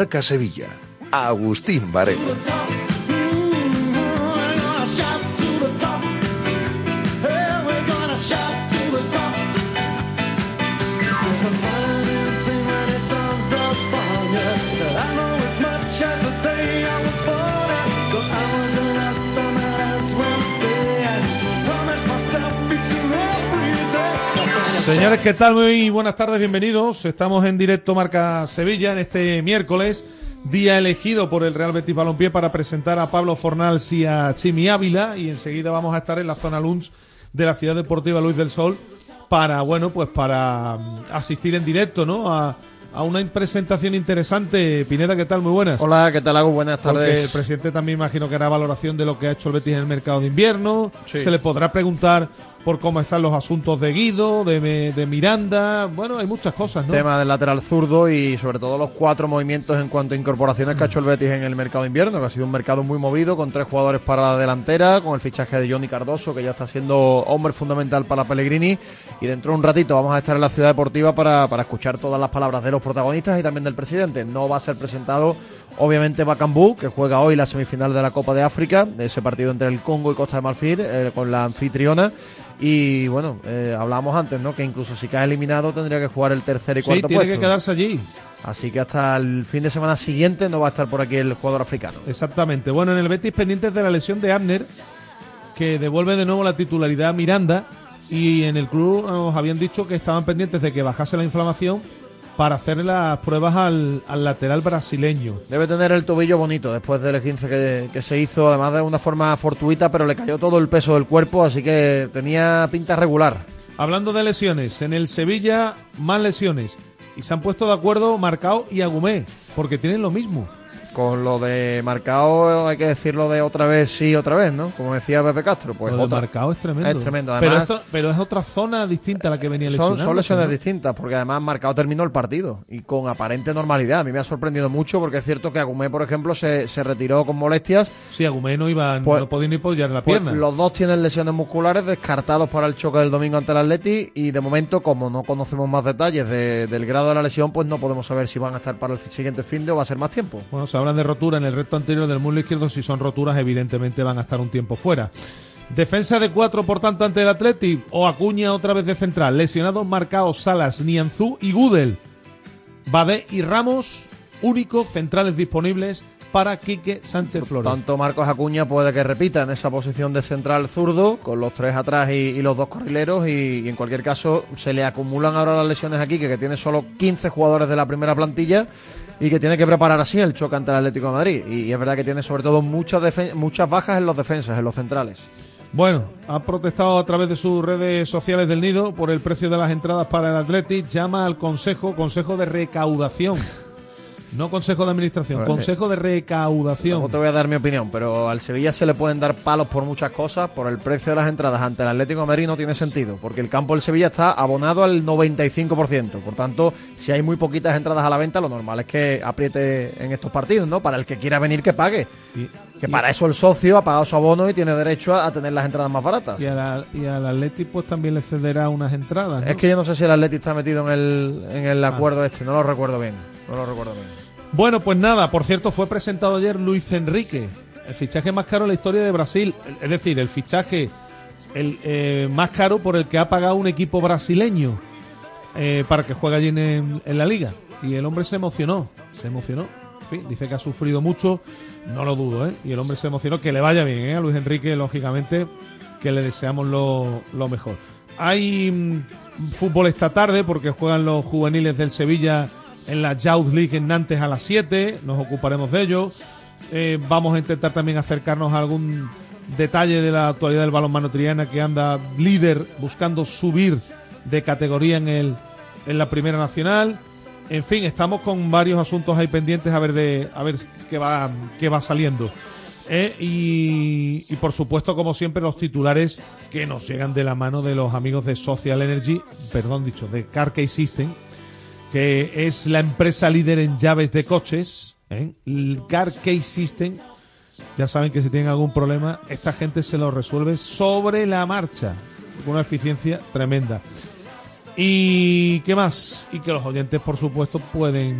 Marca Sevilla. Agustín Varela. Señores, ¿qué tal? Muy buenas tardes, bienvenidos. Estamos en directo Marca Sevilla en este miércoles, día elegido por el Real Betis Balompié para presentar a Pablo Fornals y a Chimi Ávila y enseguida vamos a estar en la zona lunch de la Ciudad Deportiva Luis del Sol para, bueno, pues para mm, asistir en directo, ¿no? A, a una presentación interesante. Pineda, ¿qué tal? Muy buenas. Hola, ¿qué tal, Agus? Buenas tardes. Porque el presidente también imagino que hará valoración de lo que ha hecho el Betis en el mercado de invierno. Sí. Se le podrá preguntar por cómo están los asuntos de Guido, de, de Miranda. Bueno, hay muchas cosas, ¿no? Tema del lateral zurdo y sobre todo los cuatro movimientos en cuanto a incorporaciones que ha hecho el Betis en el mercado invierno, que ha sido un mercado muy movido, con tres jugadores para la delantera, con el fichaje de Johnny Cardoso, que ya está siendo hombre fundamental para Pellegrini. Y dentro de un ratito vamos a estar en la ciudad deportiva para, para escuchar todas las palabras de los protagonistas y también del presidente. No va a ser presentado Obviamente Bacambú, que juega hoy la semifinal de la Copa de África, ese partido entre el Congo y Costa de Marfil, eh, con la anfitriona. Y bueno, eh, hablábamos antes, ¿no? Que incluso si cae eliminado tendría que jugar el tercer y sí, cuarto tiene puesto. que quedarse allí. Así que hasta el fin de semana siguiente no va a estar por aquí el jugador africano. Exactamente. Bueno, en el Betis pendientes de la lesión de Abner, que devuelve de nuevo la titularidad a Miranda. Y en el club nos habían dicho que estaban pendientes de que bajase la inflamación para hacer las pruebas al, al lateral brasileño. Debe tener el tobillo bonito después del 15 que, que se hizo, además de una forma fortuita, pero le cayó todo el peso del cuerpo, así que tenía pinta regular. Hablando de lesiones, en el Sevilla más lesiones. Y se han puesto de acuerdo Marcao y Agumé, porque tienen lo mismo. Con lo de marcado hay que decirlo de otra vez sí, otra vez, ¿no? Como decía Pepe Castro, pues lo de otra- Marcao es tremendo. Es tremendo, pero, además- esto- pero es otra zona distinta a la que venía Son, lesionando. son lesiones distintas, porque además Marcado terminó el partido y con aparente normalidad. A mí me ha sorprendido mucho porque es cierto que Agumé, por ejemplo, se, se retiró con molestias. Sí, Agumé no iba, Pues- no podía ni apoyar la Pues pierna. los dos tienen lesiones musculares descartados para el choque del domingo ante el Atleti y de momento, como no conocemos más detalles de- del grado de la lesión, pues no podemos saber si van a estar para el siguiente fin de o va a ser más tiempo. Bueno, se hablan de rotura en el recto anterior del muslo izquierdo. Si son roturas, evidentemente van a estar un tiempo fuera. Defensa de cuatro, por tanto, ante el Atleti. O Acuña otra vez de central. Lesionados marcados Salas, Nianzú y Gudel. Bade y Ramos, únicos centrales disponibles para Quique Sánchez Flores. Tanto Marcos Acuña puede que repita en esa posición de central zurdo, con los tres atrás y, los dos carrileros, y, y en cualquier caso se le acumulan ahora las lesiones aquí, que, que tiene solo 15 jugadores de la primera plantilla, y que tiene que preparar así el choque ante el Atlético de Madrid. Y, es verdad que tiene sobre todo muchas, muchas bajas en los defensas, en los centrales. Bueno, ha protestado a través de sus redes sociales del Nido por el precio de las entradas para el Atlético. Llama al Consejo, Consejo de Recaudación. No consejo de administración, consejo de recaudación. No te voy a dar mi opinión, pero al Sevilla se le pueden dar palos por muchas cosas. Por el precio de las entradas ante el Atlético de Madrid no tiene sentido, porque el campo del Sevilla está abonado al 95%. Por tanto, si hay muy poquitas entradas a la venta, lo normal es que apriete en estos partidos, ¿no? Para el que quiera venir, que pague. que para eso el socio ha pagado su abono y tiene derecho a, tener las entradas más baratas. Y, al Atlético pues también le cederá unas entradas. Es que yo no sé si el Atlético está metido en el, en el ah. acuerdo este, no lo recuerdo bien. No lo recuerdo bien. Bueno, pues nada, por cierto, fue presentado ayer Luis Enrique, el fichaje más caro en la historia de Brasil, es decir, el fichaje el, eh, más caro por el que ha pagado un equipo brasileño eh, para que juegue allí en, la liga. Y el hombre se emocionó, se emocionó. dice que ha sufrido mucho, no lo dudo, ¿eh? Y el hombre se emocionó, que le vaya bien, ¿eh? A Luis Enrique, lógicamente, que le deseamos lo, lo mejor. Hay mm, fútbol esta tarde porque juegan los juveniles del Sevilla en la Youth League en Nantes a las 7, nos ocuparemos de ello. Eh, vamos a intentar también acercarnos a algún detalle de la actualidad del balonmano triana que anda líder buscando subir de categoría en el en la Primera Nacional. En fin, estamos con varios asuntos ahí pendientes a ver de a ver qué va qué va saliendo. Eh, y, por supuesto, como siempre, los titulares que nos llegan de la mano de los amigos de Social Energy, perdón dicho, de Carkey System, que es la empresa líder en llaves de coches, ¿eh? el Car Case System. Ya saben que si tienen algún problema, esta gente se lo resuelve sobre la marcha, con una eficiencia tremenda. ¿Y qué más? Y que los oyentes, por supuesto, pueden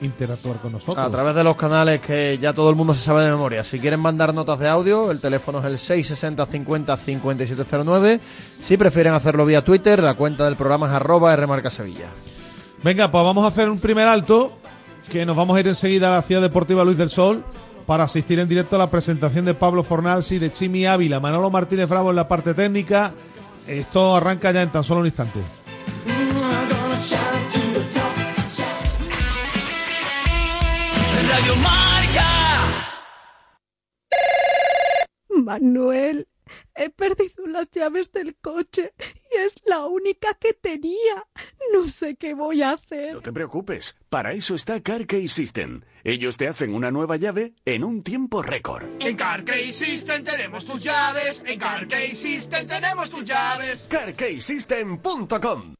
interactuar con nosotros. A través de los canales que ya todo el mundo se sabe de memoria. Si quieren mandar notas de audio, el teléfono es el 660 50 5709. Si prefieren hacerlo vía Twitter, la cuenta del programa es arroba Rmarca Sevilla. Venga, pues vamos a hacer un primer alto, que nos vamos a ir enseguida a la Ciudad Deportiva Luis del Sol para asistir en directo a la presentación de Pablo Fornals y de Chimi Ávila. Manolo Martínez Bravo en la parte técnica. Esto arranca ya en tan solo un instante. Manuel, he perdido las llaves del coche y es la única que tenía. No sé qué voy a hacer. No te preocupes, para eso está CarKey System. Ellos te hacen una nueva llave en un tiempo récord. En CarKey System tenemos tus llaves. En CarKey System tenemos tus llaves. CarKeySystem.com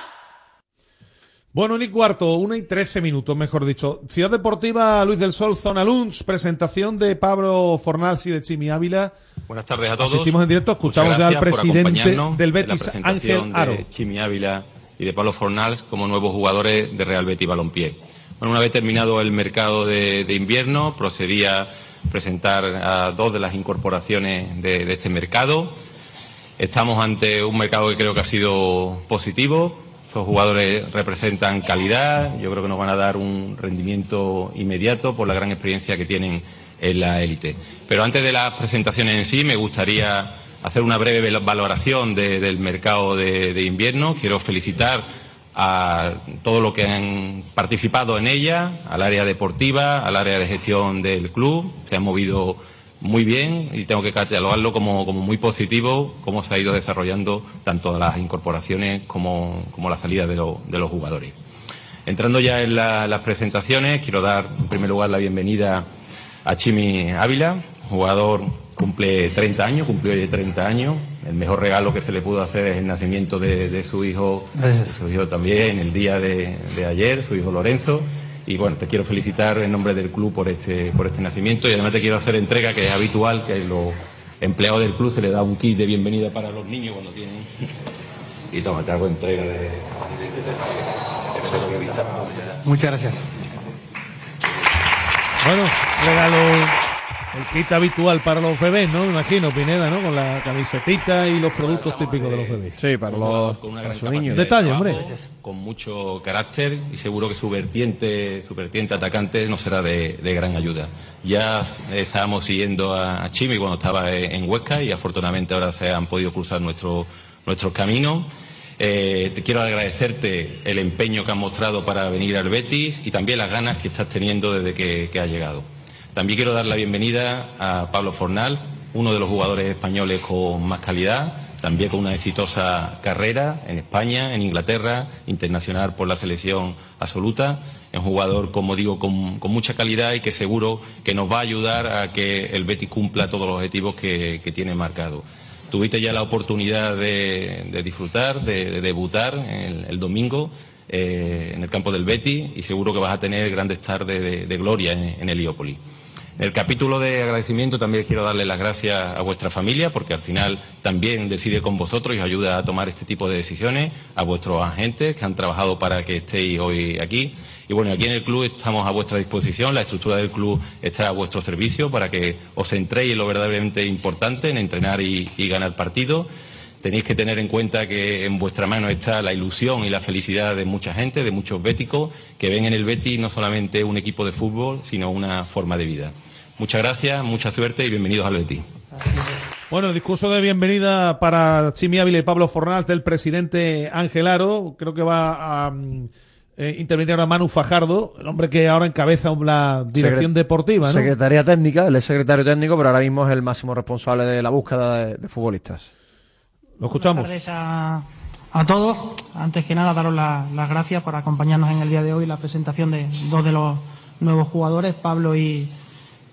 bueno, un y cuarto, una y trece minutos, mejor dicho. Ciudad Deportiva Luis del Sol, Zona Lunch, presentación de Pablo Fornals y de Chimi Ávila. Buenas tardes a todos. Asistimos en directo, escuchamos ya al presidente del Betis, Ángel Aro. De Chimi Ávila y de Pablo Fornals como nuevos jugadores de Real Betis Balompié. Bueno, una vez terminado el mercado de, invierno, procedía a presentar a dos de las incorporaciones de este mercado. Estamos ante un mercado que creo que ha sido positivo estos jugadores representan calidad, yo creo que nos van a dar un rendimiento inmediato por la gran experiencia que tienen en la élite. Pero antes de las presentaciones en sí, me gustaría hacer una breve valoración del mercado de, invierno. Quiero felicitar a todos los que han participado en ella, al área deportiva, al área de gestión del club. Se han movido muy bien y tengo que catalogarlo como, muy positivo, cómo se ha ido desarrollando tanto las incorporaciones como, la salida de, los jugadores. Entrando ya en las presentaciones, quiero dar en primer lugar la bienvenida a Chimi Ávila, jugador cumple 30 años, cumplió hoy 30 años. El mejor regalo que se le pudo hacer es el nacimiento de, su hijo, de su hijo también, el día de, ayer, su hijo Lorenzo. Y bueno, te quiero felicitar en nombre del club por este, por este nacimiento y además te quiero hacer entrega, que es habitual, que los empleados del club se le da un kit de bienvenida para los niños cuando tienen. Y toma, te hago entrega de, este Muchas gracias. Bueno, regalo el kit habitual para los bebés, ¿no? Me imagino, Pineda, ¿no? Con la camisetita y los productos típicos de los bebés. Sí, para los, con una niños. Detalle, hombre. Con mucho carácter y seguro que su vertiente, su vertiente atacante nos será de, gran ayuda. Ya estábamos siguiendo a, Chimi cuando estaba en Huesca y afortunadamente ahora se han podido cruzar nuestro, nuestros caminos. Eh, te quiero agradecerte el empeño que has mostrado para venir al Betis y también las ganas que estás teniendo desde que, que has llegado. También quiero dar la bienvenida a Pablo Fornal, uno de los jugadores españoles con más calidad, también con una exitosa carrera en España, en Inglaterra, internacional por la selección absoluta. Un jugador, como digo, con, mucha calidad y que seguro que nos va a ayudar a que el Betis cumpla todos los objetivos que, tiene marcado. Tuviste ya la oportunidad de, disfrutar, de, debutar el, domingo eh, en el campo del Betis y seguro que vas a tener grandes tardes de, gloria en, en Heliópolis. El capítulo de agradecimiento también quiero darle las gracias a vuestra familia, porque al final también decide con vosotros y os ayuda a tomar este tipo de decisiones, a vuestros agentes que han trabajado para que estéis hoy aquí. Y bueno, aquí en el club estamos a vuestra disposición, la estructura del club está a vuestro servicio para que os centréis en lo verdaderamente importante, en entrenar y, ganar partidos tenéis que tener en cuenta que en vuestra mano está la ilusión y la felicidad de mucha gente, de muchos béticos, que ven en el Betis no solamente un equipo de fútbol, sino una forma de vida. Muchas gracias, mucha suerte y bienvenidos al Betis. Bueno, el discurso de bienvenida para Chimi Ávila y Pablo Fornal del presidente Ángel Aro. Creo que va a mm, eh, intervenir ahora Manu Fajardo, el hombre que ahora encabeza la dirección deportiva. ¿no? Secretaría técnica, él es secretario técnico, pero ahora mismo es el máximo responsable de la búsqueda de, futbolistas. Lo escuchamos. Buenas tardes a, todos. Antes que nada, daros las gracias por acompañarnos en el día de hoy la presentación de dos de los nuevos jugadores, Pablo y,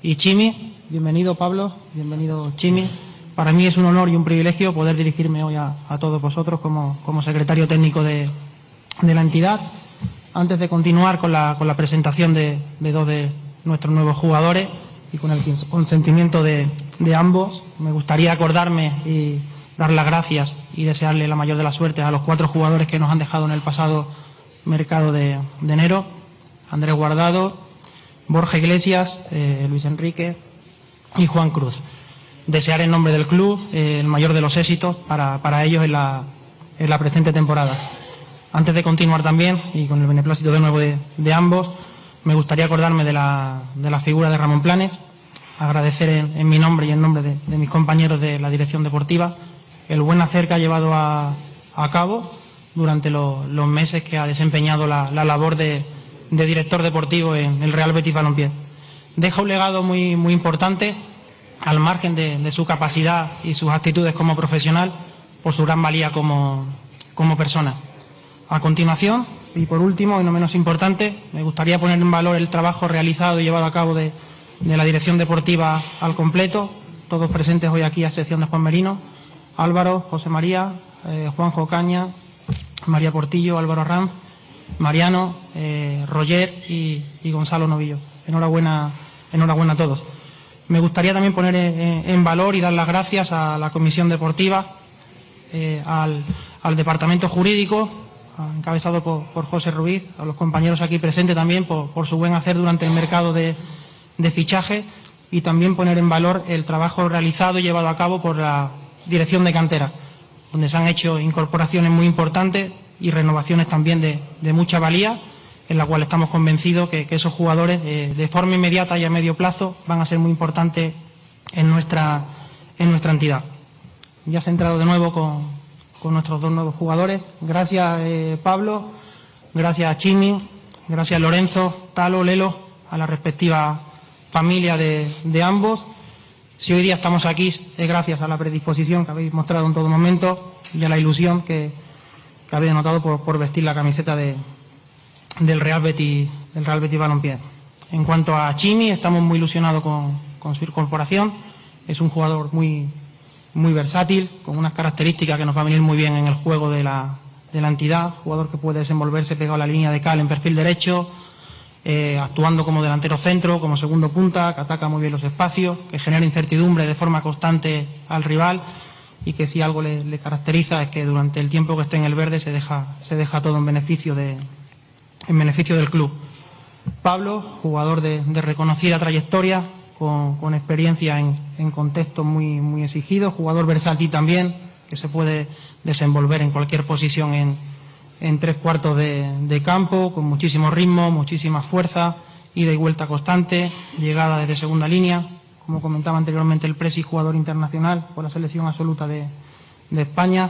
y Chimi. Bienvenido Pablo, bienvenido Chimi. Para mí es un honor y un privilegio poder dirigirme hoy a, todos vosotros como, como secretario técnico de, de, la entidad. Antes de continuar con la, con la presentación de, de, dos de nuestros nuevos jugadores y con el consentimiento de, de ambos, me gustaría acordarme y dar las gracias y desearle la mayor de las suertes a los cuatro jugadores que nos han dejado en el pasado mercado de, de enero. Andrés Guardado, Borja Iglesias, eh, Luis Enrique y Juan Cruz. Desear en nombre del club eh, el mayor de los éxitos para, ellos en la, en la, presente temporada. Antes de continuar también, y con el beneplácito de nuevo de, ambos, me gustaría acordarme de la, de la, figura de Ramón Planes, agradecer en, mi nombre y en nombre de, mis compañeros de la dirección deportiva el buen hacer que ha llevado a, cabo durante los meses que ha desempeñado la labor de, de director deportivo en el Real Betis Balompié. Deja un legado muy, muy importante, al margen de, su capacidad y sus actitudes como profesional, por su gran valía como, como persona. A continuación, y por último, y no menos importante, me gustaría poner en valor el trabajo realizado y llevado a cabo de, la dirección deportiva al completo, todos presentes hoy aquí, a excepción de Juan Merino, Álvaro, José María, eh, Juanjo Caña, María Portillo, Álvaro Ram Mariano, eh, Roger y, Gonzalo Novillo. Enhorabuena, enhorabuena a todos. Me gustaría también poner en, valor y dar las gracias a la Comisión Deportiva, eh, al, Departamento Jurídico, encabezado por, José Ruiz, a los compañeros aquí presentes también por, su buen hacer durante el mercado de, de fichaje y también poner en valor el trabajo realizado y llevado a cabo por la Dirección de Cantera, donde se han hecho incorporaciones muy importantes y renovaciones también de, mucha valía, en la cual estamos convencidos que, esos jugadores de, forma inmediata y a medio plazo van a ser muy importantes en nuestra, en nuestra entidad. Ya se ha entrado de nuevo con, nuestros dos nuevos jugadores. Gracias eh, Pablo, gracias a Chini, gracias Lorenzo, Talo, Lelo, a la respectiva familia de, de ambos. Si hoy día estamos aquí es gracias a la predisposición que habéis mostrado en todo momento y a la ilusión que, que había notado por, vestir la camiseta de, del Real Betis, del Real Betis Balompié. En cuanto a Chimi, estamos muy ilusionados con, su incorporación. Es un jugador muy, muy versátil, con unas características que nos va a venir muy bien en el juego de la, de la entidad. Jugador que puede desenvolverse pegado a la línea de cal en perfil derecho, eh, actuando como delantero centro, como segundo punta, que ataca muy bien los espacios, que genera incertidumbre de forma constante al rival y que si algo le, caracteriza es que durante el tiempo que esté en el verde se deja, se deja todo en beneficio, de, en beneficio del club. Pablo, jugador de, reconocida trayectoria, con, experiencia en, en contextos muy, muy exigidos, jugador versátil también, que se puede desenvolver en cualquier posición en, en tres cuartos de, campo, con muchísimo ritmo, muchísima fuerza, ida y vuelta constante, llegada desde segunda línea, como comentaba anteriormente el Presi, jugador internacional por la selección absoluta de, España.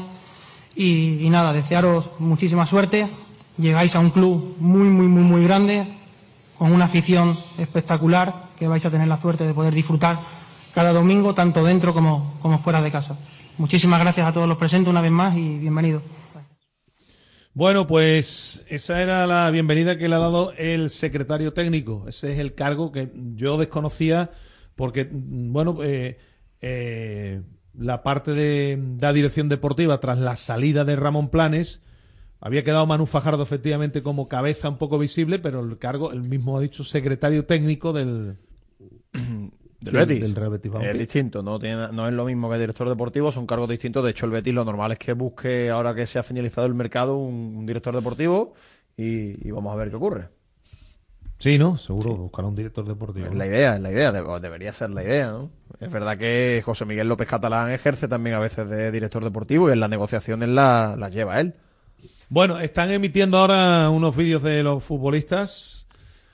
Y, y, nada, desearos muchísima suerte. Llegáis a un club muy, muy, muy, muy grande, con una afición espectacular que vais a tener la suerte de poder disfrutar cada domingo, tanto dentro como, como fuera de casa. Muchísimas gracias a todos los presentes una vez más y bienvenidos. Bueno, pues esa era la bienvenida que le ha dado el secretario técnico. Ese es el cargo que yo desconocía porque, bueno, eh, eh, la parte de la dirección deportiva tras la salida de Ramón Planes había quedado Manu Fajardo efectivamente como cabeza un poco visible, pero el cargo, el mismo ha dicho secretario técnico del, del, Betis. Es distinto, no, tiene, no es lo mismo que director deportivo, son cargos distintos. De hecho, el Betis lo normal es que busque, ahora que se ha finalizado el mercado, un, director deportivo y, vamos a ver qué ocurre. Sí, ¿no? Seguro buscar un director deportivo. Es la idea, es la idea, debería ser la idea, ¿no? Es verdad que José Miguel López Catalán ejerce también a veces de director deportivo y en las negociaciones las la lleva él. Bueno, están emitiendo ahora unos vídeos de los futbolistas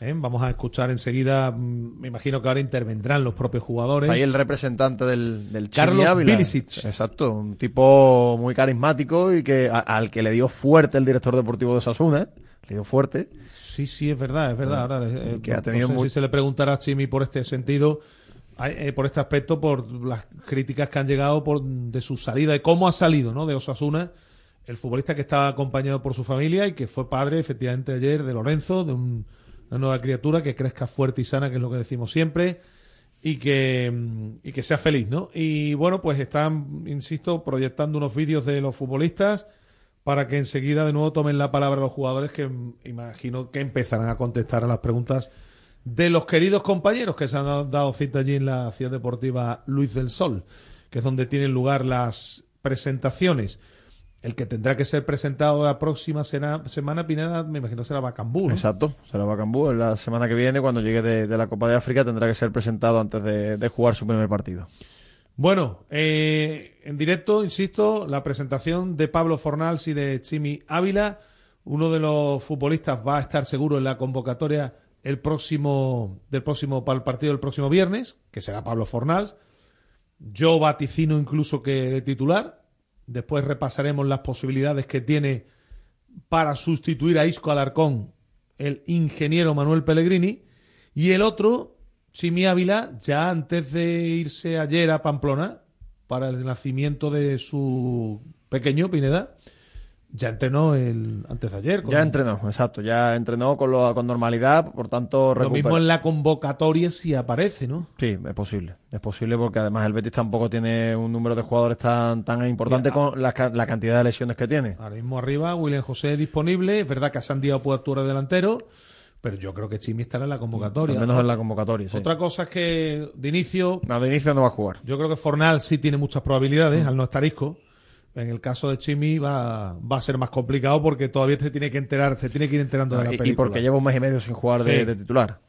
¿eh? Vamos a escuchar enseguida, mm, me imagino que ahora intervendrán los propios jugadores. Ahí el representante del, del Carlos Bilicic. Exacto, un tipo muy carismático y que al que le dio fuerte el director deportivo de Sasuna, ¿eh? le dio fuerte. Sí, sí, es verdad, es verdad. Ahora, eh, que ha tenido si se le preguntará a Chimi por este sentido, por este aspecto, por las críticas que han llegado por, de su salida, de cómo ha salido ¿no? de Osasuna el futbolista que estaba acompañado por su familia y que fue padre, efectivamente, ayer de Lorenzo, de un una nueva criatura que crezca fuerte y sana, que es lo que decimos siempre, y que, y que sea feliz, ¿no? Y bueno, pues están, insisto, proyectando unos vídeos de los futbolistas para que enseguida de nuevo tomen la palabra los jugadores que imagino que empezarán a contestar a las preguntas de los queridos compañeros que se han dado cita allí en la ciudad deportiva Luis del Sol, que es donde tienen lugar las presentaciones. El que tendrá que ser presentado la próxima semana, Pineda, me imagino será Bacambú. Exacto, será Bacambú. La semana que viene, cuando llegue de, la Copa de África, tendrá que ser presentado antes de, jugar su primer partido. Bueno, eh, en directo, insisto, la presentación de Pablo Fornals y de Chimi Ávila. Uno de los futbolistas va a estar seguro en la convocatoria el próximo, del próximo, para el partido del próximo viernes, que será Pablo Fornals. Yo vaticino incluso que de titular, Después repasaremos las posibilidades que tiene para sustituir a Isco Alarcón el ingeniero Manuel Pellegrini. Y el otro, Chimi Ávila, ya antes de irse ayer a Pamplona para el nacimiento de su pequeño Pineda, ya entrenó el antes de ayer. Ya entrenó, exacto. Ya entrenó con, lo, con normalidad, por tanto... Lo mismo en la convocatoria si aparece, ¿no? Sí, es posible. Es posible porque además el Betis tampoco tiene un número de jugadores tan, tan importante con la, cantidad de lesiones que tiene. Ahora mismo arriba, William José disponible. Es verdad que a Sandiego puede actuar delantero, pero yo creo que Chimi estará en la convocatoria. Al menos en la convocatoria, sí. Otra cosa es que de inicio... No, de inicio no va a jugar. Yo creo que Fornal sí tiene muchas probabilidades, al no estar Isco. En el caso de Chimi va, va a ser más complicado porque todavía se tiene que enterar, se tiene que ir enterando de la película. Y porque lleva un mes y medio sin jugar de, titular.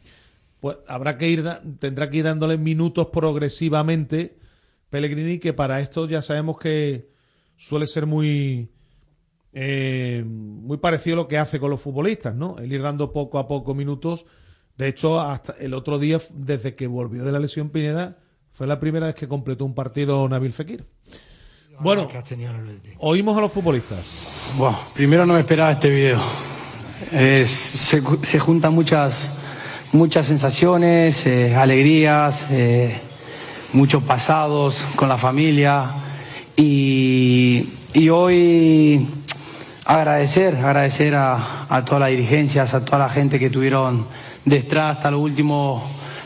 Pues habrá que ir, tendrá que ir dándole minutos progresivamente Pellegrini, que para esto ya sabemos que suele ser muy, eh, muy parecido a lo que hace con los futbolistas, ¿no? El ir dando poco a poco minutos. De hecho, hasta el otro día, desde que volvió de la lesión Pineda, fue la primera vez que completó un partido Nabil Fekir. Bueno, oímos a los futbolistas. Bueno, primero no me esperaba este video. se, juntan muchas, muchas sensaciones, eh, alegrías, eh, muchos pasados con la familia y, hoy agradecer, agradecer a, a, todas las dirigencias, a toda la gente que tuvieron detrás hasta los últimos,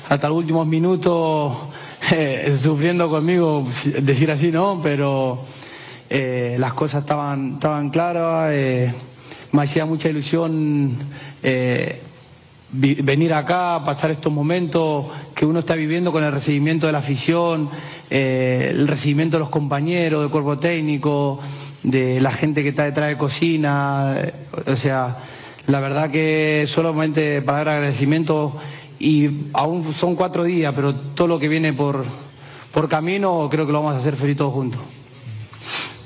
hasta los últimos minutos eh, sufriendo conmigo, decir así, ¿no? Pero eh, las cosas estaban, estaban claras, eh, me hacía mucha ilusión venir acá, pasar estos momentos que uno está viviendo con el recibimiento de la afición, el recibimiento de los compañeros, del cuerpo técnico, de la gente que está detrás de cocina, o sea, la verdad que solamente para dar agradecimiento y aún son cuatro días, pero todo lo que viene por, por camino creo que lo vamos a hacer feliz todos juntos.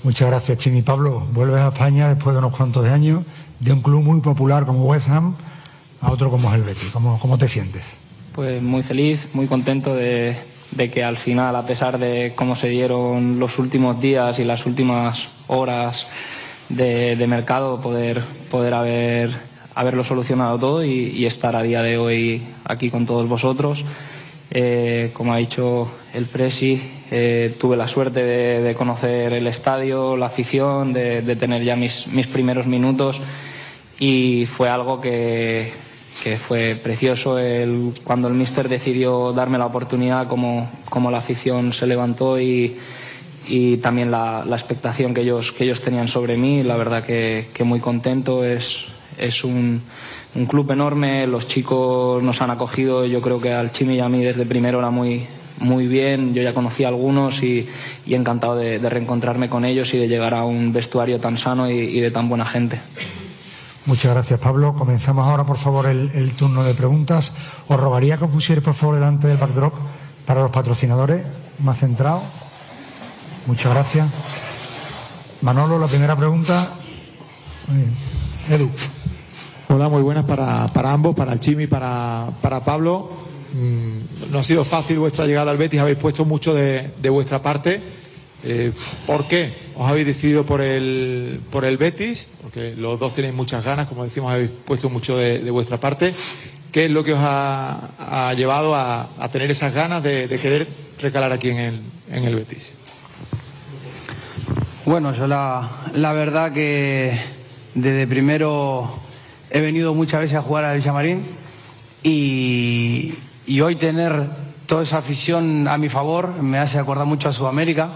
Muchas gracias, Chimi. Pablo, vuelves a España después de unos cuantos de años, de un club muy popular como West Ham a otro como es el Betis. ¿Cómo, cómo te sientes? Pues muy feliz, muy contento de, de que al final, a pesar de cómo se dieron los últimos días y las últimas horas de, de mercado, poder, poder haber haberlo solucionado todo y, estar a día de hoy aquí con todos vosotros. Eh, como ha dicho el Presi, eh, tuve la suerte de, conocer el estadio, la afición, de, tener ya mis, mis, primeros minutos y fue algo que, que fue precioso el, cuando el míster decidió darme la oportunidad, como, como la afición se levantó y, y también la, la, expectación que ellos, que ellos tenían sobre mí. La verdad que, que muy contento. Es, es un, un, club enorme, los chicos nos han acogido, yo creo que al Chimi y a mí desde primero era muy, muy bien, yo ya conocí a algunos y, y encantado de, reencontrarme con ellos y de llegar a un vestuario tan sano y, de tan buena gente. Muchas gracias, Pablo. Comenzamos ahora, por favor, el, el turno de preguntas. Os rogaría que os pusierais, por favor, delante del backdrop para los patrocinadores, más centrado. Muchas gracias. Manolo, la primera pregunta. Edu. Hola, muy buenas para, para ambos, para el Chimi, para, para Pablo. Mm, no ha sido fácil vuestra llegada al Betis, habéis puesto mucho de, de vuestra parte. Eh, ¿Por qué os habéis decidido por el, por el Betis? Porque los dos tenéis muchas ganas, como decimos, habéis puesto mucho de, de vuestra parte. ¿Qué es lo que os ha, ha llevado a, a, tener esas ganas de, de querer recalar aquí en el, en el Betis? Bueno, yo la, la verdad que desde primero he venido muchas veces a jugar al Villamarín y, y hoy tener toda esa afición a mi favor me hace acordar mucho a Sudamérica,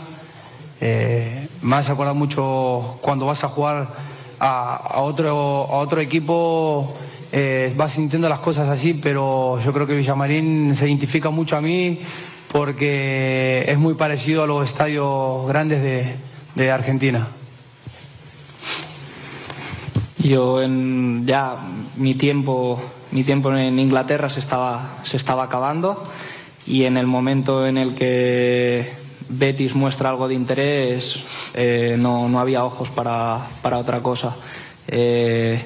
eh, me hace acordar mucho cuando vas a jugar a, otro, a otro equipo, eh, vas sintiendo las cosas así, pero yo creo que Villamarín se identifica mucho a mí porque es muy parecido a los estadios grandes de, de Argentina. Yo en, ya mi tiempo, mi tiempo en Inglaterra se estaba, se estaba acabando y en el momento en el que Betis muestra algo de interés eh, no, no, había ojos para, para otra cosa. Eh,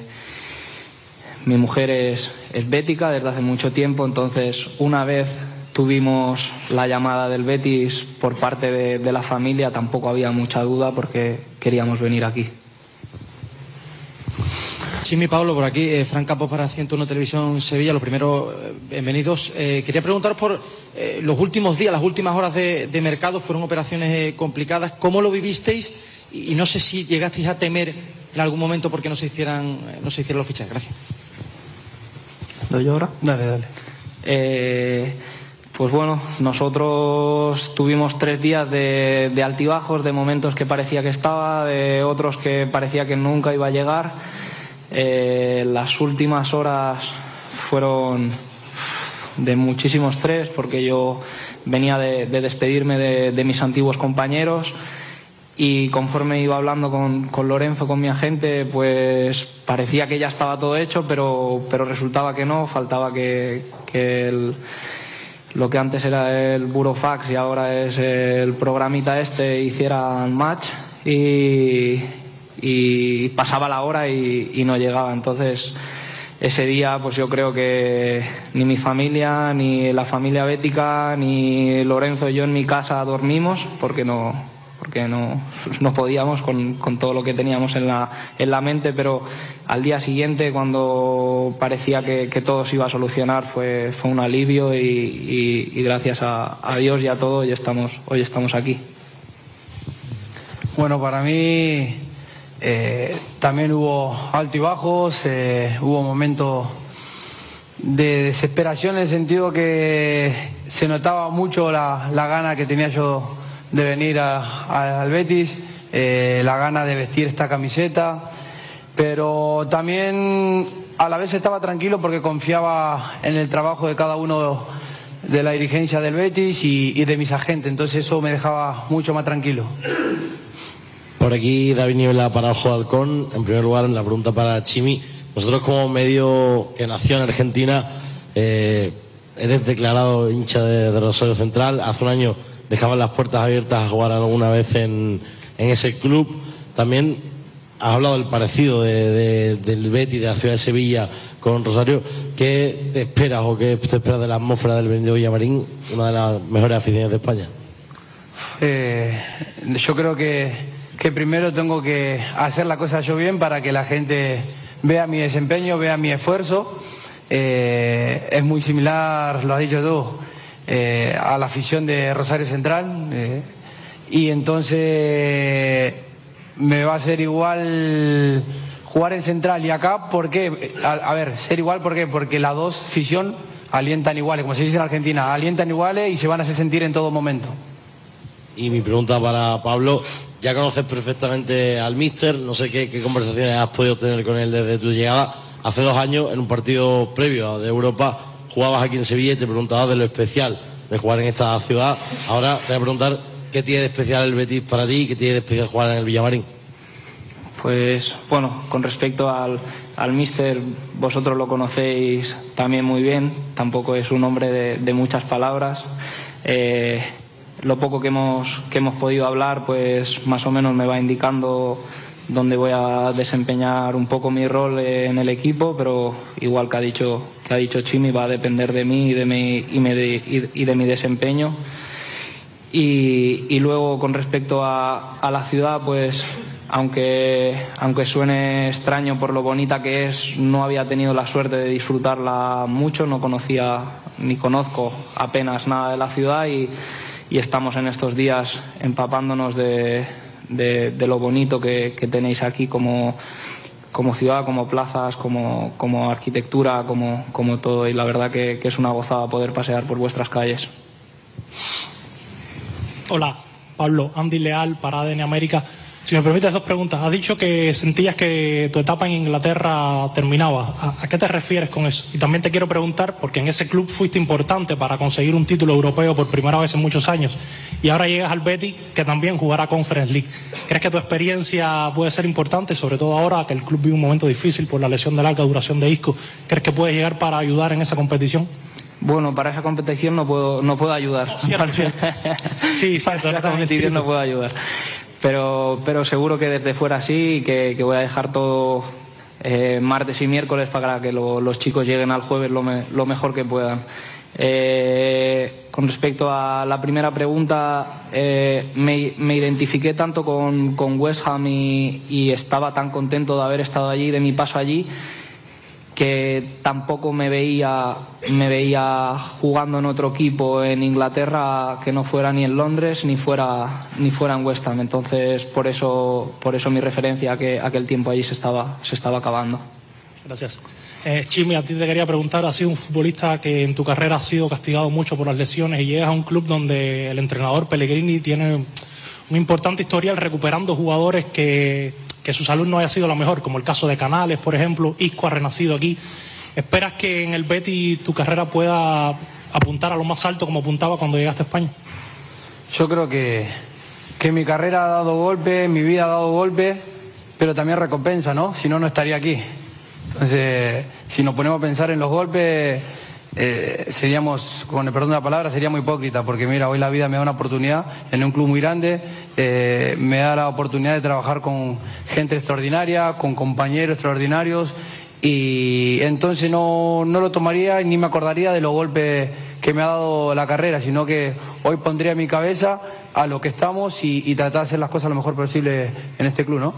mi mujer es, es bética desde hace mucho tiempo, entonces una vez tuvimos la llamada del Betis por parte de, de la familia, tampoco había mucha duda porque queríamos venir aquí. Chimi Pablo, por aquí, eh, Fran Campos para 101 Televisión Sevilla. Lo primero, eh, bienvenidos. Eh, quería preguntar por eh, los últimos días, las últimas horas de, de mercado, fueron operaciones eh, complicadas. ¿Cómo lo vivisteis? Y, y, no sé si llegasteis a temer en algún momento porque no se hicieran, no se hicieran los fichajes. Gracias. ¿Doy ahora? Dale, dale. Pues bueno, nosotros tuvimos tres días de, altibajos, de momentos que parecía que estaba, de otros que parecía que nunca iba a llegar. Eh, las últimas horas fueron de muchísimo estrés porque yo venía de, de despedirme de, mis antiguos compañeros y conforme iba hablando con, con, Lorenzo, con mi agente, pues parecía que ya estaba todo hecho, pero, pero resultaba que no, faltaba que, que el, lo que antes era el burofax y ahora es el programita este hiciera match y, pasaba la hora y no llegaba. Entonces, ese día, pues yo creo que ni mi familia, ni la familia bética, ni Lorenzo y yo en mi casa dormimos porque no, porque no, no podíamos con, con, todo lo que teníamos en la, en la mente, pero al día siguiente, cuando parecía que, todo se iba a solucionar, fue, fue un alivio y, y, y gracias a, Dios y a todo, hoy estamos, hoy estamos aquí. Bueno, para mí eh, también hubo altibajos, eh, hubo momentos de desesperación en el sentido que se notaba mucho la, la gana que tenía yo de venir a- al Betis, eh, la gana de vestir esta camiseta, pero también a la vez estaba tranquilo porque confiaba en el trabajo de cada uno de la dirigencia del Betis y, y de mis agentes, entonces eso me dejaba mucho más tranquilo. Por aquí David Niebla para Ojo Halcón. En primer lugar, la pregunta para Chimi. Nosotros como medio que nació en Argentina, eh, eres declarado hincha de, de Rosario Central. Hace un año dejaban las puertas abiertas a jugar alguna vez en, en ese club. También has hablado del parecido de- de- del Betis, de la ciudad de Sevilla con Rosario. ¿Qué te esperas o qué te esperas de la atmósfera del Benito Villamarín, una de las mejores aficiones de España? Eh, yo creo que, que primero tengo que hacer la cosa yo bien para que la gente vea mi desempeño, vea mi esfuerzo. Eh, es muy similar, lo has dicho tú, eh, a la afición de Rosario Central. eh, y entonces me va a ser igual jugar en Central y acá, ¿por qué? A, ver, ser igual, ¿por qué? Porque las dos afición alientan iguales, como se dice en Argentina, alientan iguales y se van a hacer sentir en todo momento. Y mi pregunta para Pablo, ya conoces perfectamente al míster, no sé qué, qué conversaciones has podido tener con él desde tu llegada. Hace dos años, en un partido previo de Europa, jugabas aquí en Sevilla y te preguntabas de lo especial de jugar en esta ciudad. Ahora te voy a preguntar qué tiene de especial el Betis para ti y qué tiene de especial jugar en el Villamarín. Pues bueno, con respecto al, al míster, vosotros lo conocéis también muy bien, tampoco es un hombre de, de muchas palabras. Eh, lo poco que hemos, que hemos podido hablar, pues más o menos me va indicando dónde voy a desempeñar un poco mi rol en el equipo, pero igual que ha dicho, que ha dicho Chimi, va a depender de mí y de mi, y de- y de mi desempeño. Y, y luego con respecto a, a la ciudad, pues aunque, aunque suene extraño por lo bonita que es, no había tenido la suerte de disfrutarla mucho, no conocía ni conozco apenas nada de la ciudad y, y estamos en estos días empapándonos de, de- lo bonito que, que tenéis aquí como, como ciudad, como plazas, como, como arquitectura, como, como todo y la verdad que, que es una gozada poder pasear por vuestras calles. Hola, Pablo, Andy Leal para ADN América. Si me permites dos preguntas. Has dicho que sentías que tu etapa en Inglaterra terminaba. ¿A, a qué te refieres con eso? Y también te quiero preguntar, porque en ese club fuiste importante para conseguir un título europeo por primera vez en muchos años, y ahora llegas al Betis, que también jugará Conference League. ¿Crees que tu experiencia puede ser importante, sobre todo ahora que el club vive un momento difícil por la lesión de larga duración de Isco? ¿Crees que puedes llegar para ayudar en esa competición? Bueno, para esa competición no puedo, no puedo ayudar. sí, para esa competición no puedo ayudar. Pero, pero seguro que desde fuera sí, y que, que voy a dejar todo eh, martes y miércoles para que lo- los chicos lleguen al jueves lo, me- lo mejor que puedan. Eh, con respecto a la primera pregunta, eh, me, me identifiqué tanto con, con West Ham y estaba tan contento de haber estado allí, de mi paso allí, que tampoco me veía me veía jugando en otro equipo en Inglaterra que no fuera ni en Londres ni fuera ni fuera en West Ham entonces por eso por eso mi referencia a que aquel tiempo allí se estaba se estaba acabando Gracias. Eh, Chimi, a ti te quería preguntar, has sido un futbolista que en tu carrera ha sido castigado mucho por las lesiones y llegas a un club donde el entrenador Pellegrini tiene un importante historial recuperando jugadores que, que su salud no haya sido la mejor, como el caso de Canales, por ejemplo, Isco ha renacido aquí. ¿Esperas que en el Betis tu carrera pueda apuntar a lo más alto como apuntaba cuando llegaste a España? Yo creo que, que mi carrera ha dado golpes, mi vida ha dado golpes, pero también recompensa, ¿no? Si no, no estaría aquí. Entonces, si nos ponemos a pensar en los golpes, eh, seríamos, con el perdón de la palabra, seríamos hipócritas, porque mira, hoy la vida me da una oportunidad en un club muy grande, eh, me da la oportunidad de trabajar con gente extraordinaria, con compañeros extraordinarios, y entonces no, no lo tomaría ni me acordaría de los golpes que me ha dado la carrera, sino que hoy pondría mi cabeza a lo que estamos y, y tratar de hacer las cosas lo mejor posible en este club, ¿no?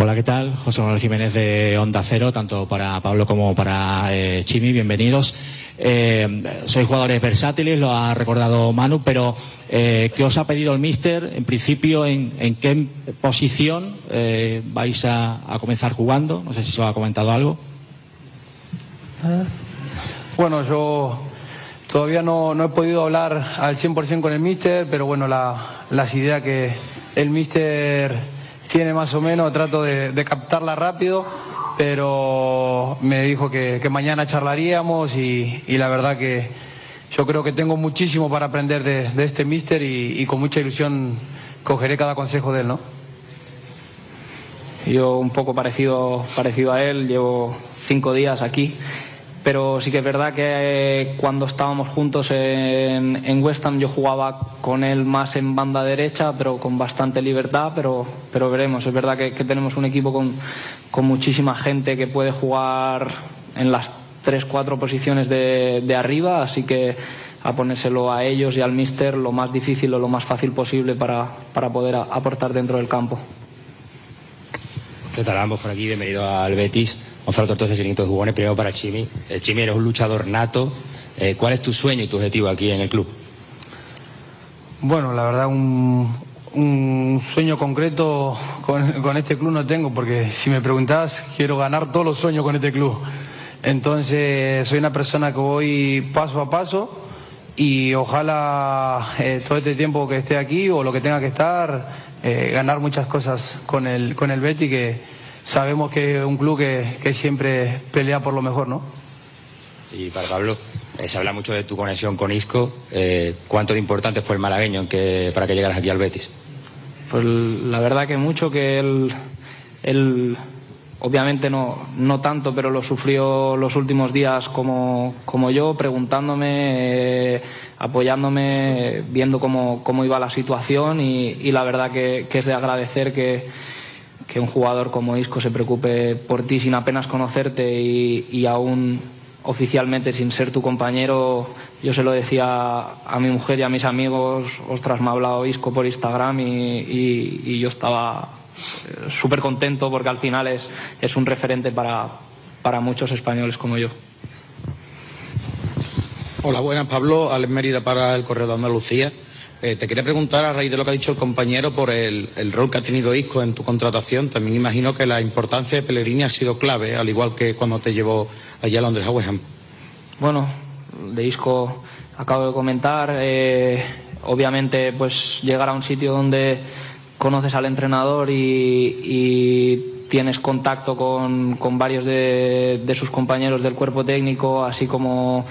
Hola, ¿qué tal? José Manuel Jiménez de Onda Cero, tanto para Pablo como para eh, Chimi, bienvenidos. Eh, sois jugadores versátiles, lo ha recordado Manu, pero eh, ¿qué os ha pedido el míster? En principio, ¿en, en qué posición eh, vais a, a comenzar jugando? No sé si os ha comentado algo. Bueno, yo todavía no, no he podido hablar al 100% con el míster, pero bueno, la- las ideas que el míster tiene más o menos, trato de, de captarla rápido, pero me dijo que, que mañana charlaríamos y, y la verdad que yo creo que tengo muchísimo para aprender de, de este míster y, y con mucha ilusión cogeré cada consejo de él, ¿no? Yo un poco parecido, parecido a él, llevo cinco días aquí, pero sí que es verdad que eh, cuando estábamos juntos en, en West Ham yo jugaba con él más en banda derecha, pero con bastante libertad, pero, pero veremos. Es verdad que, tenemos un equipo con, con muchísima gente que puede jugar en las tres, cuatro posiciones de, de arriba, así que a ponérselo a ellos y al míster lo más difícil o lo más fácil posible para, para poder aportar dentro del campo. ¿Qué tal ambos por aquí? Bienvenido al Betis. Gonzalo Tortosa, Chiringuito de Jugones, primero para Chimi. Eh, Chimi, eres un luchador nato. Eh, ¿Cuál es tu sueño y tu objetivo aquí en el club? Bueno, la verdad un, un sueño concreto con, con este club no tengo, porque si me preguntás, quiero ganar todos los sueños con este club. Entonces, soy una persona que voy paso a paso y ojalá eh, todo este tiempo que esté aquí o lo que tenga que estar, eh, ganar muchas cosas con el, con el Betty, que sabemos que es un club que, que siempre pelea por lo mejor, ¿no? Y para Pablo, eh, se habla mucho de tu conexión con Isco. Eh, ¿Cuánto de importante fue el malagueño en que, para que llegaras aquí al Betis? Pues la verdad que mucho que él, él obviamente no, no tanto, pero lo sufrió los últimos días como, como yo, preguntándome, eh, apoyándome, viendo cómo, cómo iba la situación y, y la verdad que, que es de agradecer que, que un jugador como Isco se preocupe por ti sin apenas conocerte y, aún oficialmente sin ser tu compañero. Yo se lo decía a mi mujer y a mis amigos, ostras, me ha hablado Isco por Instagram y, yo estaba eh, súper contento porque al final es, es un referente para, para muchos españoles como yo. Hola, buenas, Pablo. Alex Mérida para el Correo de Andalucía. Eh, te quería preguntar, a raíz de lo que ha dicho el compañero, por el, el rol que ha tenido Isco en tu contratación. También imagino que la importancia de Pellegrini ha sido clave, al igual que cuando te llevó allá a Londres a West Ham. Bueno, de Isco acabo de comentar. eh, obviamente, pues llegar a un sitio donde conoces al entrenador y, y tienes contacto con, con varios de, de sus compañeros del cuerpo técnico, así como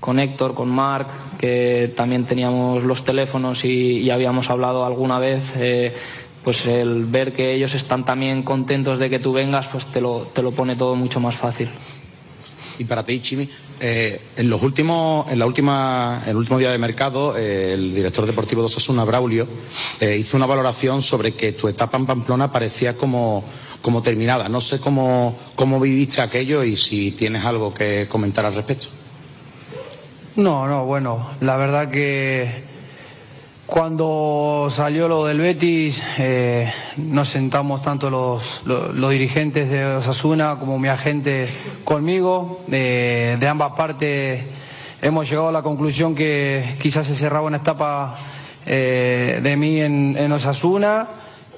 con Héctor, con Marc, que también teníamos los teléfonos y, habíamos hablado alguna vez. eh, pues el ver que ellos están también contentos de que tú vengas, pues te lo, te lo pone todo mucho más fácil. Y para ti, Chimi, eh, en los últimos, en la última, el último día de mercado, eh, el director deportivo de Osasuna, Braulio, hizo una valoración sobre que tu etapa en Pamplona parecía como, como terminada. No sé cómo, cómo viviste aquello y si tienes algo que comentar al respecto. No, no, bueno, la verdad que cuando salió lo del Betis, eh, nos sentamos tanto los, dirigentes de Osasuna como mi agente conmigo. Eh, de ambas partes hemos llegado a la conclusión que quizás se cerraba una etapa eh, de mí en Osasuna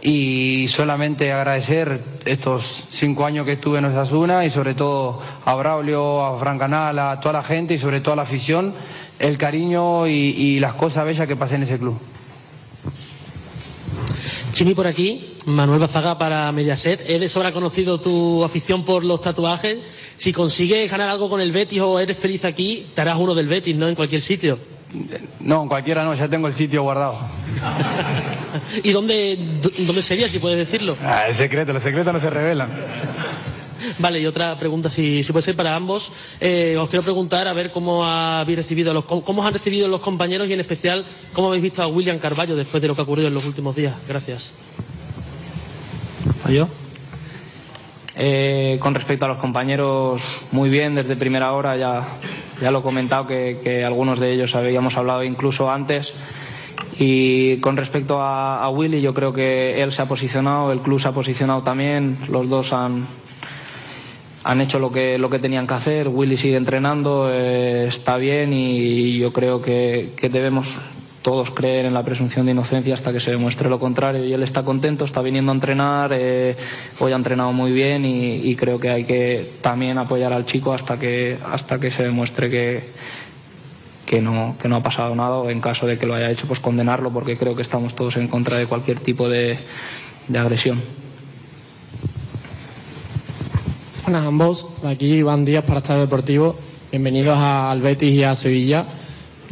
y solamente agradecer estos cinco años que estuve en Osasuna y sobre todo a Braulio, a Fran Canal, a toda la gente y sobre todo a la afición, el cariño y, las cosas bellas que pasé en ese club. Chimi por aquí, Manuel Bazaga para Mediaset. Es de sobra conocido tu afición por los tatuajes. Si consigues ganar algo con el Betis o eres feliz aquí, te harás uno del Betis, ¿no? En cualquier sitio. No, en cualquiera no, ya tengo el sitio guardado. ¿Y dónde, dónde sería, si puedes decirlo? Ah, es secreto, los secretos no se revelan. Vale, y otra pregunta, si, si puede ser para ambos. Eh, os quiero preguntar a ver cómo habéis recibido los, cómo, cómo os han recibido los compañeros y en especial cómo habéis visto a William Carballo después de lo que ha ocurrido en los últimos días. Gracias. yo? Eh, con respecto a los compañeros, muy bien, desde primera hora ya, ya lo he comentado que, algunos de ellos habíamos hablado incluso antes. Y con respecto a, Willy, yo creo que él se ha posicionado, el club se ha posicionado también, los dos han, han hecho lo que, lo que tenían que hacer. Willy sigue entrenando, eh, está bien y yo creo que debemos todos creer en la presunción de inocencia hasta que se demuestre lo contrario. Y él está contento, está viniendo a entrenar, eh, hoy ha entrenado muy bien y, creo que hay que también apoyar al chico hasta que, hasta que se demuestre que, que no, que no ha pasado nada en caso de que lo haya hecho, pues condenarlo porque creo que estamos todos en contra de cualquier tipo de, de agresión. Buenas a ambos, aquí Iván Díaz para Estadio Deportivo. Bienvenidos al Betis y a Sevilla.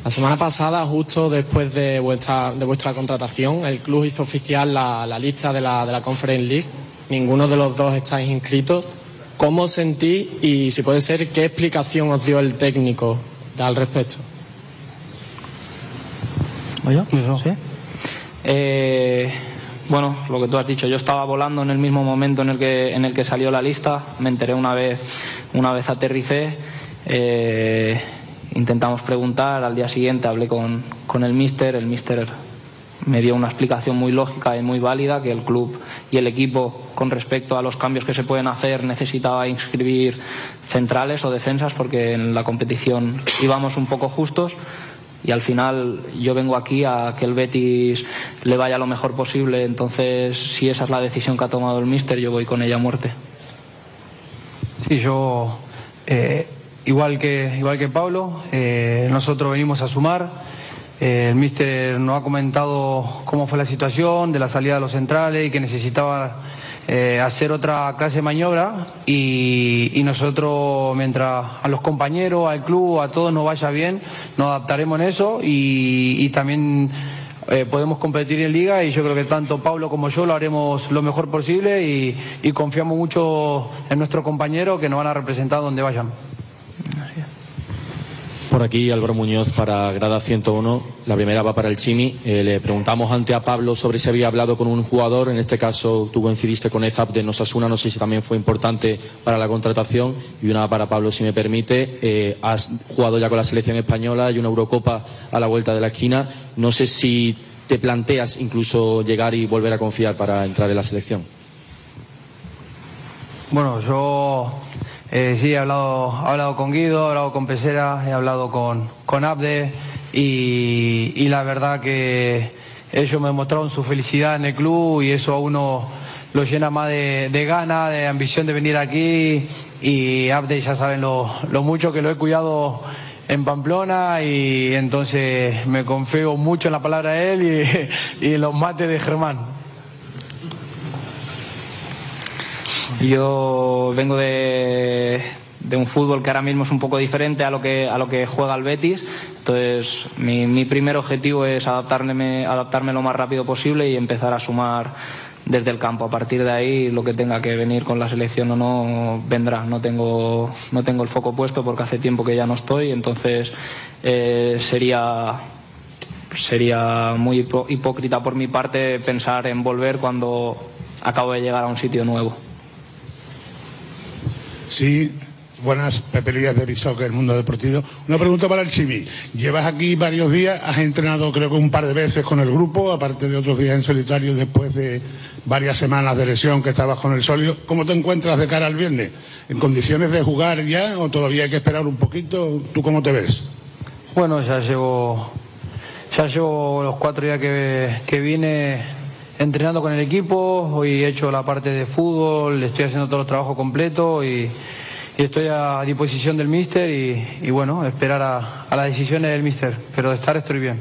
La semana pasada, justo después de vuestra, de vuestra contratación, el club hizo oficial la, la lista de la, de la Conference League. Ninguno de los dos estáis inscritos. ¿Cómo os sentís y, si puede ser, qué explicación os dio el técnico al respecto? ¿Oye? ¿Sí? Eh, bueno, lo que tú has dicho, yo estaba volando en el mismo momento en el que, en el que salió la lista, me enteré una vez, una vez aterricé, eh, intentamos preguntar, al día siguiente hablé con, con el míster, el míster me dio una explicación muy lógica y muy válida que el club y el equipo con respecto a los cambios que se pueden hacer necesitaba inscribir centrales o defensas porque en la competición íbamos un poco justos y al final yo vengo aquí a que el Betis le vaya lo mejor posible entonces si esa es la decisión que ha tomado el míster yo voy con ella a muerte. Sí, yo eh, igual que igual que Pablo eh, nosotros venimos a sumar eh, el míster nos ha comentado cómo fue la situación de la salida de los centrales y que necesitaba eh, hacer otra clase de maniobra y, nosotros, mientras a los compañeros, al club, a todos nos vaya bien, nos adaptaremos en eso y, y también eh, podemos competir en liga y yo creo que tanto Pablo como yo lo haremos lo mejor posible y, y confiamos mucho en nuestros compañeros que nos van a representar donde vayan. Por aquí Álvaro Muñoz para Grada 101. La primera va para el Chimi. Eh, le preguntamos ante a Pablo sobre si había hablado con un jugador. En este caso tú coincidiste con Ezap de Nosasuna. No sé si también fue importante para la contratación. Y una para Pablo, si me permite. Eh, has jugado ya con la selección española y una Eurocopa a la vuelta de la esquina. No sé si te planteas incluso llegar y volver a confiar para entrar en la selección. Bueno, yo eh, sí he hablado, he hablado con Guido, he hablado con Pesera, he hablado con, con Abde y, la verdad que ellos me mostraron su felicidad en el club y eso a uno lo llena más de, de ganas, de ambición de venir aquí y Abde ya saben lo, lo mucho que lo he cuidado en Pamplona y entonces me confío mucho en la palabra de él y, y en los mates de Germán. Yo vengo de, un fútbol que ahora mismo es un poco diferente a lo que, a lo que juega el Betis. Entonces, mi, mi primer objetivo es adaptarme, adaptarme lo más rápido posible y empezar a sumar desde el campo. A partir de ahí, lo que tenga que venir con la selección o no, vendrá. No tengo, no tengo el foco puesto porque hace tiempo que ya no estoy. Entonces, eh, sería sería muy hipócrita por mi parte pensar en volver cuando acabo de llegar a un sitio nuevo. Sí, buenas, Pepe Lías de Bishock, el mundo deportivo. Una pregunta para el Chivi. Llevas aquí varios días, has entrenado creo que un par de veces con el grupo, aparte de otros días en solitario después de varias semanas de lesión que estabas con el solio. ¿Cómo te encuentras de cara al viernes? ¿En condiciones de jugar ya o todavía hay que esperar un poquito? ¿Tú cómo te ves? Bueno, ya llevo, ya llevo los cuatro días que, que vine entrenando con el equipo. Hoy he hecho la parte de fútbol, estoy haciendo todos los trabajos completos y, y estoy a disposición del míster y, y bueno, esperar a, a las decisiones del míster. Pero de estar estoy bien.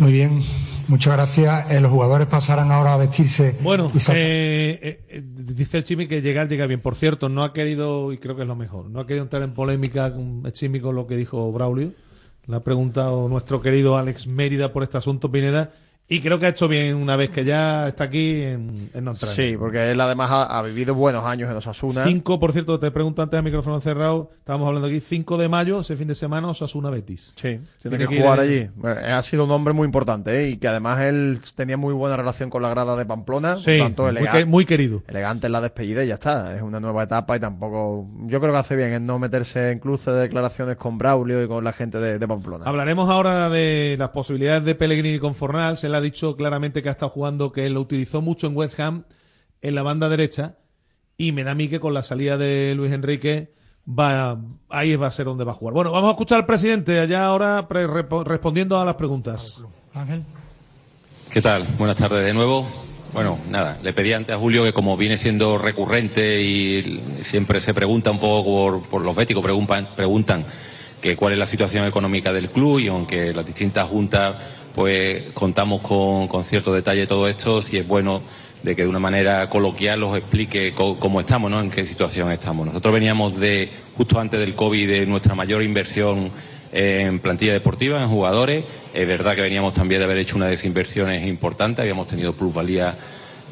Muy bien, muchas gracias. Eh, los jugadores pasarán ahora a vestirse. Bueno, eh, eh, eh, dice el Chimi que llegar llega bien. Por cierto, no ha querido, y creo que es lo mejor, no ha querido entrar en polémica con el Chimi con lo que dijo Braulio. Le ha preguntado nuestro querido Alex Mérida por este asunto, Pineda, y creo que ha hecho bien una vez que ya está aquí en, en. Sí, porque él además ha, ha vivido buenos años en Osasuna. 5, por cierto, te pregunto antes de micrófono cerrado, estábamos hablando aquí, 5 de mayo, ese fin de semana, Osasuna Betis. Sí, tiene que jugar allí. Eh, Ha sido un hombre muy importante ¿eh? y que además él tenía muy buena relación con la grada de Pamplona. Sí, tanto, muy elega- que- muy querido. Elegante en la despedida y ya está. Es una nueva etapa y tampoco. Yo creo que hace bien en no meterse en cruce de declaraciones con Braulio y con la gente de, de Pamplona. Hablaremos ahora de las posibilidades de Pellegrini con Fornal. Se ha dicho claramente que ha estado jugando, que lo utilizó mucho en West Ham, en la banda derecha, y me da a mí que con la salida de Luis Enrique va ahí va a ser donde va a jugar. Bueno, vamos a escuchar al presidente allá ahora pre- respondiendo a las preguntas. Ángel. ¿Qué tal? Buenas tardes de nuevo. Bueno, nada, le pedí antes a Julio que como viene siendo recurrente y siempre se pregunta un poco por, por los béticos, preguntan, preguntan que cuál es la situación económica del club y aunque las distintas juntas pues contamos con, con cierto detalle todo esto, si es bueno de que de una manera coloquial os explique cómo estamos, ¿no? En qué situación estamos. Nosotros veníamos de, justo antes del COVID, de nuestra mayor inversión en plantilla deportiva, en jugadores. Es verdad que veníamos también de haber hecho una desinversiones importante, habíamos tenido plusvalía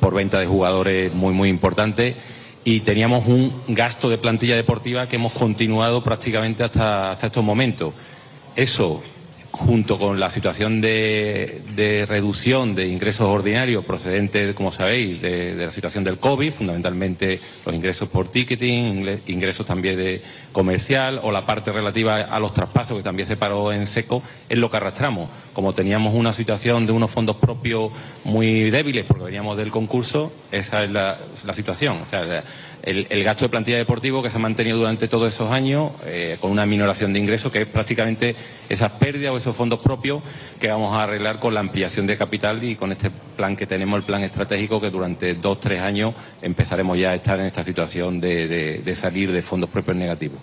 por venta de jugadores muy, muy importante y teníamos un gasto de plantilla deportiva que hemos continuado prácticamente hasta, hasta estos momentos. Eso, junto con la situación de, de reducción de ingresos ordinarios procedentes, como sabéis, de, la situación del COVID, fundamentalmente los ingresos por ticketing, ingresos también de comercial o la parte relativa a los traspasos que también se paró en seco, es lo que arrastramos. Como teníamos una situación de unos fondos propios muy débiles porque veníamos del concurso, esa es la, la situación. O sea, el gasto de plantilla deportivo que se ha mantenido durante todos esos años eh, con una minoración de ingresos que es prácticamente esas pérdidas o esos fondos propios que vamos a arreglar con la ampliación de capital y con este plan que tenemos, el plan estratégico, que durante dos, tres años empezaremos ya a estar en esta situación de, de- de salir de fondos propios negativos.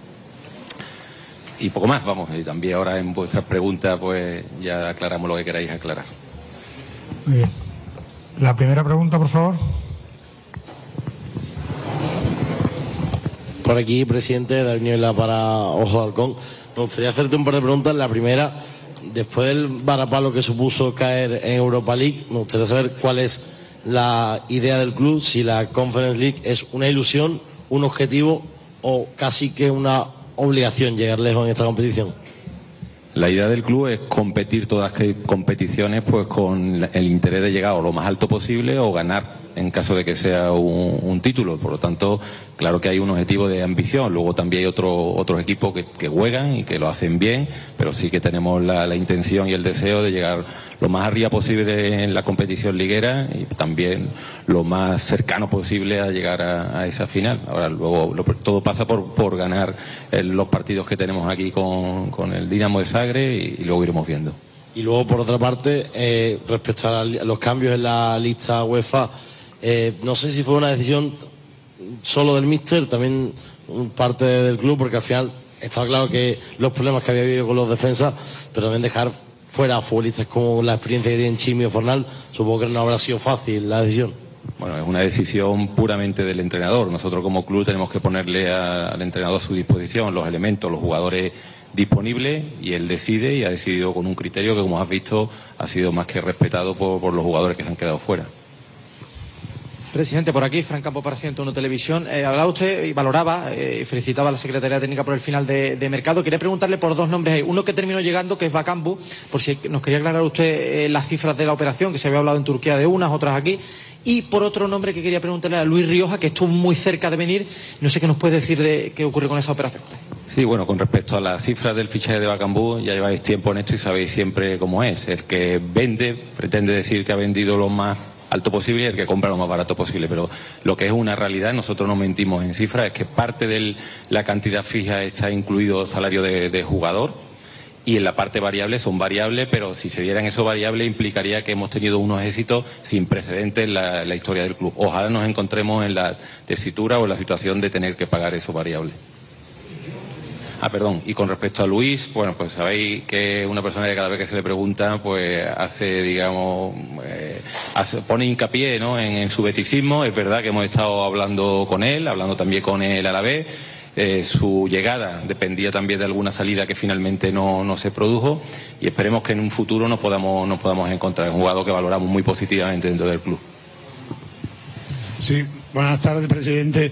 Y poco más, vamos, y también ahora en vuestras preguntas pues ya aclaramos lo que queráis aclarar. Muy bien. La primera pregunta, por favor. Por aquí, presidente, David Niebla para Ojo de Halcón. Me gustaría hacerte un par de preguntas. La primera, después del varapalo que supuso caer en Europa League, me gustaría saber cuál es la idea del club, si la Conference League es una ilusión, un objetivo o casi que una obligación llegar lejos en esta competición. La idea del club es competir todas las competiciones pues con el interés de llegar o lo más alto posible o ganar en caso de que sea un, título. Por lo tanto, claro que hay un objetivo de ambición. Luego también hay otro- otros equipos que, juegan y que lo hacen bien, pero sí que tenemos la, intención y el deseo de llegar lo más arriba posible en la competición liguera y también lo más cercano posible a llegar a, esa final. Ahora, luego lo- todo pasa por, por ganar eh, los partidos que tenemos aquí con, con el Dinamo de Sagre y, luego iremos viendo. Y luego, por otra parte, eh, respecto a los cambios en la lista UEFA, eh, no sé si fue una decisión solo del míster, también parte del club, porque al final estaba claro que los problemas que había habido con los defensas, pero también dejar fuera a futbolistas como la experiencia que tienen Chimi o Fornal, supongo que no habrá sido fácil la decisión. Bueno, es una decisión puramente del entrenador. Nosotros como club tenemos que ponerle al entrenador a su disposición los elementos, los jugadores disponibles y él decide y ha decidido con un criterio que, como has visto, ha sido más que respetado por los jugadores que se han quedado fuera. Presidente, por aquí, Fran Campo para 101 Televisión. Eh, hablaba usted y valoraba eh, felicitaba a la Secretaría Técnica por el final de, de mercado. Quería preguntarle por dos nombres ahí. Uno que terminó llegando, que es Bacambu, por si nos quería aclarar usted eh, las cifras de la operación, que se había hablado en Turquía de unas, otras aquí. Y por otro nombre que quería preguntarle a Luis Rioja, que estuvo muy cerca de venir. No sé qué nos puede decir de qué ocurre con esa operación. Sí, bueno, con respecto a las cifras del fichaje de Bacambú, ya lleváis tiempo en esto y sabéis siempre cómo es. El que vende pretende decir que ha vendido lo más alto posible y el que compra lo más barato posible. Pero lo que es una realidad, nosotros no mentimos en cifras, es que parte de la cantidad fija está incluido salario de, jugador y en la parte variable son variables, pero si se dieran esos variables implicaría que hemos tenido unos éxitos sin precedentes en la, en la historia del club. Ojalá nos encontremos en la tesitura o en la situación de tener que pagar esos variables. Ah, perdón. Y con respecto a Luis, bueno, pues sabéis que una persona que cada vez que se le pregunta, pues hace, digamos, eh, pone hincapié ¿no? en, su beticismo. Es verdad que hemos estado hablando con él, hablando también con él a la vez. Eh, su llegada dependía también de alguna salida que finalmente no, no se produjo y esperemos que en un futuro nos podamos, nos podamos encontrar. Un jugador que valoramos muy positivamente dentro del club. Sí, buenas tardes, presidente.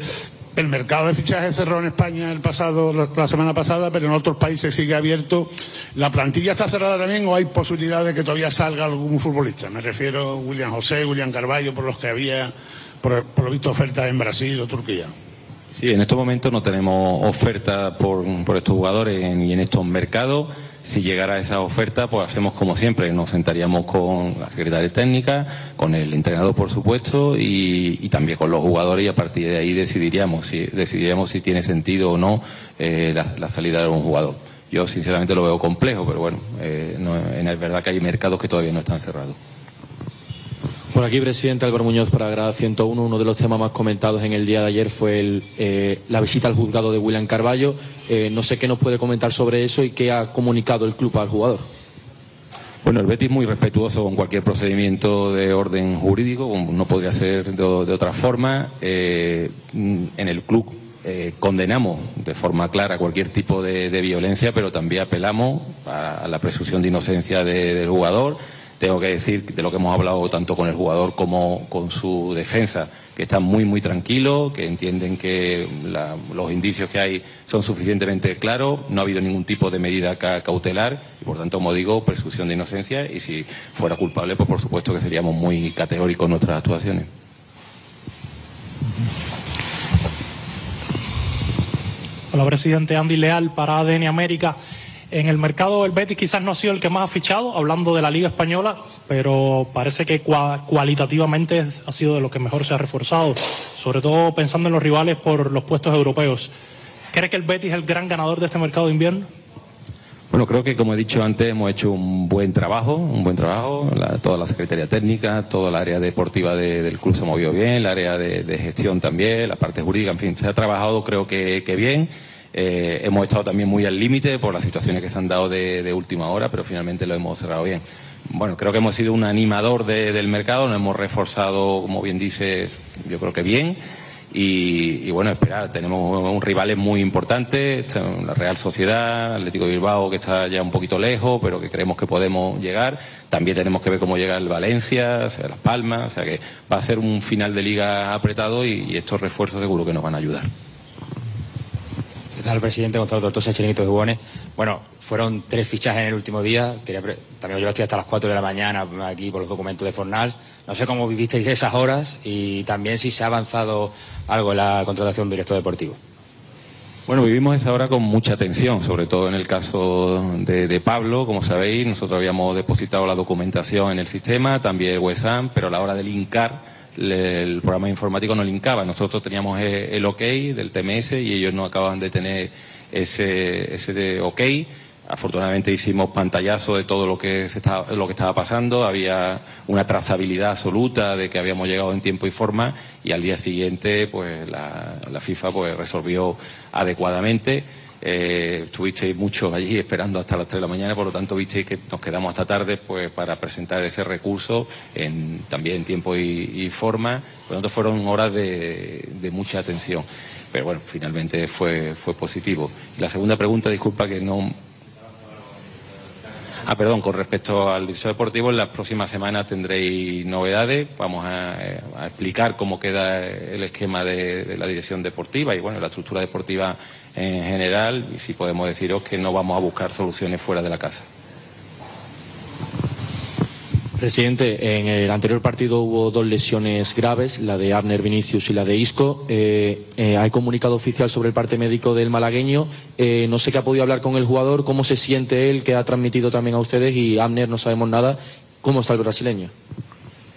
El mercado de fichajes cerró en España el pasado, la, semana pasada, pero en otros países sigue abierto. ¿La plantilla está cerrada también o hay posibilidad de que todavía salga algún futbolista? Me refiero a William José, William Carballo, por los que había, por, lo visto, ofertas en Brasil o Turquía. Sí, en estos momentos no tenemos oferta por estos jugadores ni en estos mercados. Si llegara esa oferta, pues hacemos como siempre, nos sentaríamos con la secretaria técnica, con el entrenador, por supuesto, y, también con los jugadores y a partir de ahí decidiríamos si, decidiríamos si tiene sentido o no eh, la, la salida de un jugador. Yo sinceramente lo veo complejo, pero bueno, eh, no, es verdad que hay mercados que todavía no están cerrados. Por aquí, presidente Álvaro Muñoz, para Grada 101. Uno de los temas más comentados en el día de ayer fue el, eh, la visita al juzgado de William Carballo. Eh, no sé qué nos puede comentar sobre eso y qué ha comunicado el club al jugador. Bueno, el Betis es muy respetuoso con cualquier procedimiento de orden jurídico, no podría ser de, otra forma. Eh, en el club condenamos de forma clara cualquier tipo de, violencia, pero también apelamos a, la presunción de inocencia de- del jugador. Tengo que decir de lo que hemos hablado tanto con el jugador como con su defensa, que están muy, muy tranquilos, que entienden que los indicios que hay son suficientemente claros, no ha habido ningún tipo de medida ca- cautelar y, por tanto, como digo, presunción de inocencia y si fuera culpable, pues por supuesto que seríamos muy categóricos en nuestras actuaciones. Hola, presidente Andy Leal para ADN América. En el mercado el Betis quizás no ha sido el que más ha fichado, hablando de la Liga Española, pero parece que cua- cualitativamente ha sido de lo que mejor se ha reforzado, sobre todo pensando en los rivales por los puestos europeos. ¿Cree que el Betis es el gran ganador de este mercado de invierno? Bueno, creo que como he dicho antes hemos hecho un buen trabajo, un buen trabajo. La- toda la secretaría técnica, toda el área deportiva de- del club se ha movido bien, el área de, gestión también, la parte jurídica, en fin, se ha trabajado creo que bien. Eh, hemos estado también muy al límite por las situaciones que se han dado de, última hora, pero finalmente lo hemos cerrado bien. Bueno, creo que hemos sido un animador de- del mercado, nos hemos reforzado, como bien dices, yo creo que bien. Y, bueno, esperar, tenemos un rivales muy importante, la Real Sociedad, Atlético de Bilbao, que está ya un poquito lejos, pero que creemos que podemos llegar. También tenemos que ver cómo llega el Valencia, sea, Las Palmas, o sea que va a ser un final de liga apretado y, y estos refuerzos seguro que nos van a ayudar. ¿Qué tal, presidente Gonzalo Tortosa, Chiringuito de Jugones? Bueno, fueron tres fichajes en el último día. Quería pre- también yo estoy hasta las 4 de la mañana aquí por los documentos de Fornals. No sé cómo vivisteis esas horas y también si se ha avanzado algo en la contratación de director deportivo. Bueno, vivimos esa hora con mucha tensión, sobre todo en el caso de, de Pablo. Como sabéis, nosotros habíamos depositado la documentación en el sistema, también el WESAM, pero a la hora de linkar, le- el programa informático no linkaba. Nosotros teníamos eh, el OK del TMS y ellos no acababan de tener ese, ese de OK. Afortunadamente hicimos pantallazo de todo lo que, se estaba, lo que estaba pasando, había una trazabilidad absoluta de que habíamos llegado en tiempo y forma y al día siguiente pues la, la FIFA pues resolvió adecuadamente. Eh, estuvisteis muchos allí esperando hasta las 3 de la mañana, por lo tanto visteis que nos quedamos hasta tarde pues para presentar ese recurso en, también en tiempo y, forma. Por lo tanto fueron horas de, mucha atención. Pero bueno, finalmente fue, positivo. La segunda pregunta, disculpa que no, Ah, perdón, con respecto al director deportivo, en las próximas semanas tendréis novedades. Vamos a, eh, explicar cómo queda el esquema de la dirección deportiva y bueno, la estructura deportiva en general. Y si podemos deciros que no vamos a buscar soluciones fuera de la casa. Presidente, en el anterior partido hubo dos lesiones graves, la de Abner Vinicius y la de Isco. Eh, eh, hay comunicado oficial sobre el parte médico del malagueño. Eh, no sé qué ha podido hablar con el jugador, cómo se siente él, que ha transmitido también a ustedes, y Abner no sabemos nada. ¿Cómo está el brasileño?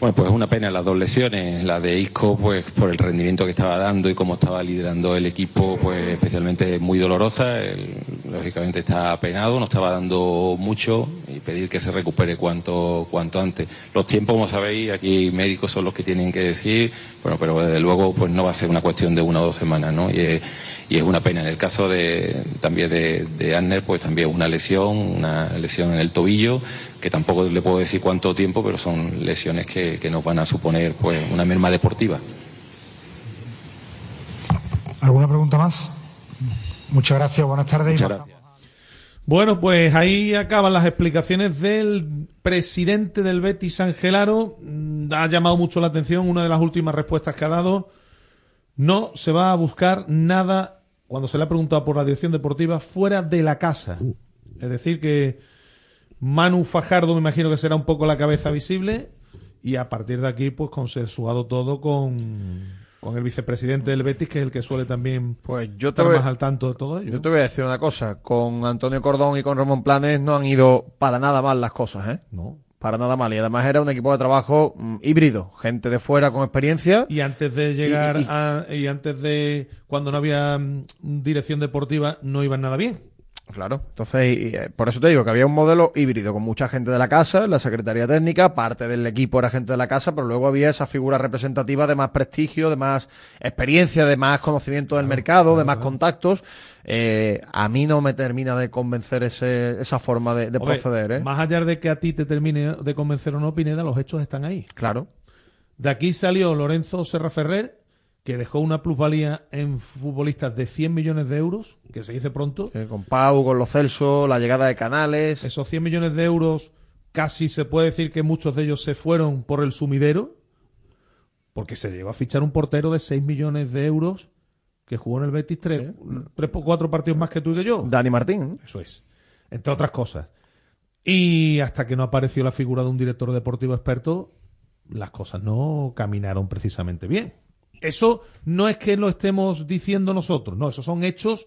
Bueno, pues es una pena las dos lesiones. La de Isco, pues por el rendimiento que estaba dando y cómo estaba liderando el equipo, pues especialmente muy dolorosa. Él, lógicamente está apenado, no estaba dando mucho y pedir que se recupere cuanto, cuanto antes. Los tiempos, como sabéis, aquí médicos son los que tienen que decir, bueno, pero desde luego pues no va a ser una cuestión de una o dos semanas, ¿no? Y es, una pena. En el caso de, también de, de Anner, pues también una lesión, una lesión en el tobillo, que tampoco le puedo decir cuánto tiempo, pero son lesiones que, que nos van a suponer pues una merma deportiva. ¿Alguna pregunta más? Muchas gracias, buenas tardes. Muchas gracias. Bueno, pues ahí acaban las explicaciones del presidente del Betis, Angelaro. Mm, Ha llamado mucho la atención una de las últimas respuestas que ha dado. No se va a buscar nada, cuando se le ha preguntado por la dirección deportiva, fuera de la casa. Es decir, que Manu Fajardo me imagino que será un poco la cabeza visible y a partir de aquí pues consensuado todo con, con el vicepresidente del Betis, que es el que suele también pues yo te estar voy- más al tanto de todo ello. Yo te voy a decir una cosa, con Antonio Cordón y con Ramón Planes no han ido para nada mal las cosas, ¿eh? No. Para nada mal. Y además era un equipo de trabajo mm, híbrido, gente de fuera con experiencia. Y antes de llegar Y- y- a. Y antes de. Cuando no había mm, dirección deportiva, no iban nada bien. Claro, entonces, y, eh, por eso te digo que había un modelo híbrido con mucha gente de la casa, la Secretaría Técnica, parte del equipo era gente de la casa, pero luego había esa figura representativa de más prestigio, de más experiencia, de más conocimiento del mercado, de más contactos. Eh, a mí no me termina de convencer ese, esa forma de, proceder, ¿eh? Más allá de que a ti te termine de convencer o no, Pineda, los hechos están ahí. Claro. De aquí salió Lorenzo Serra Ferrer, que dejó una plusvalía en futbolistas de 100 millones de euros, que se dice pronto. Con Pau, con los Celso, la llegada de Canales. Esos 100 millones de euros, casi se puede decir que muchos de ellos se fueron por el sumidero, porque se llegó a fichar un portero de 6 millones de euros que jugó en el Betis tres, tres o cuatro partidos más que tú y que yo. Dani Martín. Eso es. Entre otras cosas. Y hasta que no apareció la figura de un director deportivo experto, las cosas no caminaron precisamente bien. Eso no es que lo estemos diciendo nosotros, no, esos son hechos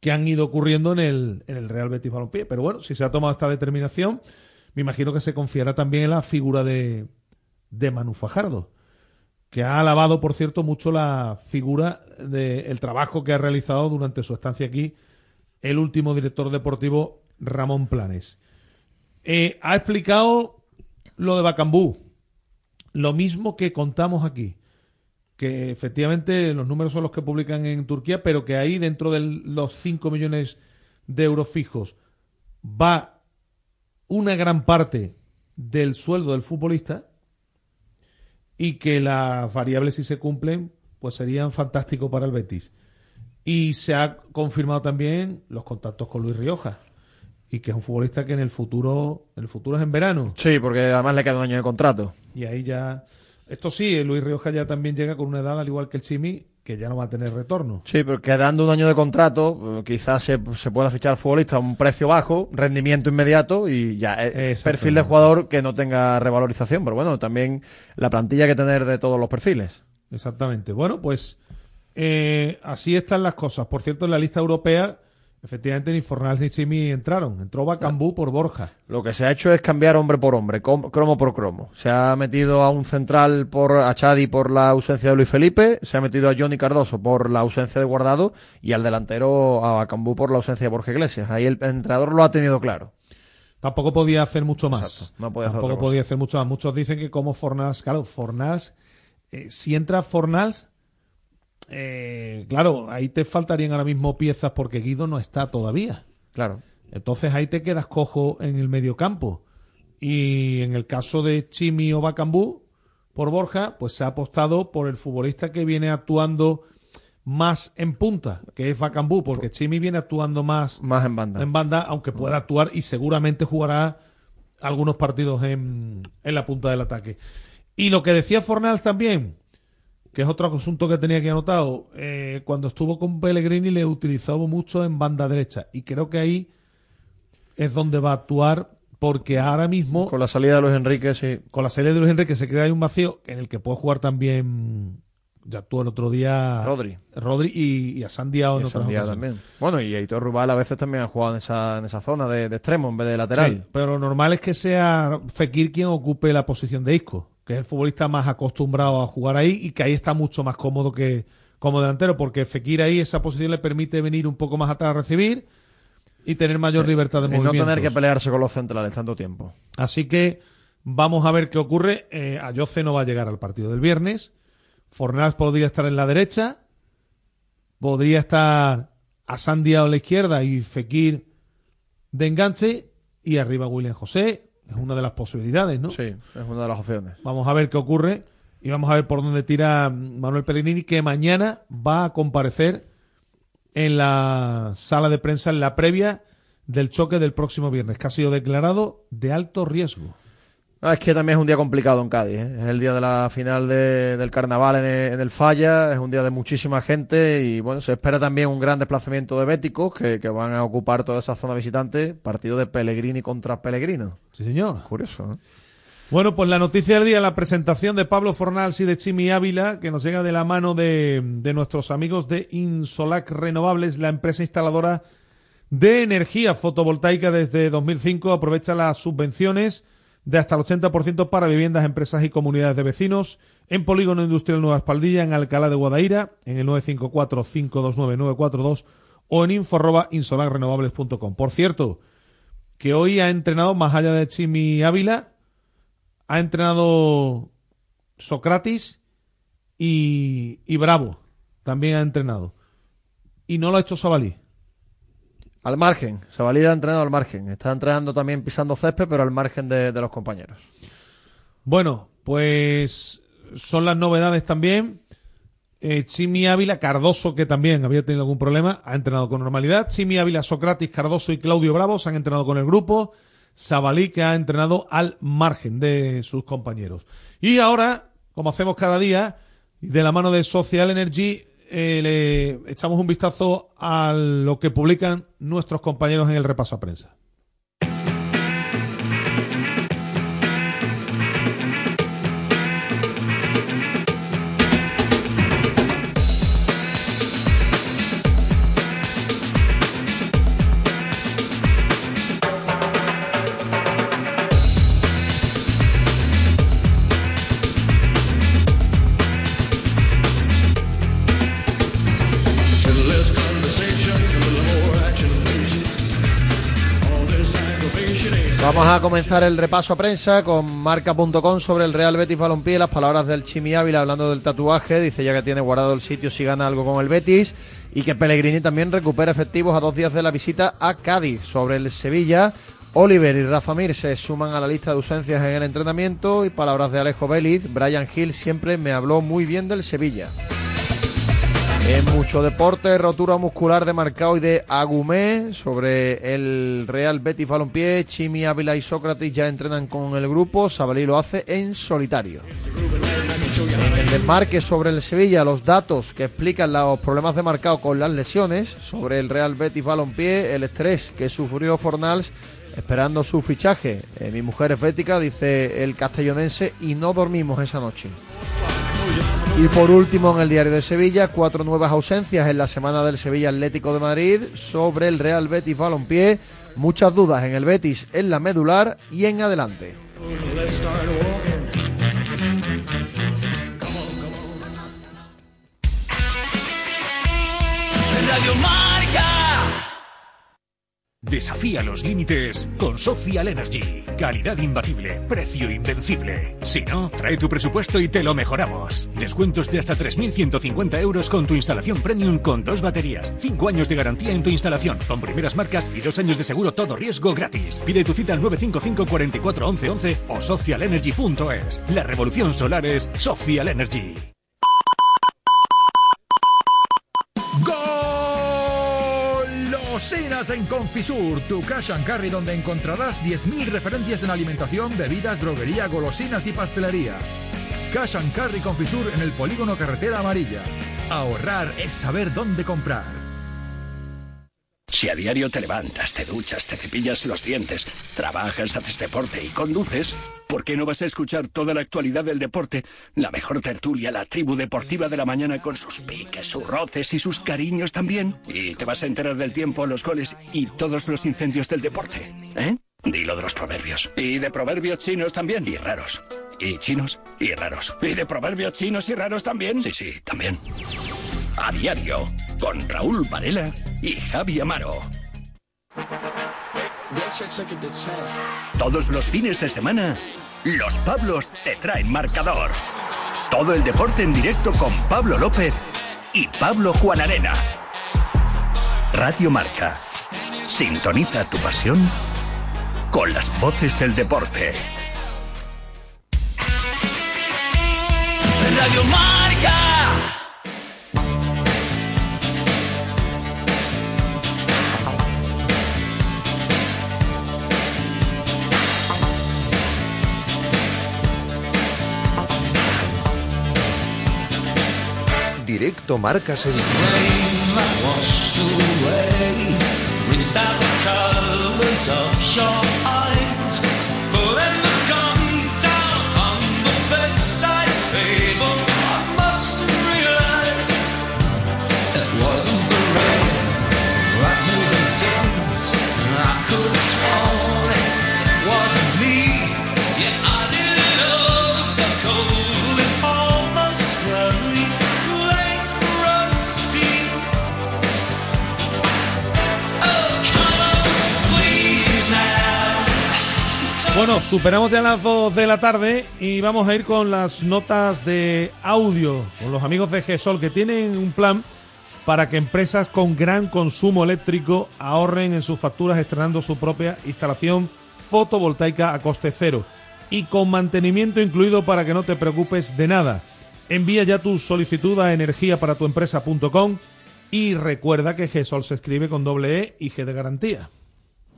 que han ido ocurriendo en el, en el Real Betis Balompié. Pero bueno, si se ha tomado esta determinación, me imagino que se confiará también en la figura de, de Manu Fajardo, que ha alabado, por cierto, mucho la figura del trabajo que ha realizado durante su estancia aquí el último director deportivo, Ramón Planes. Eh, ha explicado lo de Bacambú, lo mismo que contamos aquí, que efectivamente los números son los que publican en Turquía, pero que ahí dentro de los 5 millones de euros fijos va una gran parte del sueldo del futbolista y que las variables si se cumplen pues serían fantásticos para el Betis. Y se ha confirmado también los contactos con Luis Rioja y que es un futbolista que en el futuro, en el futuro es en verano. Sí, porque además le queda un año de contrato. Y ahí ya. Esto sí, Luis Rioja ya también llega con una edad, al igual que el Chimi, que ya no va a tener retorno. Sí, pero quedando un año de contrato, eh, quizás se, se pueda fichar al futbolista a un precio bajo, rendimiento inmediato y ya es perfil de jugador que no tenga revalorización. Pero bueno, también la plantilla hay que tener de todos los perfiles. Exactamente. Bueno, pues eh, así están las cosas. Por cierto, en la lista europea, efectivamente ni Fornals ni Chimi entraron. Entró Bacambú por Borja. Lo que se ha hecho es cambiar hombre por hombre, cromo por cromo. Se ha metido a un central por a Chadi por la ausencia de Luis Felipe, se ha metido a Johnny Cardoso por la ausencia de Guardado y al delantero a Bacambú por la ausencia de Borja Iglesias. Ahí el entrenador lo ha tenido claro. Tampoco podía hacer mucho más. Exacto, no podía hacer Tampoco cosa. podía hacer mucho más. Muchos dicen que como Fornals, claro, Fornals, eh, si entra Fornals, eh, claro, ahí te faltarían ahora mismo piezas porque Guido no está todavía. Claro. Entonces ahí te quedas cojo en el medio campo. Y en el caso de Chimi o Bacambú, por Borja, pues se ha apostado por el futbolista que viene actuando más en punta, que es Bacambú, porque Chimi viene actuando más, más en banda. en banda, aunque pueda actuar y seguramente jugará algunos partidos en, en la punta del ataque. Y lo que decía Fornals también, que es otro asunto que tenía aquí anotado, eh, cuando estuvo con Pellegrini le utilizó mucho en banda derecha y creo que ahí es donde va a actuar porque ahora mismo Con la salida de Luis Enrique, sí. con la salida de Luis Enrique se crea ahí un vacío en el que puede jugar también ya actuó el otro día Rodri. Rodri y, y a Sandiao en ocasiones. también. Bueno, y Aitor Rubal a veces también ha jugado en esa, en esa zona de, de extremo en vez de lateral. Sí, pero lo normal es que sea Fekir quien ocupe la posición de Isco, que es el futbolista más acostumbrado a jugar ahí y que ahí está mucho más cómodo que como delantero, porque Fekir ahí esa posición le permite venir un poco más atrás a recibir y tener mayor libertad de y no movimiento. tener que pelearse con los centrales tanto tiempo. Así que vamos a ver qué ocurre. Eh, Ayoce no va a llegar al partido del viernes. Fornals podría estar en la derecha. Podría estar a Sandia a la izquierda y Fekir de enganche. Y arriba William José. Es una de las posibilidades, ¿no? Sí, es una de las opciones. Vamos a ver qué ocurre. Y vamos a ver por dónde tira Manuel Pellegrini, que mañana va a comparecer en la sala de prensa en la previa del choque del próximo viernes, que ha sido declarado de alto riesgo. Ah, es que también es un día complicado en Cádiz. ¿eh? Es el día de la final de- del carnaval en el, en el Falla, es un día de muchísima gente y bueno, se espera también un gran desplazamiento de béticos que, que van a ocupar toda esa zona visitante. Partido de Pellegrini contra Pellegrino. Sí, señor. Curioso. ¿eh? Bueno, pues la noticia del día, la presentación de Pablo Fornals y de Chimi Ávila, que nos llega de la mano de, de nuestros amigos de Insolac Renovables, la empresa instaladora de energía fotovoltaica desde 2005. Aprovecha las subvenciones de hasta el 80% para viviendas, empresas y comunidades de vecinos en Polígono Industrial Nueva Espaldilla, en Alcalá de Guadaira, en el 954-529-942 o en info.insolarrenovables.com. Por cierto, que hoy ha entrenado, más allá de Chimi Ávila, ha entrenado Socrates y, y Bravo. También ha entrenado. Y no lo ha hecho Sabalí. Al margen, Sabalí ha entrenado al margen. Está entrenando también pisando césped, pero al margen de, los compañeros. Bueno, pues son las novedades también. Eh, Chimi Ávila, Cardoso, que también había tenido algún problema, ha entrenado con normalidad. Chimi Ávila, Socrates, Cardoso y Claudio Bravo han entrenado con el grupo. Sabalí, que ha entrenado al margen de sus compañeros. Y ahora, como hacemos cada día, de la mano de Social Energy, eh, le echamos un vistazo a lo que publican nuestros compañeros en el repaso a prensa. Vamos a comenzar el repaso a prensa con marca.com sobre el Real Betis Balompié. Las palabras del Chimi Ávila hablando del tatuaje. Dice ya que tiene guardado el sitio si gana algo con el Betis. Y que Pellegrini también recupera efectivos a dos días de la visita a Cádiz. Sobre el Sevilla, Oliver y Rafa Mir se suman a la lista de ausencias en el entrenamiento. Y palabras de Alejo Vélez. Brian Hill siempre me habló muy bien del Sevilla. En mucho deporte, rotura muscular de Marcao y de Agumé sobre el Real Betis Balompié. Chimi, Ávila y Sócrates ya entrenan con el grupo. Sabalí lo hace en solitario. El desmarque sobre el Sevilla, los datos que explican los problemas de Marcao con las lesiones. Sobre el Real Betis Balompié, el estrés que sufrió Fornals esperando su fichaje. Eh, mi mujer es bética, dice el castellonense, y no dormimos esa noche. Y por último, en el diario de Sevilla, cuatro nuevas ausencias en la semana del Sevilla Atlético de Madrid sobre el Real Betis Balompié. Muchas dudas en el Betis, en la medular y en adelante. Radio. Desafía los límites con Social Energy. Calidad imbatible, precio invencible. Si no, trae tu presupuesto y te lo mejoramos. Descuentos de hasta 3.150 euros con tu instalación premium con dos baterías. Cinco años de garantía en tu instalación, con primeras marcas y dos años de seguro todo riesgo gratis. Pide tu cita al 955 44 11 11 o socialenergy.es. La revolución solar es Social Energy. Golosinas en Confisur, tu cash and carry donde encontrarás 10.000 referencias en alimentación, bebidas, droguería, golosinas y pastelería. Cash and Carry Confisur en el polígono Carretera Amarilla. Ahorrar es saber dónde comprar. Si a diario te levantas, te duchas, te cepillas los dientes, trabajas, haces deporte y conduces, ¿por qué no vas a escuchar toda la actualidad del deporte? La mejor tertulia, la tribu deportiva de la mañana con sus piques, sus roces y sus cariños también. Y te vas a enterar del tiempo, los goles y todos los incendios del deporte. ¿Eh? Dilo de los proverbios. Y de proverbios chinos también. Y raros. Y chinos y raros. ¿Y de proverbios chinos y raros también? Sí, sí, también. A diario, con Raúl Varela y Javi Amaro. Todos los fines de semana, los Pablos te traen marcador. Todo el deporte en directo con Pablo López y Pablo Juan Arena. Radio Marca. Sintoniza tu pasión con las voces del deporte. Radio Marca. Directo Marca Sevilla. Bueno, superamos ya las 2 de la tarde y vamos a ir con las notas de audio con los amigos de GESOL que tienen un plan para que empresas con gran consumo eléctrico ahorren en sus facturas estrenando su propia instalación fotovoltaica a coste cero y con mantenimiento incluido para que no te preocupes de nada. Envía ya tu solicitud a energiaparatuempresa.com y recuerda que GESOL se escribe con doble E y G de garantía.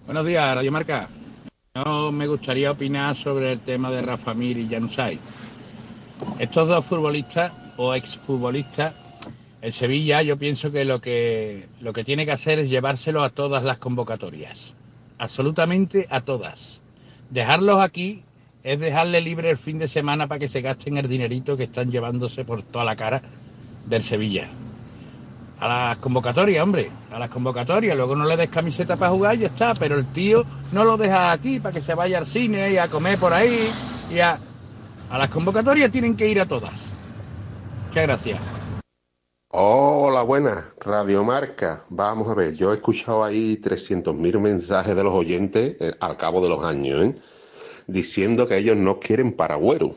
Buenos días, Radio Marca. Yo me gustaría opinar sobre el tema de Rafa Mir y Januzaj. Estos dos futbolistas o exfutbolistas, el Sevilla yo pienso que lo que lo que tiene que hacer es llevárselo a todas las convocatorias. Absolutamente a todas. Dejarlos aquí es dejarle libre el fin de semana para que se gasten el dinerito que están llevándose por toda la cara del Sevilla. A las convocatorias, hombre, a las convocatorias. Luego no le des camiseta para jugar y ya está. Pero el tío no lo deja aquí para que se vaya al cine y a comer por ahí. Y a, a las convocatorias tienen que ir a todas. Muchas gracias. Hola, buenas, Radio Marca. Vamos a ver, yo he escuchado ahí 300.000 mensajes de los oyentes eh, al cabo de los años, ¿eh? diciendo que ellos no quieren paragüero.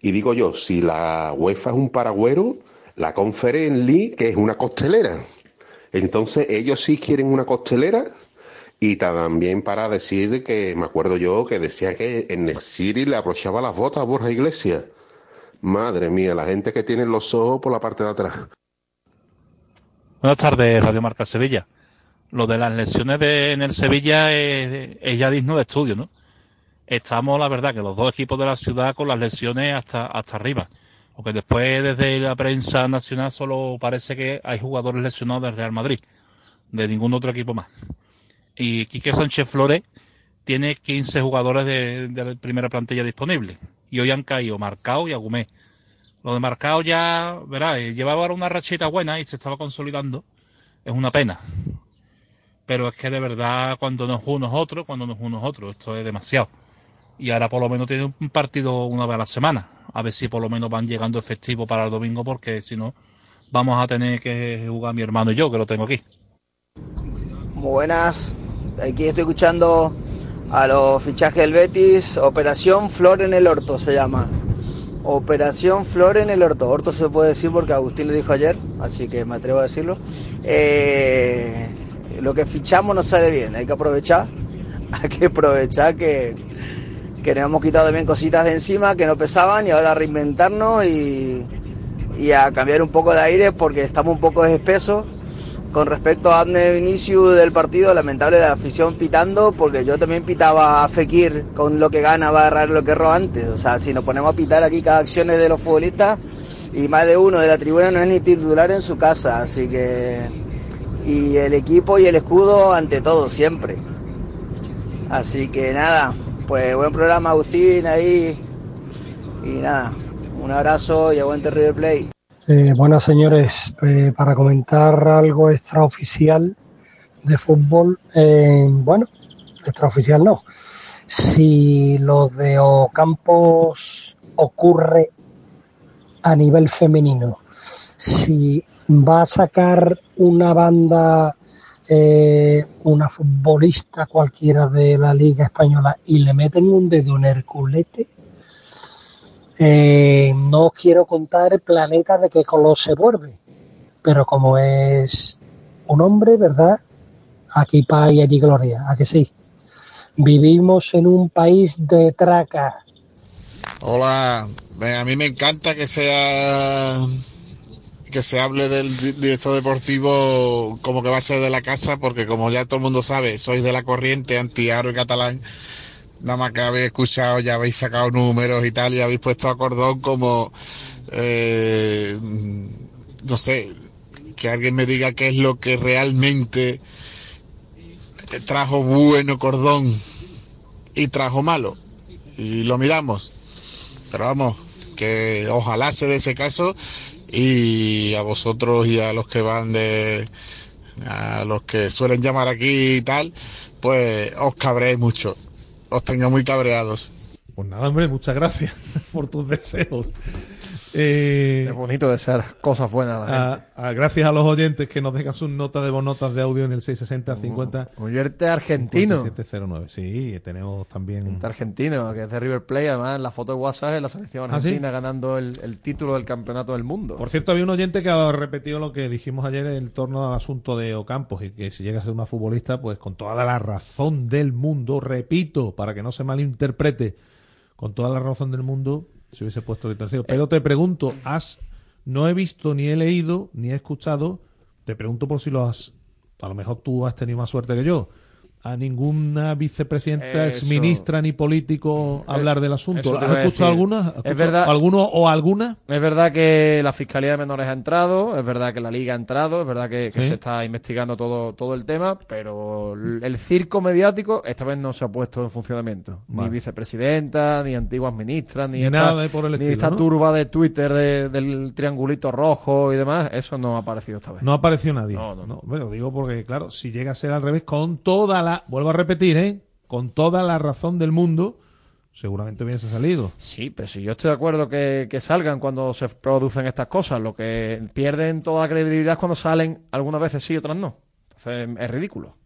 Y digo yo, si la UEFA es un paragüero, la Conference League, que es una costelera. Entonces ellos sí quieren una costelera y también para decir que me acuerdo yo que decía que en el City le aprovechaba las botas a Borja Iglesias. Madre mía, la gente que tiene los ojos por la parte de atrás. Buenas tardes, Radio Marca Sevilla. Lo de las lesiones de, en el Sevilla es, es, ya digno de estudio, ¿no? Estamos, la verdad, que los dos equipos de la ciudad con las lesiones hasta, hasta arriba. Porque después desde la prensa nacional solo parece que hay jugadores lesionados del Real Madrid, de ningún otro equipo más. Y Quique Sánchez Flores tiene 15 jugadores de, la primera plantilla disponible. Y hoy han caído Marcao y Agumé. Lo de Marcao ya, verá, llevaba ahora una rachita buena y se estaba consolidando. Es una pena. Pero es que de verdad cuando no es uno es otro, cuando no es uno es otro. Esto es demasiado. Y ahora por lo menos tiene un partido una vez a la semana a ver si por lo menos van llegando efectivos para el domingo, porque si no, vamos a tener que jugar mi hermano y yo, que lo tengo aquí. Buenas, aquí estoy escuchando a los fichajes del Betis, Operación Flor en el Horto se llama. Operación Flor en el Horto. Horto se puede decir porque Agustín lo dijo ayer, así que me atrevo a decirlo. Eh, lo que fichamos no sale bien, hay que aprovechar, hay que aprovechar que, que nos hemos quitado también cositas de encima que no pesaban y ahora reinventarnos y, y a cambiar un poco de aire porque estamos un poco espesos. Con respecto a Abner Vinicius del partido, lamentable la afición pitando, porque yo también pitaba a Fekir con lo que gana va a agarrar lo que erró antes. O sea, si nos ponemos a pitar aquí cada acción de los futbolistas, y más de uno de la tribuna no es ni titular en su casa, así que. Y el equipo y el escudo ante todo, siempre. Así que nada, pues buen programa Agustín ahí. Y nada, un abrazo y aguante River Play. Eh, bueno, señores, eh, para comentar algo extraoficial de fútbol, eh, bueno, extraoficial no. Si lo de Ocampos ocurre a nivel femenino, si va a sacar una banda, eh, una futbolista cualquiera de la Liga Española y le meten un dedo en el culete, eh, no quiero contar el planeta de qué color se vuelve, pero como es un hombre, ¿verdad? Aquí paz y allí gloria, ¿a que sí? Vivimos en un país de traca. Hola, a mí me encanta que sea que se hable del director deportivo como que va a ser de la casa, porque como ya todo el mundo sabe, sois de la corriente anti-aro y catalán nada más que habéis escuchado, ya habéis sacado números y tal, y habéis puesto a Cordón como, eh, no sé, que alguien me diga qué es lo que realmente trajo bueno Cordón y trajo malo. Y lo miramos. Pero vamos, que ojalá se dé ese caso y a vosotros y a los que van de a los que suelen llamar aquí y tal, pues os cabréis mucho os tengo muy cabreados. Pues nada, hombre, muchas gracias por tus deseos. Eh, Es bonito desear cosas buenas a la gente. a- gracias a los oyentes que nos dejan sus notas de notas de audio en el 660 50 Oyente argentino. 5709. Sí, tenemos también. Oyente argentino, que es de River Plate, además en la foto de WhatsApp es la selección ¿Ah, sí? argentina ganando el, el título del campeonato del mundo. Por cierto, había un oyente que ha repetido lo que dijimos ayer en torno al asunto de Ocampos y que si llega a ser una futbolista, pues con toda la razón del mundo, repito, para que no se malinterprete, con toda la razón del mundo, se hubiese puesto el tercero. Pero te pregunto, has no he visto ni he leído ni he escuchado, te pregunto por si lo has, a lo mejor tú has tenido más suerte que yo. A ninguna vicepresidenta, Eso- exministra ni político hablar del asunto. ¿Has escuchado decir. alguna? ¿Has Es verdad- ¿Alguno o alguna? Es verdad que la Fiscalía de Menores ha entrado, es verdad que la Liga ha entrado, es verdad que, que Sí. se está investigando todo, todo el tema, pero el circo mediático esta vez no se ha puesto en funcionamiento. Vale. Ni vicepresidenta, ni antiguas ministras, ni, Ni esta, nada por el ni estilo, esta ¿no? turba de Twitter de- del triangulito rojo y demás, eso no ha aparecido esta vez. No apareció nadie. No, no, no. Bueno, digo porque, claro, si llega a ser al revés, con toda la, vuelvo a repetir, ¿eh? Con toda la razón del mundo, seguramente hubiese salido. Sí, pero si yo estoy de acuerdo que, que salgan cuando se producen estas cosas, lo que pierden toda la credibilidad es cuando salen algunas veces sí otras no. Entonces es ridículo.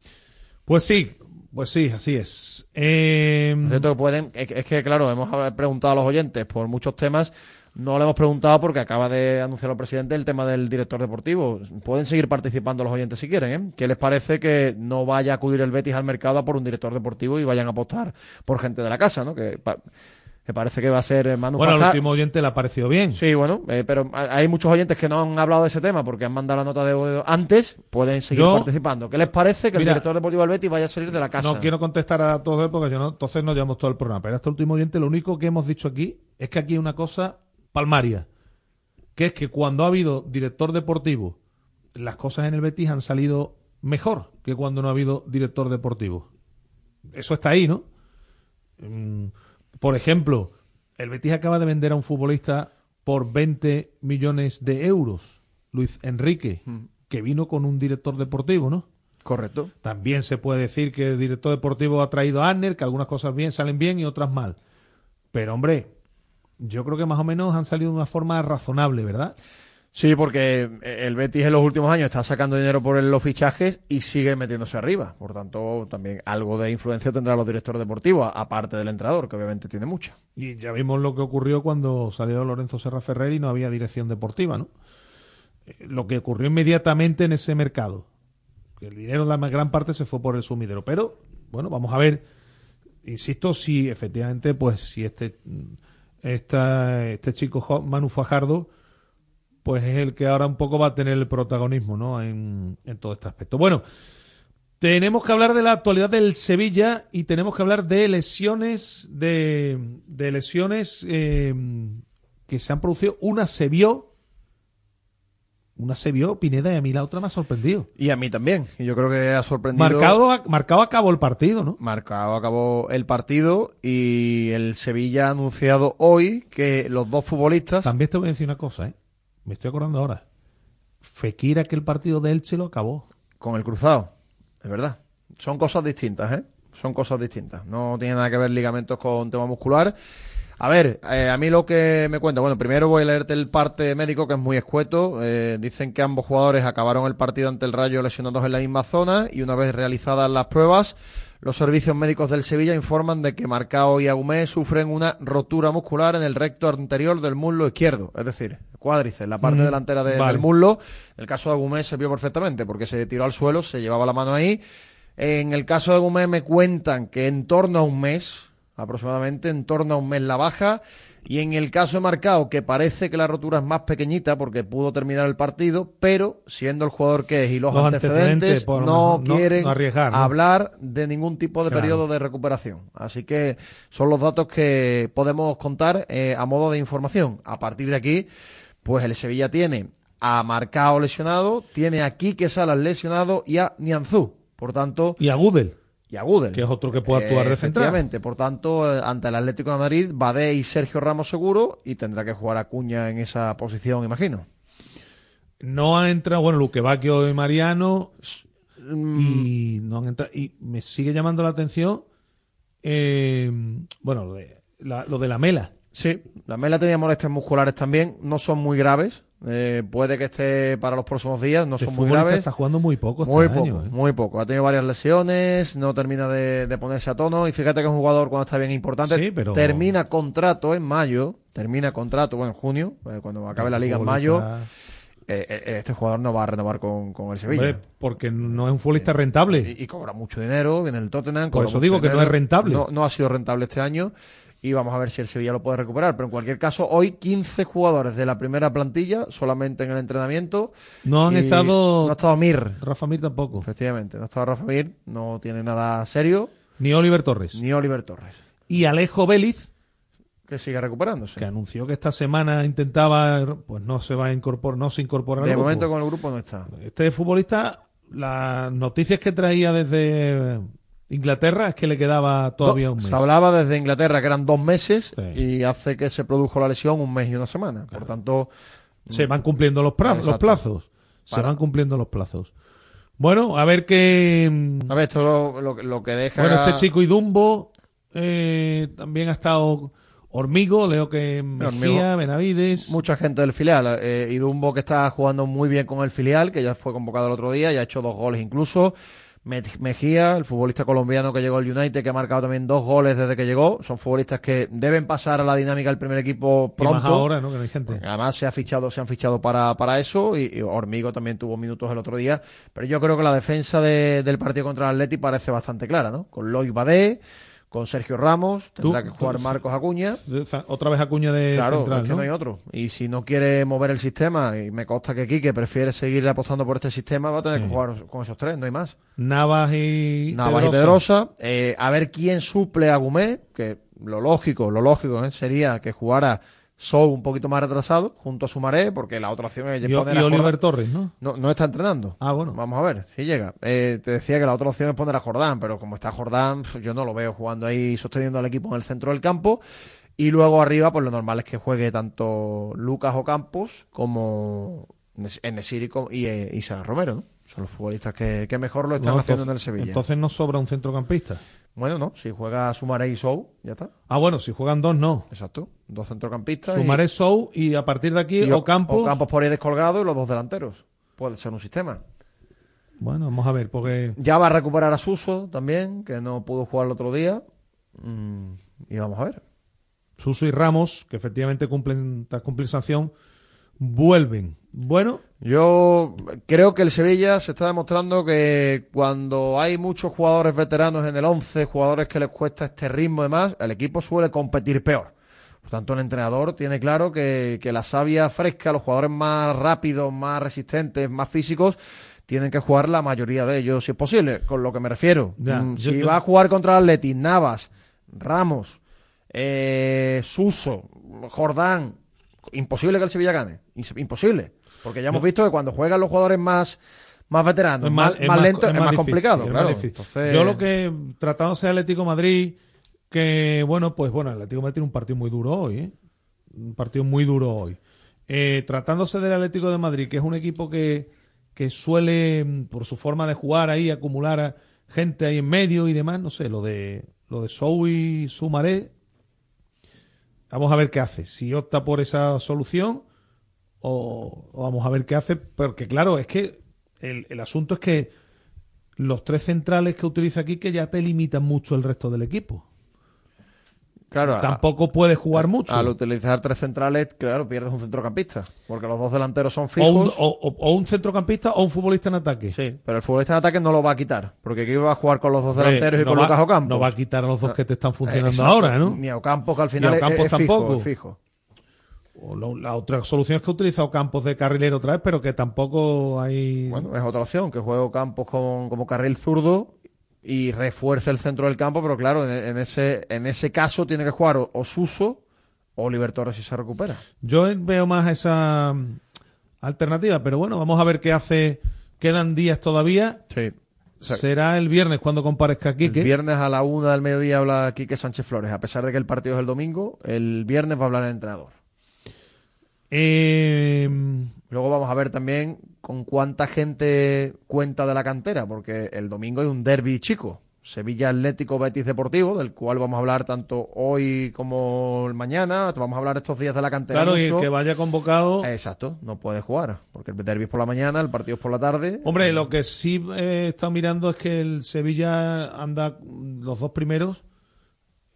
Pues sí, pues sí, así es. Eh, Es cierto que pueden, es, que- es que claro, hemos preguntado a los oyentes por muchos temas, no le hemos preguntado porque acaba de anunciar el presidente el tema del director deportivo. Pueden seguir participando los oyentes si quieren, ¿eh? ¿Qué les parece que no vaya a acudir el Betis al mercado a por un director deportivo y vayan a apostar por gente de la casa, ¿no? Que, pa- que parece que va a ser eh, Manu bueno, al Faja- último oyente le ha parecido bien. Sí, bueno, eh, pero ha- hay muchos oyentes que no han hablado de ese tema porque han mandado la nota de antes, pueden seguir Yo- participando. ¿Qué les parece que Mira, el director deportivo del Betis vaya a salir de la casa? No quiero contestar a todos porque yo no, entonces no llevamos todo el programa. Pero este último oyente, lo único que hemos dicho aquí es que aquí hay una cosa palmaria, que es que cuando ha habido director deportivo, las cosas en el Betis han salido mejor que cuando no ha habido director deportivo. Eso está ahí, ¿no? Mm, Por ejemplo, el Betis acaba de vender a un futbolista por 20 millones de euros, Luis Enrique, que vino con un director deportivo, ¿no? Correcto. También se puede decir que el director deportivo ha traído a Arner, que algunas cosas bien salen bien y otras mal. Pero hombre, yo creo que más o menos han salido de una forma razonable, ¿verdad? Sí, porque el Betis en los últimos años está sacando dinero por los fichajes y sigue metiéndose arriba. Por tanto, también algo de influencia tendrán los directores deportivos, aparte del entrenador, que obviamente tiene mucha. Y ya vimos lo que ocurrió cuando salió Lorenzo Serra Ferrer y no había dirección deportiva, ¿no? Eh, Lo que ocurrió inmediatamente en ese mercado. Que el dinero, la gran parte, se fue por el sumidero. Pero, bueno, vamos a ver, insisto, si efectivamente, pues, si este, este chico Manu Fajardo, pues es el que ahora un poco va a tener el protagonismo, ¿no? En, en todo este aspecto. Bueno, tenemos que hablar de la actualidad del Sevilla y tenemos que hablar de lesiones, de, de lesiones eh, que se han producido. Una se vio, una se vio, Pineda, y a mí la otra me ha sorprendido. Y a mí también. Y yo creo que ha sorprendido. Marcado, a- marcado acabó el partido, ¿no? Marcado acabó el partido y el Sevilla ha anunciado hoy que los dos futbolistas. También te voy a decir una cosa, ¿eh? Me estoy acordando ahora. Fekir, que el partido de Elche lo acabó. Con el cruzado, es verdad. Son cosas distintas, ¿eh? Son cosas distintas. No tiene nada que ver ligamentos con tema muscular. A ver, eh, a mí lo que me cuenta, bueno, primero voy a leerte el parte médico que es muy escueto. Eh, dicen que ambos jugadores acabaron el partido ante el Rayo lesionados en la misma zona y una vez realizadas las pruebas, los servicios médicos del Sevilla informan de que Marcao y Agumé sufren una rotura muscular en el recto anterior del muslo izquierdo, es decir, cuádriceps, la parte Mm, delantera de- vale. del muslo. El caso de Agumé se vio perfectamente porque se tiró al suelo, se llevaba la mano ahí. En el caso de Agumé me cuentan que en torno a un mes, aproximadamente, en torno a un mes la baja. Y en el caso de Marcao, que parece que la rotura es más pequeñita porque pudo terminar el partido, pero siendo el jugador que es y los, Los antecedentes, no quieren no arriesgar, ¿no? hablar de ningún tipo de Claro. periodo de recuperación. Así que son los datos que podemos contar eh, a modo de información. A partir de aquí, pues el Sevilla tiene a Marcao lesionado, tiene a Quique Salas lesionado y a Nianzú. Por tanto, Y a Gudel. Y a Gudel. Que es otro que puede actuar Eh, de central. Efectivamente, por tanto, eh, ante el Atlético de Madrid, Badé y Sergio Ramos seguro y tendrá que jugar a Cuña en esa posición, imagino. No ha entrado, bueno, Luque Bacchio y Mariano. Mm. Y no han entrado. Y me sigue llamando la atención. eh, bueno, lo de la, lo de la Mela. Sí, la Mela tenía molestias musculares también, no son muy graves. Eh, puede que esté para los próximos días, no son muy graves. está jugando muy poco este Muy año, poco, ¿eh? muy poco. Ha tenido varias lesiones, no termina de, de ponerse a tono. Y fíjate que es un jugador cuando está bien importante. Sí, pero- Termina contrato en mayo, termina contrato, bueno, en junio, eh, cuando acabe la liga en mayo. Eh, eh, este jugador no va a renovar con, con el Sevilla. Hombre, porque no es un futbolista rentable. Y, y cobra mucho dinero, viene el Tottenham. Por eso digo que no es rentable. No, no ha sido rentable este año y vamos a ver si el Sevilla lo puede recuperar. Pero en cualquier caso, hoy 15 jugadores de la primera plantilla solamente en el entrenamiento. No han estado. No ha estado Mir. Rafa Mir tampoco. Efectivamente, no ha estado Rafa Mir, no tiene nada serio. Ni Oliver Torres. Ni Oliver Torres. Y Alejo Vélez, Que sigue recuperándose. que anunció que esta semana intentaba, pues no se va a incorporar, no se incorpora De momento con el grupo no está. Este futbolista, las noticias que traía desde Inglaterra es que le quedaba todavía un mes. Se hablaba desde Inglaterra que eran dos meses y hace que se produjo la lesión un mes y una semana. Por tanto, Se van cumpliendo los, pra- los plazos. Se Para- van cumpliendo los plazos. Bueno, a ver qué. a ver, esto lo, lo- lo que deja. Bueno, este chico Idumbo eh, también ha estado Hormigo, leo que Mejía. Benavides. Mucha gente del filial. Eh, y Dumbo que está jugando muy bien con el filial, que ya fue convocado el otro día, ya ha hecho dos goles incluso. Me- Mejía, el futbolista colombiano que llegó al United, que ha marcado también dos goles desde que llegó. Son futbolistas que deben pasar a la dinámica del primer equipo Y pronto. más ahora, ¿no? Que no hay gente. Además se ha fichado, se han fichado para, para eso y, y Hormigo también tuvo minutos el otro día. Pero yo creo que la defensa de- del partido contra el Atleti parece bastante clara, ¿no? Con Loic Badé, con Sergio Ramos, tendrá que jugar tú- Marcos Acuña. Otra vez Acuña de Claro, central, es que ¿no? no hay otro. Y si no quiere mover el sistema, y me consta que Quique prefiere seguir apostando por este sistema, va a tener Sí. que jugar con esos tres, no hay más. Navas y Navas y. Pedrosa. Eh, a ver quién suple a Gumé, que lo lógico, lo lógico ¿eh? sería que jugara Sou un poquito más retrasado, junto a Sumaré, porque la otra opción es Y, poner y a Oliver Jordán. Torres, ¿no? No, no está entrenando. Ah, bueno. Vamos a ver si llega. Eh, te decía que la otra opción es poner a Jordán, pero como está Jordán, yo no lo veo jugando ahí, sosteniendo al equipo en el centro del campo. Y luego arriba, pues lo normal es que juegue tanto Lucas Ocampos como Enesiri y, eh, Isa Romero, ¿no? Son los futbolistas que, que mejor lo están No, haciendo en el Sevilla. Entonces no sobra un centrocampista. Bueno, no, si juega Sumaré y Sou, ya está. Ah, bueno, si juegan dos, no. Exacto. Dos centrocampistas. y- Sumaré Sou y a partir de aquí y O- Ocampos. Ocampos por ahí descolgado y los dos delanteros. Puede ser un sistema. Bueno, vamos a ver, porque Ya va a recuperar a Suso también, que no pudo jugar el otro día. Mm, y vamos a ver. Suso y Ramos, que efectivamente cumplen, cumplir sanción, vuelven. Bueno, Yo creo que el Sevilla se está demostrando que cuando hay muchos jugadores veteranos en el 11, jugadores que les cuesta este ritmo y demás, el equipo suele competir peor. Por tanto, el entrenador tiene claro que, que la savia fresca, los jugadores más rápidos, más resistentes, más físicos, tienen que jugar la mayoría de ellos, si es posible. Con lo que me refiero. Mm, si yo- va a jugar contra Atleti, Navas, Ramos, eh, Suso, Jordán, imposible que el Sevilla gane. Imposible. Porque ya hemos visto que cuando juegan los jugadores más, más veteranos, es más, más, es más es más, difícil, complicado. es claro. Entonces- Yo lo que, tratándose de Atlético Madrid, que bueno, pues bueno, el Atlético Madrid tiene un partido muy duro hoy, ¿eh? un partido muy duro hoy. Eh, tratándose del Atlético de Madrid, que es un equipo que, que suele, por su forma de jugar ahí, acumular a gente ahí en medio y demás, no sé, lo de lo de Sou y Sumaré, vamos a ver qué hace, si opta por esa solución o, vamos a ver qué hace, porque claro, es que el, el asunto es que los tres centrales que utiliza aquí que ya te limitan mucho el resto del equipo. Claro, a- Tampoco puedes jugar mucho. Al utilizar tres centrales, claro, pierdes un centrocampista. Porque los dos delanteros son O fijos. un, o- un centrocampista o un futbolista en ataque. Sí, pero el futbolista en ataque no lo va a quitar. Porque aquí va a jugar con los dos delanteros y no con va- Lucas Ocampos. No va a quitar a los dos que te están Eh, funcionando exacto. ahora, ¿no? Ni a Ocampos, que al final es- es, fijo, tampoco. es fijo. O lo- la otra solución es que ha utilizado campos de carrilero otra vez, pero que tampoco hay. Bueno, es otra opción, que juegue Campos con, como carril zurdo y refuerce el centro del campo, pero claro, en, en ese, en ese caso tiene que jugar o, o Suso o Oliver Torres si se recupera. Yo veo más esa mm, alternativa, pero bueno, vamos a ver qué hace. Quedan días todavía. Sí. sea, Será el viernes cuando comparezca El Quique. viernes a la una del mediodía habla Quique Sánchez Flores. A pesar de que el partido es el domingo, el viernes va a hablar el entrenador. Eh, Luego vamos a ver también con cuánta gente cuenta de la cantera, porque el domingo hay un derby chico. Sevilla Atlético Betis Deportivo, del cual vamos a hablar tanto hoy como mañana. Vamos a hablar estos días de la cantera. Claro, y el que vaya convocado. Exacto, no puede jugar, porque el derbi es por la mañana, el partido es por la tarde. Hombre, lo que sí he estado mirando es que el Sevilla anda los dos primeros.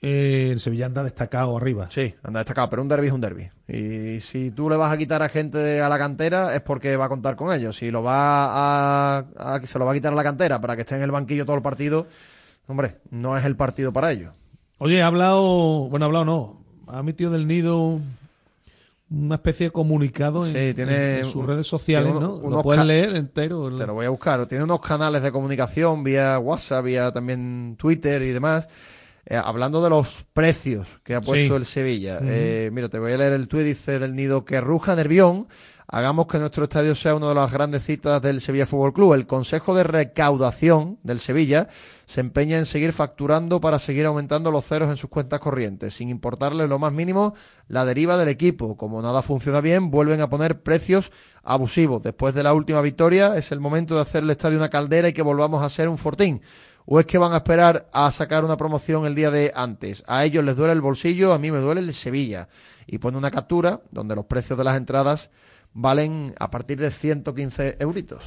Eh, el Sevilla anda destacado arriba. Sí, anda destacado, pero un derby es un derby. Y si tú le vas a quitar a gente a la cantera es porque va a contar con ellos. Si lo va a, a- se lo va a quitar a la cantera para que esté en el banquillo todo el partido, hombre, no es el partido para ellos. Oye, ha hablado, bueno, ha hablado no, ha metido del nido una especie de comunicado en, tiene sus un- redes sociales, ¿no? unos- Lo puedes leer entero. Te lo voy a buscar. Tiene unos canales de comunicación vía WhatsApp, vía también Twitter y demás. Eh, hablando de los precios que ha puesto Sí. el Sevilla. Eh, mira, te voy a leer el tuit, dice del nido que ruja Nervión. Hagamos que nuestro estadio sea una de las grandes citas del Sevilla Fútbol Club. El Consejo de Recaudación del Sevilla se empeña en seguir facturando para seguir aumentando los ceros en sus cuentas corrientes, sin importarle lo más mínimo la deriva del equipo. Como nada funciona bien, vuelven a poner precios abusivos. Después de la última victoria, es el momento de hacer el estadio una caldera y que volvamos a ser un fortín. ¿O es que van a esperar a sacar una promoción el día de antes? A ellos les duele el bolsillo, a mí me duele el Sevilla. Y pone una captura donde los precios de las entradas valen a partir de 115 euritos.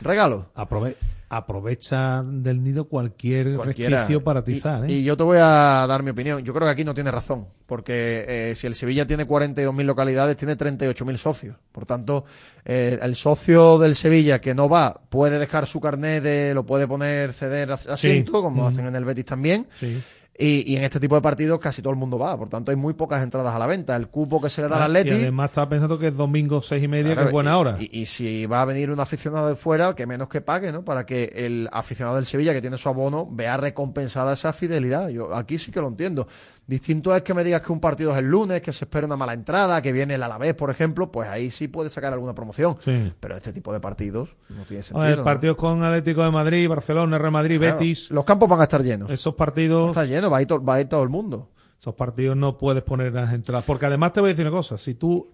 Regalo. Aprove- aprovecha del nido cualquier Cualquiera. resquicio para atizar, y, ¿eh? y yo te voy a dar mi opinión. Yo creo que aquí no tiene razón, porque eh, si el Sevilla tiene 42.000 localidades, tiene 38.000 socios. Por tanto, eh, el socio del Sevilla que no va puede dejar su carnet, de, lo puede poner, ceder as- asiento, como Ujú. hacen en el Betis también. Sí. Y, y en este tipo de partidos casi todo el mundo va. Por tanto, hay muy pocas entradas a la venta. El cupo que se le da al Ah, Atleti... Y además estaba pensando que es domingo seis y media, Claro, que es buena y- hora. Y, y si va a venir un aficionado de fuera, que menos que pague, ¿no? Para que el aficionado del Sevilla, que tiene su abono, vea recompensada esa fidelidad. Yo aquí sí que lo entiendo. Distinto es que me digas que un partido es el lunes, que se espera una mala entrada, que viene el Alavés, por ejemplo, pues ahí sí puede sacar alguna promoción. Sí. Pero este tipo de partidos no tiene sentido. ver, ¿no? partidos con Atlético de Madrid, Barcelona, Real Madrid, Claro, Betis. Los campos van a estar llenos. Esos partidos. Está lleno, va a ir, va a ir todo el mundo. Esos partidos no puedes poner las entradas. Porque además te voy a decir una cosa. Si tú,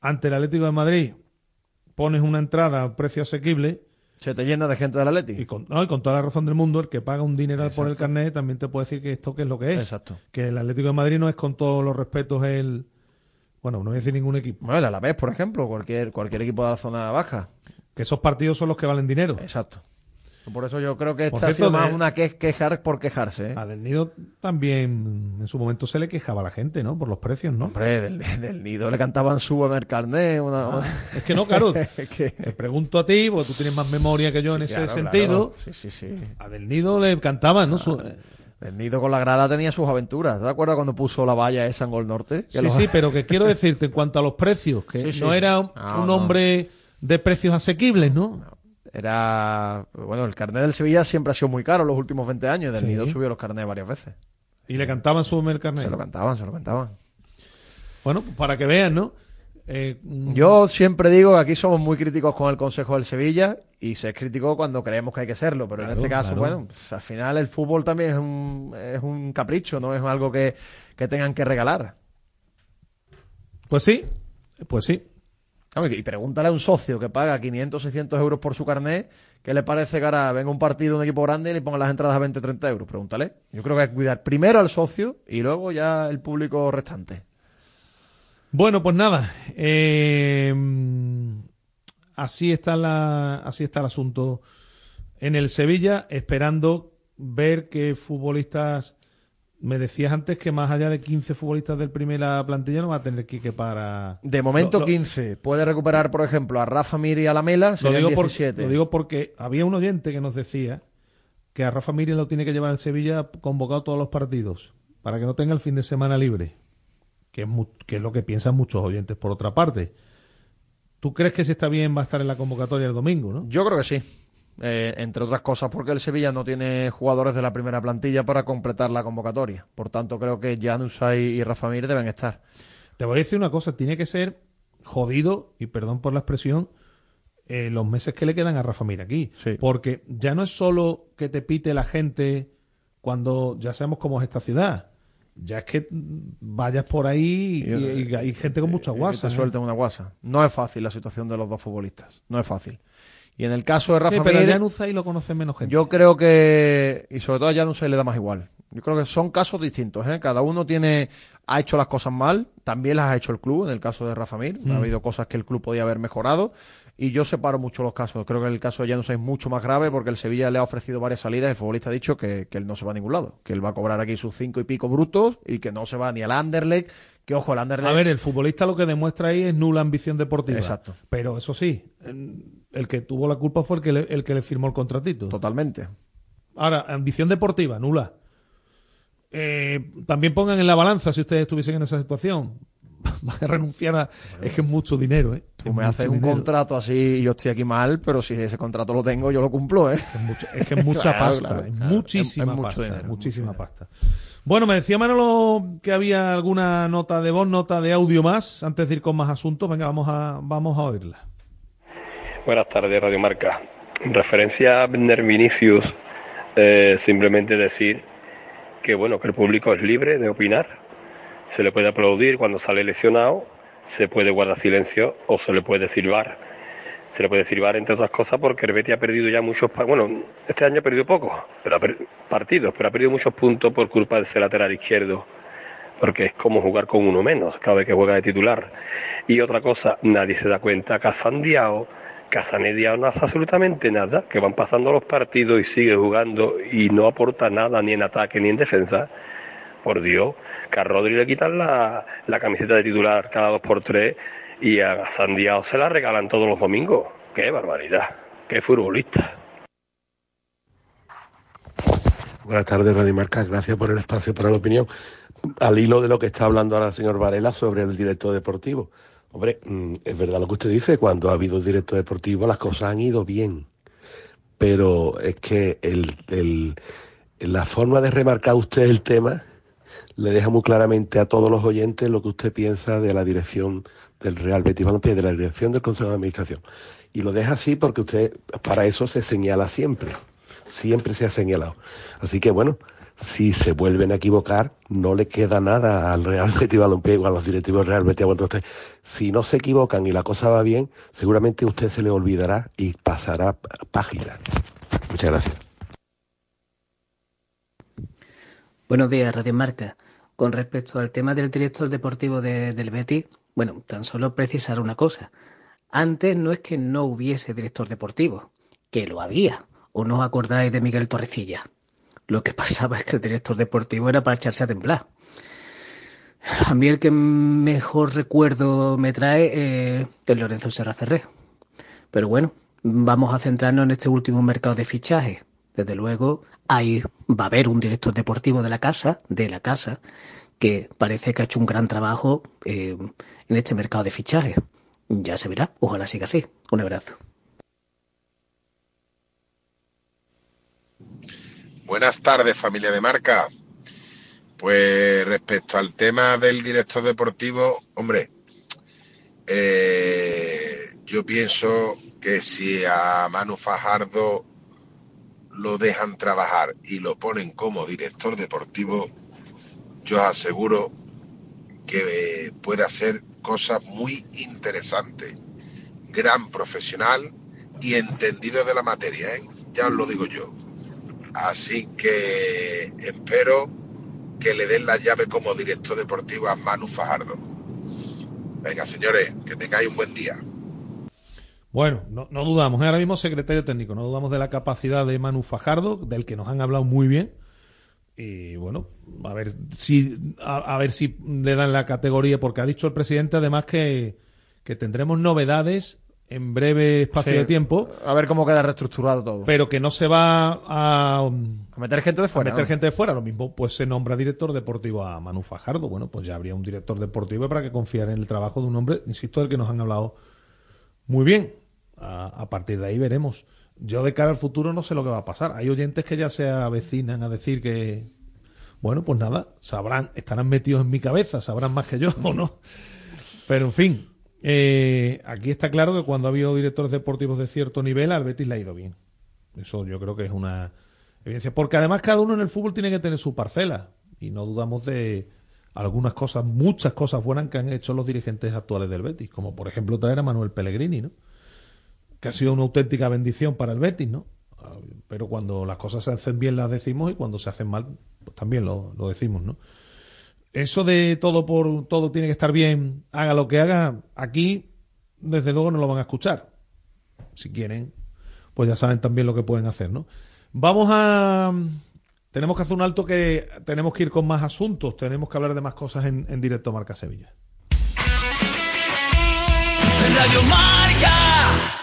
ante el Atlético de Madrid, pones una entrada a un precio asequible. Se te llena de gente del Atlético. Y con, no, y con toda la razón del mundo, el que paga un dineral por el carnet también te puede decir que esto que es lo que es. Exacto. Que el Atlético de Madrid no es con todos los respetos el. Bueno, no voy a decir ningún equipo. Bueno, el Alavés, por ejemplo, cualquier, cualquier equipo de la zona baja. Que esos partidos son los que valen dinero. Exacto. Por eso yo creo que esta ha sido más de- una que quejar por quejarse. ¿eh? A Del Nido también en su momento se le quejaba a la gente, ¿no? Por los precios, ¿no? Hombre, del, del nido le cantaban súbeme el carnet. Una, Ah, es que no, claro. Que- Te pregunto a ti, porque tú tienes más memoria que yo en ese claro, sentido. claro. Sí, sí, sí. A Del Nido le cantaban, ¿no? Su- El nido con la grada tenía sus aventuras. ¿Te acuerdas cuando puso la valla esa en Gol Norte? Sí, los- sí, pero que quiero decirte en cuanto a los precios, que Sí, sí. no era un, No, un no. hombre de precios asequibles, ¿no? Era. Bueno, el carnet del Sevilla siempre ha sido muy caro los últimos 20 años. Del Sí. nido subió los carnets varias veces. Y le cantaban su el carnet. Se lo cantaban, se lo cantaban. Bueno, pues para que vean, ¿no? Eh, mm, Yo siempre digo que aquí somos muy críticos con el Consejo del Sevilla y se es crítico cuando creemos que hay que serlo, pero en este caso, claro. bueno, pues, al final el fútbol también es un, es un capricho, no es algo que, que tengan que regalar. Pues sí, pues sí. Y pregúntale a un socio que paga 500, 600 euros por su carnet, ¿qué le parece que ahora venga un partido de un equipo grande y le pongan las entradas a 20, 30 euros? Pregúntale. Yo creo que hay que cuidar primero al socio y luego ya el público restante. Bueno, pues nada. eh, así está la, así está el asunto en el Sevilla, esperando ver qué futbolistas. Me decías antes que más allá de 15 futbolistas del primera plantilla no va a tener que para. De momento Lo- lo- 15. Puede recuperar, por ejemplo, a Rafa Mir y a Lamela, Lo digo, por- 17. lo digo porque había un oyente que nos decía que a Rafa Miri lo tiene que llevar el Sevilla convocado todos los partidos para que no tenga el fin de semana libre, que es, mu- que es lo que piensan muchos oyentes por otra parte. ¿Tú crees que si está bien va a estar en la convocatoria el domingo, no? Yo creo que sí. Eh, entre otras cosas porque el Sevilla no tiene jugadores de la primera plantilla para completar la convocatoria. Por tanto, creo que Janusay y Rafa Mir deben estar. Te voy a decir una cosa, tiene que ser jodido, y perdón por la expresión, eh, los meses que le quedan a Rafa Mir aquí. Porque ya no es solo que te pite la gente cuando ya sabemos cómo es esta ciudad. Ya es que vayas por ahí y, y- y hay gente con mucha Y guasa. te ¿eh? suelten una guasa. No es fácil la situación de los dos futbolistas. No es fácil. Y en el caso de Rafa Sí, pero Mir, a Januzaj lo conoce menos gente. yo creo que, y sobre todo a Januzaj le da más igual. Yo creo que son casos distintos, ¿eh? Cada uno tiene, ha hecho las cosas mal, también las ha hecho el club, en el caso de Rafa Mir. Mm. Ha habido cosas que el club podía haber mejorado. Y yo separo mucho los casos. Creo que el caso de Januzaj es mucho más grave porque el Sevilla le ha ofrecido varias salidas. El futbolista ha dicho que, que él no se va a ningún lado. Que él va a cobrar aquí sus cinco y pico brutos y que no se va ni al Anderlecht. Que ojo, el Anderlecht. A ver, el futbolista lo que demuestra ahí es nula ambición deportiva. Exacto. Pero eso sí, el que tuvo la culpa fue el que le, el que le firmó el contratito. Totalmente. Ahora, ambición deportiva, nula. Eh, también pongan en la balanza si ustedes estuviesen en esa situación. Van a renunciar a. Es que es mucho dinero, ¿eh? Tú Es me haces un dinero. contrato así y yo estoy aquí mal, pero si ese contrato lo tengo, yo lo cumplo, ¿eh? Es, mucho- es que es mucha Claro, pasta, claro, es claro. muchísima Es- es mucho pasta, dinero, muchísima pasta. Bueno, me decía Manolo que había alguna nota de voz, nota de audio más, antes de ir con más asuntos. Venga, vamos a, vamos a oírla. Buenas tardes, Radio Marca. En referencia a Abner Vinicius, eh, simplemente decir que bueno, que el público es libre de opinar. Se le puede aplaudir cuando sale lesionado, se puede guardar silencio o se le puede silbar. Se le puede silbar entre otras cosas porque el ha perdido ya muchos, bueno, este año ha perdido pocos, pero ha per- partidos, pero ha perdido muchos puntos por culpa de ese lateral izquierdo porque es como jugar con uno menos cada vez que juega de titular. Y otra cosa, nadie se da cuenta que a Sandiao, que a Sanediao no hace absolutamente nada, que van pasando los partidos y sigue jugando y no aporta nada ni en ataque ni en defensa. Por Dios, que a Rodri le quitan la, la camiseta de titular cada dos por tres y a Sandiao se la regalan todos los domingos. ¡Qué barbaridad! ¡Qué futbolista! Buenas tardes, Radio Marca. Gracias por el espacio para la opinión. Al hilo de lo que está hablando ahora el señor Varela sobre el director deportivo. Hombre, mm, es verdad lo que usted dice, cuando ha habido director deportivo las cosas han ido bien. Pero es que el, el- la forma de remarcar usted el tema le deja muy claramente a todos los oyentes lo que usted piensa de la dirección del Real Betis Balompié, de la dirección del Consejo de Administración. Y lo deja así porque usted para eso se señala siempre. Siempre se ha señalado. Así que bueno, si se vuelven a equivocar, no le queda nada al Real Betis Balompié o a los directivos del Real Betis Balompié. Si no se equivocan y la cosa va bien, seguramente usted se le olvidará y pasará página. Muchas gracias. Buenos días, Radio Marca. Con respecto al tema del director deportivo de- del Betis, bueno, tan solo precisar una cosa. Antes no es que no hubiese director deportivo, que lo había. ¿O no os acordáis de Miguel Torrecilla? Lo que pasaba es que el director deportivo era para echarse a temblar. A mí el que mejor recuerdo me trae eh, es Lorenzo Serra Ferré. Pero bueno, vamos a centrarnos en este último mercado de fichajes. Desde luego, ahí va a haber un director deportivo de la casa, de la casa, que parece que ha hecho un gran trabajo eh, en este mercado de fichajes. Ya se verá, ojalá siga así. Un abrazo. Buenas tardes, familia de marca. Pues respecto al tema del director deportivo, hombre, eh, yo pienso que si a Manu Fajardo lo dejan trabajar y lo ponen como director deportivo, yo aseguro que puede hacer cosas muy interesantes. Gran profesional y entendido de la materia, ¿eh? ya os lo digo yo. Así que espero que le den la llave como director deportivo a Manu Fajardo. Venga, señores, que tengáis un buen día. Bueno, no, no dudamos, ¿eh? ahora mismo secretario técnico, no dudamos de la capacidad de Manu Fajardo, del que nos han hablado muy bien. Y bueno, a ver si a, a ver si le dan la categoría, porque ha dicho el presidente además que, que tendremos novedades en breve espacio Sí. de tiempo, A ver cómo queda reestructurado todo. pero que no se va a, A meter gente de fuera. a meter ¿no? gente de fuera. Lo mismo, pues se nombra director deportivo a Manu Fajardo. Bueno, pues ya habría un director deportivo para que confiar en el trabajo de un hombre, insisto, del que nos han hablado muy bien. A, a partir de ahí veremos. Yo de cara al futuro no sé lo que va a pasar. Hay oyentes que ya se avecinan a decir que, bueno, pues nada, sabrán, estarán metidos en mi cabeza, sabrán más que yo o no. Pero en fin, eh, aquí está claro que cuando ha habido directores deportivos de cierto nivel, al Betis le ha ido bien. Eso yo creo que es una evidencia. Porque además cada uno en el fútbol tiene que tener su parcela. Y no dudamos de algunas cosas, muchas cosas buenas que han hecho los dirigentes actuales del Betis. Como por ejemplo traer a Manuel Pellegrini, ¿no? Que ha sido una auténtica bendición para el Betis, ¿no? Pero cuando las cosas se hacen bien las decimos y cuando se hacen mal, pues también lo, lo decimos, ¿no? Eso de todo por todo tiene que estar bien, haga lo que haga, aquí desde luego no lo van a escuchar. Si quieren, pues ya saben también lo que pueden hacer, ¿no? Vamos a tenemos que hacer un alto que tenemos que ir con más asuntos, tenemos que hablar de más cosas en, en directo Marca Sevilla. Radio Marca.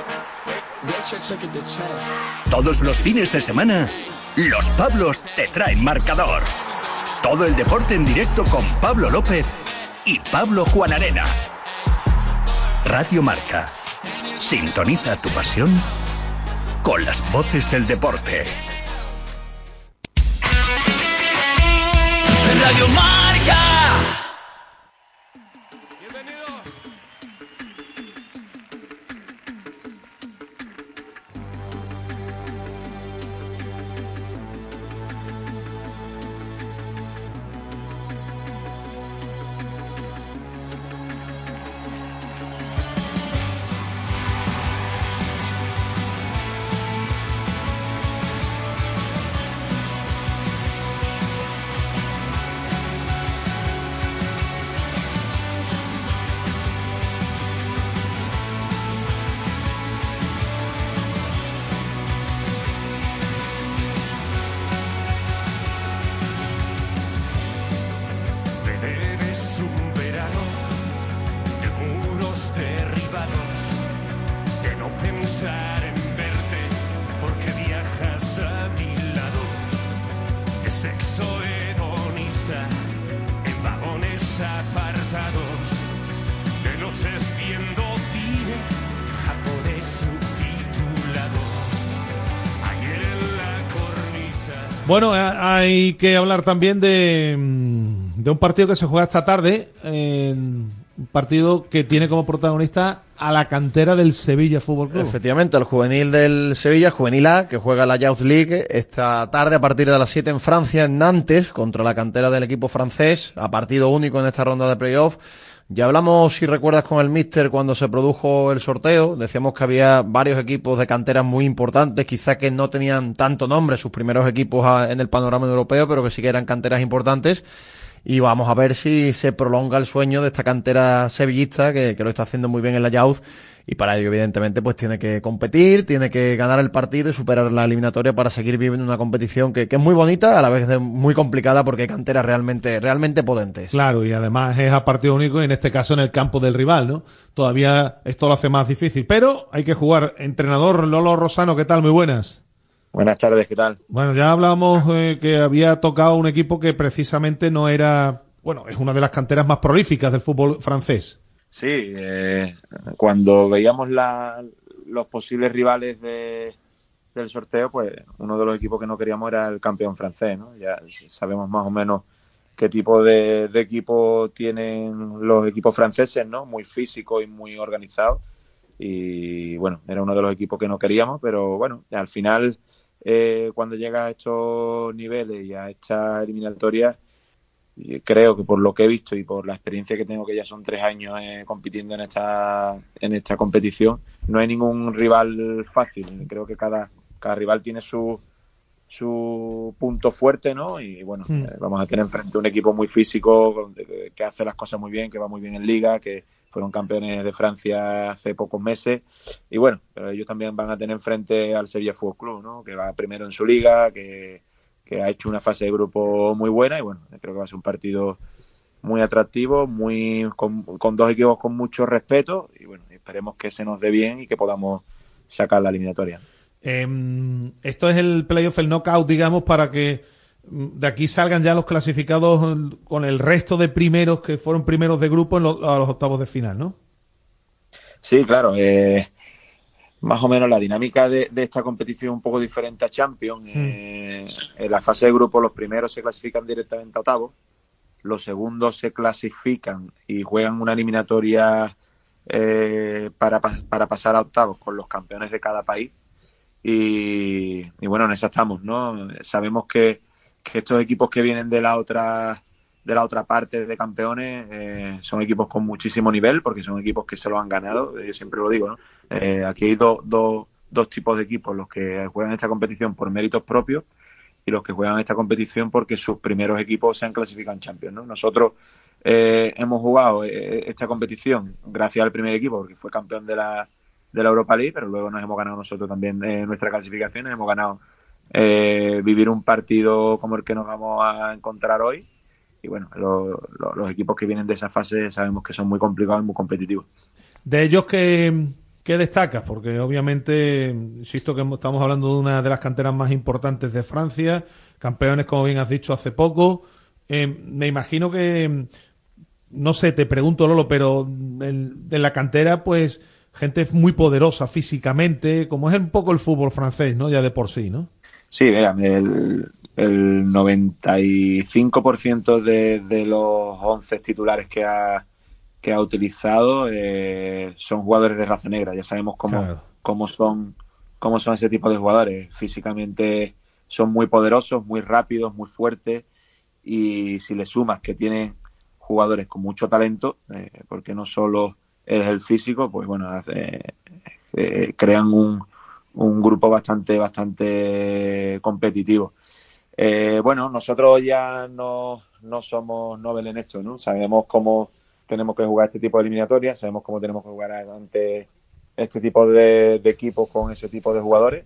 Todos los fines de semana, los Pablos te traen marcador. Todo el deporte en directo con Pablo López y Pablo Juan Arena. Radio Marca. Sintoniza tu pasión con las voces del deporte. Radio Marca. Bueno, ha- hay que hablar también de, mm, de un partido que se juega esta tarde, un partido que tiene como protagonista a la cantera del Sevilla Fútbol Club. Efectivamente, el juvenil del Sevilla, juvenil A, que juega la Youth League esta tarde a partir de las 7 en Francia, en Nantes, contra la cantera del equipo francés, a partido único en esta ronda de playoff. Ya hablamos, si recuerdas, con el Mister cuando se produjo el sorteo. Decíamos que había varios equipos de canteras muy importantes, quizá que no tenían tanto nombre sus primeros equipos en el panorama europeo, pero que sí que eran canteras importantes. Y vamos a ver si se prolonga el sueño de esta cantera sevillista, que, que lo está haciendo muy bien en la Youth. Y para ello, evidentemente, pues tiene que competir, tiene que ganar el partido y superar la eliminatoria para seguir viviendo una competición que, que es muy bonita, a la vez de muy complicada porque hay canteras realmente, realmente potentes. Claro, y además es a partido único y en este caso en el campo del rival, ¿no? Todavía esto lo hace más difícil, pero hay que jugar. Entrenador Lolo Rosano, ¿qué tal? Muy buenas. Buenas tardes, ¿qué tal? Bueno, ya hablábamos eh, que había tocado un equipo que precisamente no era, bueno, es una de las canteras más prolíficas del fútbol francés. Sí, eh, cuando veíamos la- los posibles rivales de- del sorteo, pues uno de los equipos que no queríamos era el campeón francés, ¿no? Ya sabemos más o menos qué tipo de, equipo tienen los equipos franceses, ¿no? Muy físico y muy organizado. Y bueno, era uno de los equipos que no queríamos, pero bueno, al final, eh, cuando llega a estos niveles y a esta eliminatoria, creo que por lo que he visto y por la experiencia que tengo, que ya son tres años eh, compitiendo en esta, en esta competición, no hay ningún rival fácil. Creo que cada, cada rival tiene su, su punto fuerte, ¿no? Y bueno, Mm. eh, vamos a tener enfrente un equipo muy físico, que hace las cosas muy bien, que va muy bien en liga, que fueron campeones de Francia hace pocos meses. Y bueno, pero ellos también van a tener enfrente al Sevilla Fútbol Club, ¿no? Que va primero en su liga, que, que ha hecho una fase de grupo muy buena y bueno, creo que va a ser un partido muy atractivo, muy con, con dos equipos con mucho respeto y bueno, esperemos que se nos dé bien y que podamos sacar la eliminatoria. Em, esto es el playoff, el knockout, digamos, para que mm, de aquí salgan ya los clasificados con el resto de primeros que fueron primeros de grupo en lo- a los octavos de final, ¿no? Sí, claro. eh, más o menos la dinámica de, de esta competición es un poco diferente a Champions. Eh, en la fase de grupo los primeros se clasifican directamente a octavos, los segundos se clasifican y juegan una eliminatoria eh, para, para pasar a octavos con los campeones de cada país. Y, y bueno, en esa estamos, ¿no? Sabemos que, que estos equipos que vienen de la otra de la otra parte de campeones eh, son equipos con muchísimo nivel porque son equipos que se lo han ganado, yo siempre lo digo, ¿no? Eh, aquí hay do- do- dos tipos de equipos, los que juegan esta competición por méritos propios y los que juegan esta competición porque sus primeros equipos se han clasificado en Champions, ¿no? Nosotros eh, hemos jugado eh, esta competición gracias al primer equipo porque fue campeón de la, de la Europa League, pero luego nos hemos ganado nosotros también eh, nuestras clasificaciones, hemos ganado vivir un partido como el que nos vamos a encontrar hoy y bueno, lo- los equipos que vienen de esa fase sabemos que son muy complicados y muy competitivos. De ellos que, que destacas, porque obviamente, insisto que estamos hablando de una de las canteras más importantes de Francia, campeones, como bien has dicho, hace poco. Eh, me imagino que, no sé, te pregunto, Lolo, pero en, la cantera, pues, gente muy poderosa físicamente, como es un poco el fútbol francés, ¿no? Ya de por sí, ¿no? Sí, vean, el, el 95% de, de los 11 titulares que ha, que ha utilizado eh, son jugadores de raza negra. Ya sabemos cómo, Claro. cómo, son, cómo son ese tipo de jugadores. Físicamente son muy poderosos, muy rápidos, muy fuertes. Y si le sumas que tienen jugadores con mucho talento, eh, porque no solo es el físico, pues bueno, hace- eh, crean un, un grupo bastante, bastante competitivo. Eh, bueno, nosotros ya no, no somos Nobel en esto, ¿no? Sabemos cómo tenemos que jugar este tipo de eliminatorias, sabemos cómo tenemos que jugar ante este tipo de, equipos con ese tipo de jugadores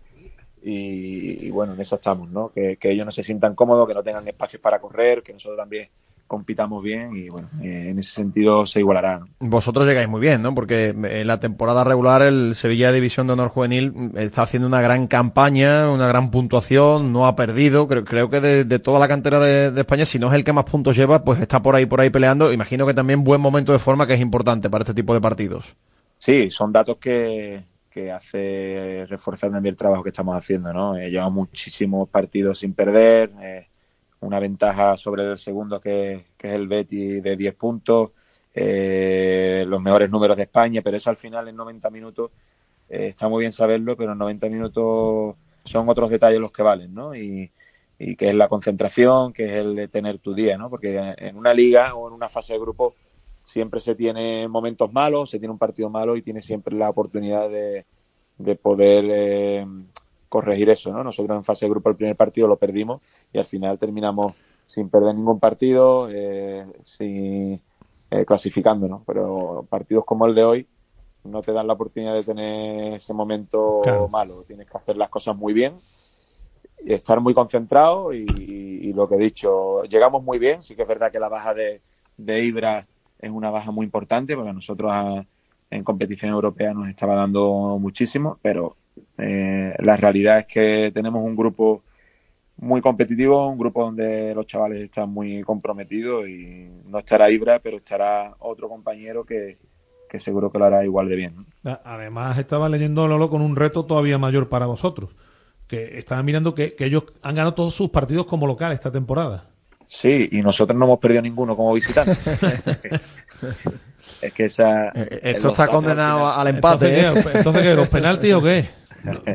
y, bueno, en eso estamos, ¿no? Que ellos no se sientan cómodos, que no tengan espacios para correr, que nosotros también compitamos bien y bueno, eh, en ese sentido se igualará. ¿no? Vosotros llegáis muy bien, ¿no? Porque en la temporada regular el Sevilla División de Honor Juvenil mm, está haciendo una gran campaña, una gran puntuación, no ha perdido. Creo, creo que de, de toda la cantera de, de España, si no es el que más puntos lleva, pues está por ahí, por ahí peleando. Imagino que también buen momento de forma que es importante para este tipo de partidos. Sí, son datos que, que hace reforzar también el trabajo que estamos haciendo, ¿no? Eh, llevamos muchísimos partidos sin perder, eh, una ventaja sobre el segundo que, es el Betty de 10 puntos, eh, los mejores números de España, pero eso al final en 90 minutos eh, está muy bien saberlo, pero en 90 minutos son otros detalles los que valen, ¿no? Y, y que es la concentración, que es el tener tu día, ¿no? Porque en una liga o en una fase de grupo siempre se tiene momentos malos, se tiene un partido malo y tiene siempre la oportunidad de, de poder eh, corregir eso, ¿no? Nosotros en fase de grupo el primer partido lo perdimos y al final terminamos sin perder ningún partido, eh, sin eh, clasificando, ¿no? Pero partidos como el de hoy no te dan la oportunidad de tener ese momento Claro. malo. Tienes que hacer las cosas muy bien estar muy concentrado y, y lo que he dicho, llegamos muy bien, sí que es verdad que la baja de, de Ibra es una baja muy importante porque a nosotros a- en competición europea nos estaba dando muchísimo, pero eh, la realidad es que tenemos un grupo muy competitivo, un grupo donde los chavales están muy comprometidos y no estará Ibra, pero estará otro compañero que, que seguro que lo hará igual de bien. Además, estaba leyendo Lolo con un reto todavía mayor para vosotros. Que estaba mirando que, que ellos han ganado todos sus partidos como local esta temporada. Sí, y nosotros no hemos perdido ninguno como visitantes. es que esa... Eh, Esto está condenado al Entonces, empate. ¿qué? ¿eh? Entonces, ¿qué? ¿Los penaltis o qué?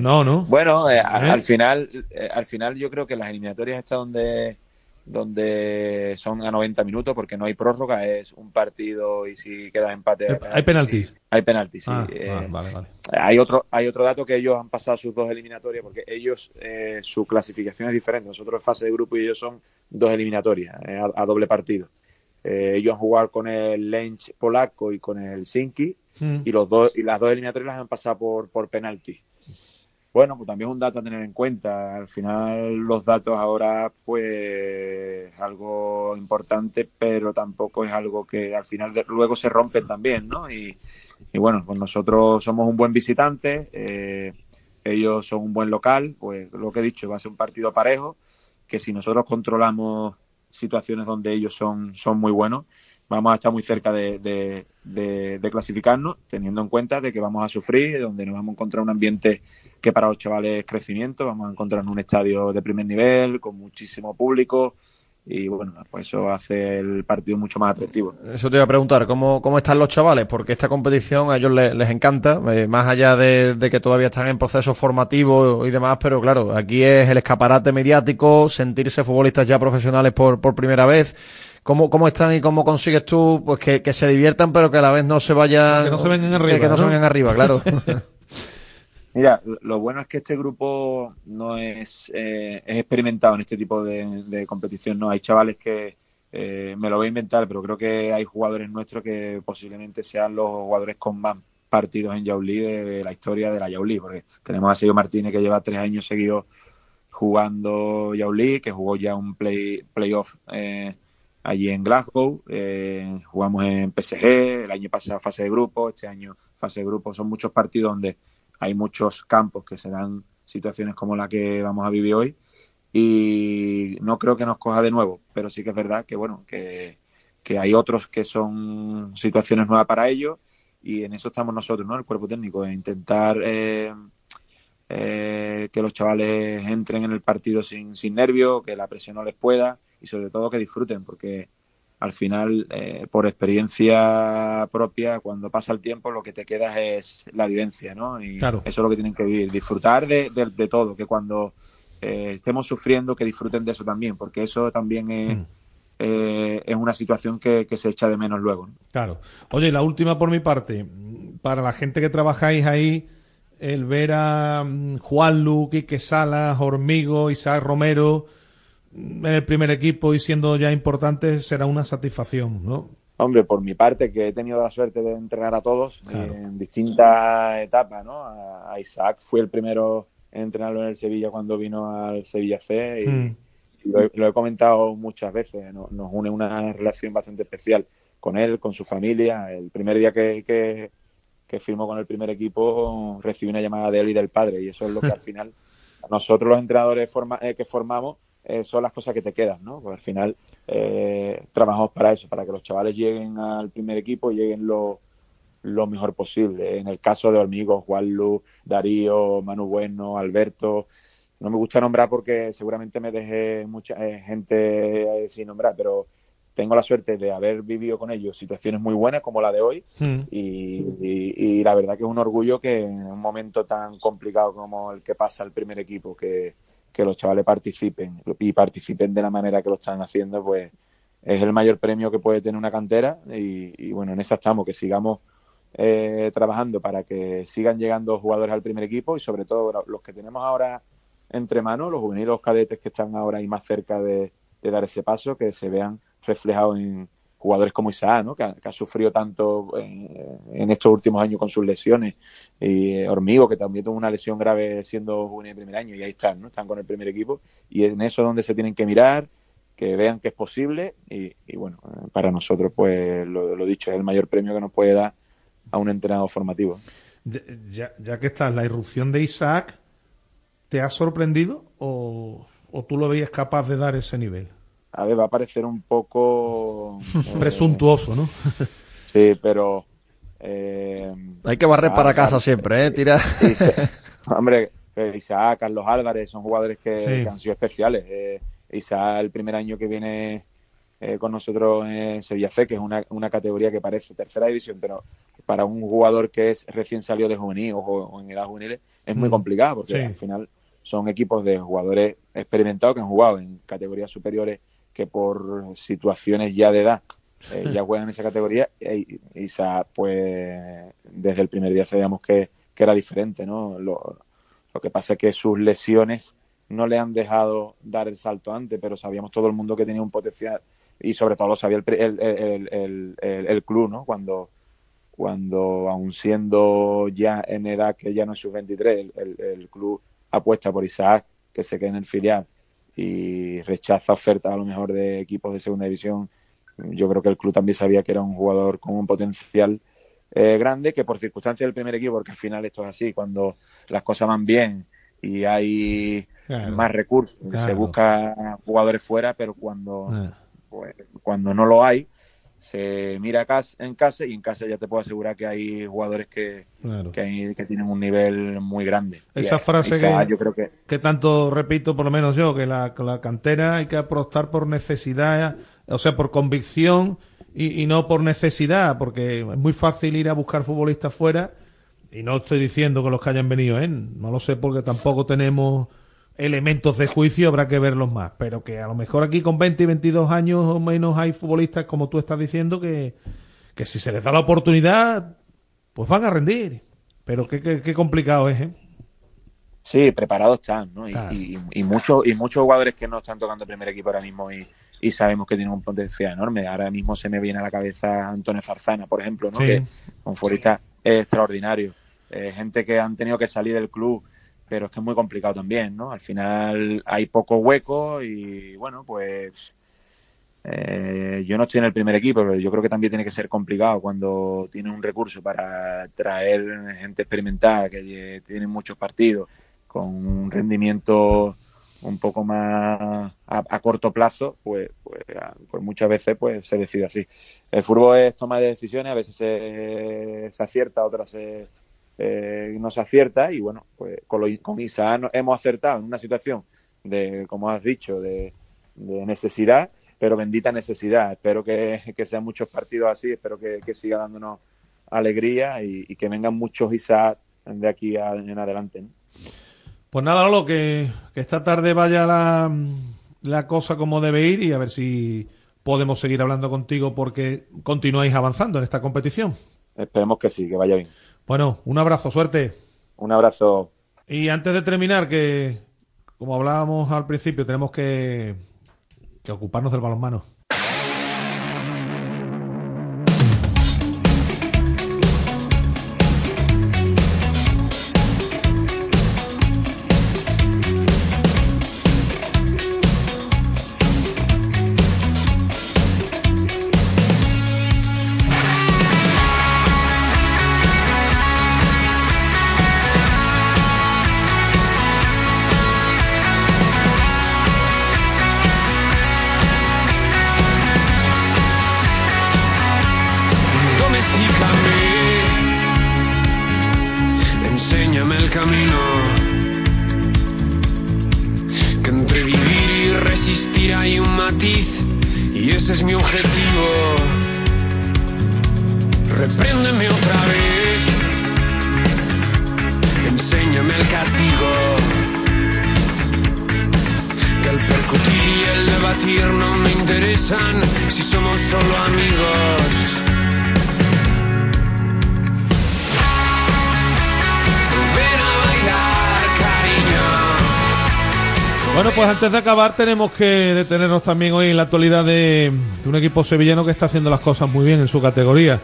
No, no. Bueno, eh, ¿Eh? al final, eh, al final yo creo que las eliminatorias están donde donde son a 90 minutos porque no hay prórroga, es un partido y si queda empate Hay penaltis. sí, hay penaltis, sí. Ah, vale, vale. hay otro hay otro dato que ellos han pasado sus dos eliminatorias porque ellos eh, su clasificación es diferente. Nosotros en fase de grupo y ellos son dos eliminatorias a, a doble partido. Ellos han jugado con el Lens polaco y con el Sinki Mm. y los dos y las dos eliminatorias las han pasado por por penalti. Bueno, pues también es un dato a tener en cuenta. Al final los datos ahora pues es algo importante, pero tampoco es algo que al final de- luego se rompen también, ¿no? Y, bueno, pues nosotros somos un buen visitante, eh, ellos son un buen local, pues lo que he dicho, va a ser un partido parejo, que si nosotros controlamos situaciones donde ellos son, son muy buenos, vamos a estar muy cerca de, de, clasificarnos, teniendo en cuenta de que vamos a sufrir, donde nos vamos a encontrar un ambiente que para los chavales es crecimiento, vamos a encontrar un estadio de primer nivel, con muchísimo público, y bueno, pues eso hace el partido mucho más atractivo. Eso te iba a preguntar, ¿cómo, cómo están los chavales? Porque esta competición a ellos les, les encanta, eh, más allá de, de que todavía están en proceso formativo y demás, pero claro, aquí es el escaparate mediático, sentirse futbolistas ya profesionales por, por primera vez. ¿Cómo, ¿Cómo están y cómo consigues tú pues que, que se diviertan, pero que a la vez no se vayan... Que no se vengan arriba, Que, que no, se vengan arriba, claro. Mira, lo bueno es que este grupo no es, eh, es experimentado en este tipo de, de competición, ¿no? Hay chavales que, eh, me lo voy a inventar, pero creo que hay jugadores nuestros que posiblemente sean los jugadores con más partidos en Yaulí de la historia de la Yaulí, porque tenemos a Sergio Martínez que lleva tres años seguidos jugando Yaulí, que jugó ya un play, playoff eh, allí en Glasgow, eh, jugamos en PSG, el año pasado fase de grupo, este año fase de grupo, son muchos partidos donde hay muchos campos que se dan situaciones como la que vamos a vivir hoy y no creo que nos coja de nuevo, pero sí que es verdad que bueno, que, que hay otros que son situaciones nuevas para ellos y en eso estamos nosotros, ¿no? El cuerpo técnico, en intentar eh, eh, que los chavales entren en el partido sin, sin nervios, que la presión no les pueda y sobre todo que disfruten, porque al final, eh, por experiencia propia, cuando pasa el tiempo, lo que te queda es la vivencia, ¿no? Y Claro. eso es lo que tienen que vivir, disfrutar de, de- de todo, que cuando eh, estemos sufriendo, que disfruten de eso también, porque eso también es, eh, es una situación que, que se echa de menos luego. ¿no? Claro. Oye, la última por mi parte. Para la gente que trabajáis ahí, el ver a mm, Juan Lu, Quique Salas, Hormigo, Isaac Romero mm, en el primer equipo y siendo ya importantes será una satisfacción, ¿no? Hombre, por mi parte, que he tenido la suerte de entrenar a todos Claro. en distintas etapas, ¿no? A, Isaac fui el primero en entrenarlo en el Sevilla cuando vino al Sevilla C y, Mm. y lo, he, lo he comentado muchas veces. ¿no? Nos une una relación bastante especial con él, con su familia. El primer día que, que, que firmó con el primer equipo recibí una llamada de él y del padre y eso es lo que al final nosotros los entrenadores forma- eh, que formamos eh, son las cosas que te quedan, ¿no? Porque al final eh, trabajamos para eso, para que los chavales lleguen al primer equipo y lleguen lo, lo mejor posible. En el caso de Hormigo, Juanlu, Darío, Manu Bueno, Alberto, no me gusta nombrar porque seguramente me dejé mucha eh, gente eh, sin nombrar, pero tengo la suerte de haber vivido con ellos situaciones muy buenas como la de hoy Mm. y, y- y la verdad que es un orgullo que en un momento tan complicado como el que pasa el primer equipo, que, que los chavales participen y participen de la manera que lo están haciendo, pues es el mayor premio que puede tener una cantera y, bueno, en esa estamos, que sigamos eh, trabajando para que sigan llegando jugadores al primer equipo y sobre todo los que tenemos ahora entre manos, los juveniles, los cadetes que están ahora ahí más cerca de, de dar ese paso, que se vean reflejados en jugadores como Isaac, ¿no? que, ha, sufrido tanto en, estos últimos años con sus lesiones, y eh, Hormigo, que también tuvo una lesión grave siendo juvenil de primer año, y ahí están, ¿no? están con el primer equipo, y en eso es donde se tienen que mirar, que vean que es posible, y, bueno, para nosotros, pues lo, dicho, es el mayor premio que nos puede dar a un entrenador formativo. Ya, ya, que estás, la irrupción de Isaac, ¿te ha sorprendido o, o tú lo veías capaz de dar ese nivel? A ver, va a parecer un poco... eh, Presuntuoso, ¿no? Sí, pero... eh, Hay que barrer para casa siempre, ¿eh? Tira. Isaac- hombre, eh, Isaac, Carlos Álvarez, son jugadores que, Sí. que han sido especiales. Eh, Isaac, el primer año que viene eh, con nosotros en Sevilla C, que es una, una categoría que parece tercera división, pero para un jugador que es recién salido de juvenil o, o en edad juvenil es muy Mm. complicado, porque Sí. al final son equipos de jugadores experimentados que han jugado en categorías superiores que por situaciones ya de edad eh, ya juegan en esa categoría. E Isa, pues desde el primer día sabíamos que, que era diferente, ¿no? Lo, lo que pasa es que sus lesiones no le han dejado dar el salto antes, pero sabíamos todo el mundo que tenía un potencial y sobre todo lo sabía el, el, el, el, el- el club, ¿no? Cuando, cuando aún siendo ya en edad que ya no es sub-23, el, el- el club apuesta por Isaac, que se quede en el filial y rechaza ofertas a lo mejor de equipos de segunda división. Yo creo que el club también sabía que era un jugador con un potencial eh, grande, que por circunstancias del primer equipo, porque al final esto es así, cuando las cosas van bien y hay Claro. más recursos, se busca jugadores fuera, pero cuando, Ah. pues, cuando no lo hay, se mira en casa y en casa ya te puedo asegurar que hay jugadores que, Claro. que, hay- que tienen un nivel muy grande. Y Esa a- frase esa que, yo creo que que tanto repito, por lo menos yo, que la, la cantera hay que apostar por necesidad, o sea, por convicción y, y no por necesidad, porque es muy fácil ir a buscar futbolistas fuera y no estoy diciendo que los que hayan venido, ¿eh? no lo sé porque tampoco tenemos elementos de juicio, habrá que verlos más, pero que a lo mejor aquí con 20 y 22 años o menos hay futbolistas, como tú estás diciendo, que, que si se les da la oportunidad, pues van a rendir. Pero qué, qué, qué complicado es, ¿eh? Sí, preparados están, ¿no? Y, Claro. y- y muchos y muchos jugadores que no están tocando el primer equipo ahora mismo y, y sabemos que tienen un potencial enorme. Ahora mismo se me viene a la cabeza Antonio Zarzana, por ejemplo, ¿no? Sí. Que un futbolista extraordinario. Eh, gente que han tenido que salir del club, pero es que es muy complicado también, ¿no? Al final hay poco hueco y, bueno, pues eh, yo no estoy en el primer equipo, pero yo creo que también tiene que ser complicado cuando tienes un recurso para traer gente experimentada que tiene muchos partidos con un rendimiento un poco más a, corto plazo, pues, pues, pues muchas veces pues se decide así. El fútbol es toma de decisiones, a veces se, se acierta, otras se, eh, no se acierta y bueno, pues con, lo, con Isa hemos acertado en una situación de, como has dicho, de, de necesidad, pero bendita necesidad. Espero que, que sean muchos partidos así, espero que, que siga dándonos alegría y, y que vengan muchos Isa de aquí a- en adelante. ¿no? Pues nada, Lolo, que, que esta tarde vaya la, la cosa como debe ir y a ver si podemos seguir hablando contigo porque continuáis avanzando en esta competición. Esperemos que sí, que vaya bien. Bueno, un abrazo, suerte. Un abrazo. Y antes de terminar, que como hablábamos al principio, tenemos que, que ocuparnos del balonmano. Tenemos que detenernos también hoy en la actualidad de, un equipo sevillano que está haciendo las cosas muy bien en su categoría.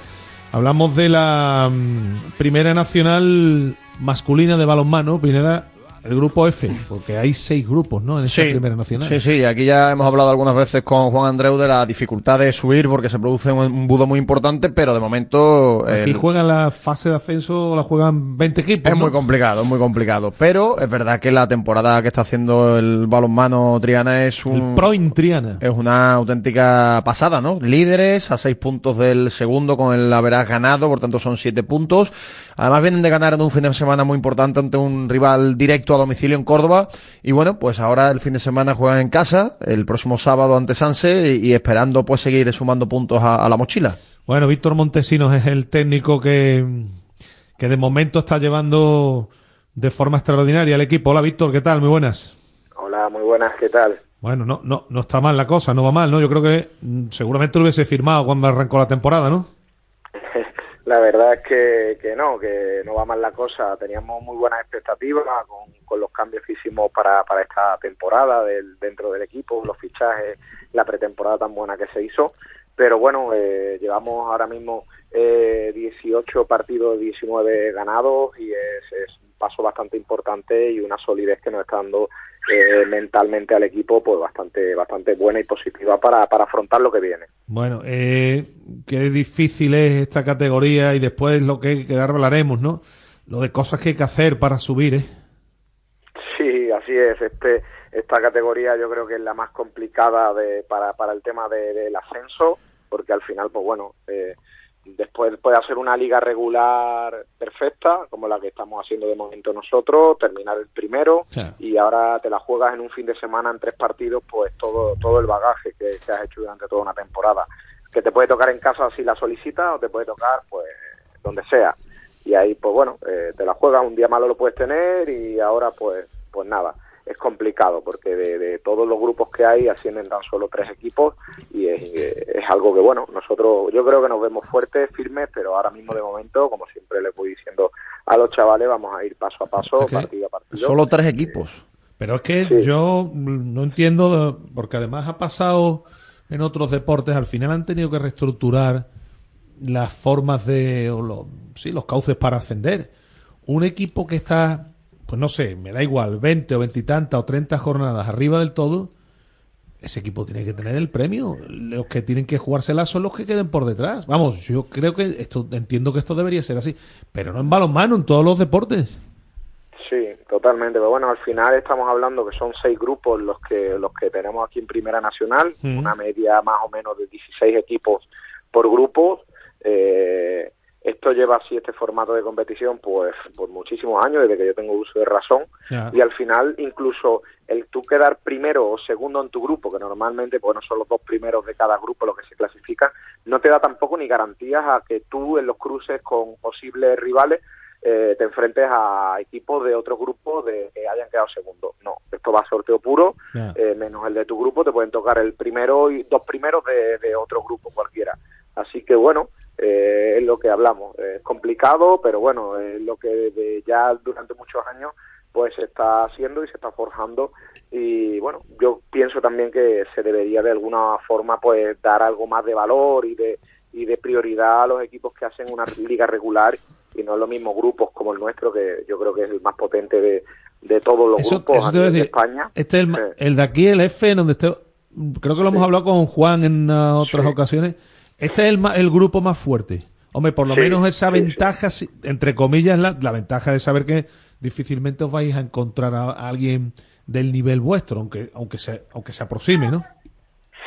Hablamos de la mm, primera nacional masculina de balonmano, Pineda, el grupo F, porque hay seis grupos, ¿no? En esa Sí, primera nacional. Sí, sí, aquí ya hemos hablado algunas veces con Juan Andreu de la dificultad de subir porque se produce un, budo muy importante, pero de momento Aquí el- juegan la fase de ascenso, la juegan 20 equipos. es ¿no? muy complicado, es muy complicado. Pero es verdad que la temporada que está haciendo el balonmano Triana es un... El Pro in Triana. Es una auténtica pasada, ¿no? Líderes a seis puntos del segundo con el haberás ganado, por tanto son siete puntos. Además vienen de ganar en un fin de semana muy importante ante un rival directo a domicilio en Córdoba. Y bueno, pues ahora el fin de semana juegan en casa, el próximo sábado ante Sanse y, y esperando pues seguir sumando puntos a, a la mochila. Bueno, Víctor Montesinos es el técnico que, que de momento está llevando de forma extraordinaria al equipo. Hola Víctor, ¿qué tal? Muy buenas. Hola, muy buenas, ¿qué tal? Bueno, no, no, no está mal la cosa, no va mal, ¿no? Yo creo que mm, seguramente lo hubiese firmado cuando arrancó la temporada, ¿no? La verdad es que, que no, que no va mal la cosa. Teníamos muy buenas expectativas con, los cambios que hicimos para, para esta temporada del, dentro del equipo, los fichajes, la pretemporada tan buena que se hizo. Pero bueno, eh, llevamos ahora mismo eh, 18 partidos, 19 ganados y es, es un paso bastante importante y una solidez que nos está dando eh, mentalmente al equipo pues bastante bastante buena y positiva para, para afrontar lo que viene. Bueno, eh, qué difícil es esta categoría y después lo que, que ahora hablaremos, ¿no? Lo de cosas que hay que hacer para subir, ¿eh? Sí, así es. Este, esta categoría yo creo que es la más complicada de, para, para el tema de- del ascenso, porque al final, pues bueno, eh, después puede hacer una liga regular perfecta, como la que estamos haciendo de momento nosotros, terminar el primero y ahora te la juegas en un fin de semana en tres partidos, pues todo, todo el bagaje que, que has hecho durante toda una temporada. Que te puede tocar en casa si la solicitas o te puede tocar, pues, donde sea. Y ahí, pues bueno, eh, te la juegas, un día malo lo puedes tener y ahora, pues, pues nada es complicado porque de, de, todos los grupos que hay ascienden tan solo tres equipos y es, es, algo que bueno nosotros yo creo que nos vemos fuertes firmes pero ahora mismo de momento como siempre le voy diciendo a los chavales vamos a ir paso a paso okay. partido a partido solo tres equipos pero es que sí. yo no entiendo porque además ha pasado en otros deportes al final han tenido que reestructurar las formas de o los, sí los cauces para ascender un equipo que está pues no sé, me da igual, 20 o 20 y tantas o 30 jornadas arriba del todo, ese equipo tiene que tener el premio. Los que tienen que jugársela son los que queden por detrás. Vamos, yo creo que esto, entiendo que esto debería ser así, pero no en balonmano, en todos los deportes. Sí, totalmente. Pero bueno, al final estamos hablando que son seis grupos los que los que tenemos aquí en Primera Nacional, mm. una media más o menos de 16 equipos por grupo. Eh, esto lleva así este formato de competición pues por muchísimos años desde que yo tengo uso de razón yeah. y al final incluso el tú quedar primero o segundo en tu grupo que normalmente bueno son los dos primeros de cada grupo los que se clasifican no te da tampoco ni garantías a que tú en los cruces con posibles rivales eh, te enfrentes a equipos de otros grupos de que hayan quedado segundo no esto va a sorteo puro yeah. eh, menos el de tu grupo te pueden tocar el primero y dos primeros de, de otro grupo cualquiera así que bueno eh, es lo que hablamos. Es complicado, pero bueno, es lo que de ya durante muchos años pues se está haciendo y se está forjando y bueno, yo pienso también que se debería de alguna forma pues dar algo más de valor y de y de prioridad a los equipos que hacen una liga regular y no los mismos grupos como el nuestro que yo creo que es el más potente de, de todos los eso, grupos eso a nivel decir, de España. Este es el, Sí. el de aquí, el F, donde esté, creo que lo hemos hablado con Juan en uh, otras ocasiones. Este es el, el grupo más fuerte. Hombre, por lo Sí, menos esa sí, ventaja, entre comillas, la, la ventaja de saber que difícilmente os vais a encontrar a, a alguien del nivel vuestro, aunque aunque se aunque se aproxime, ¿no?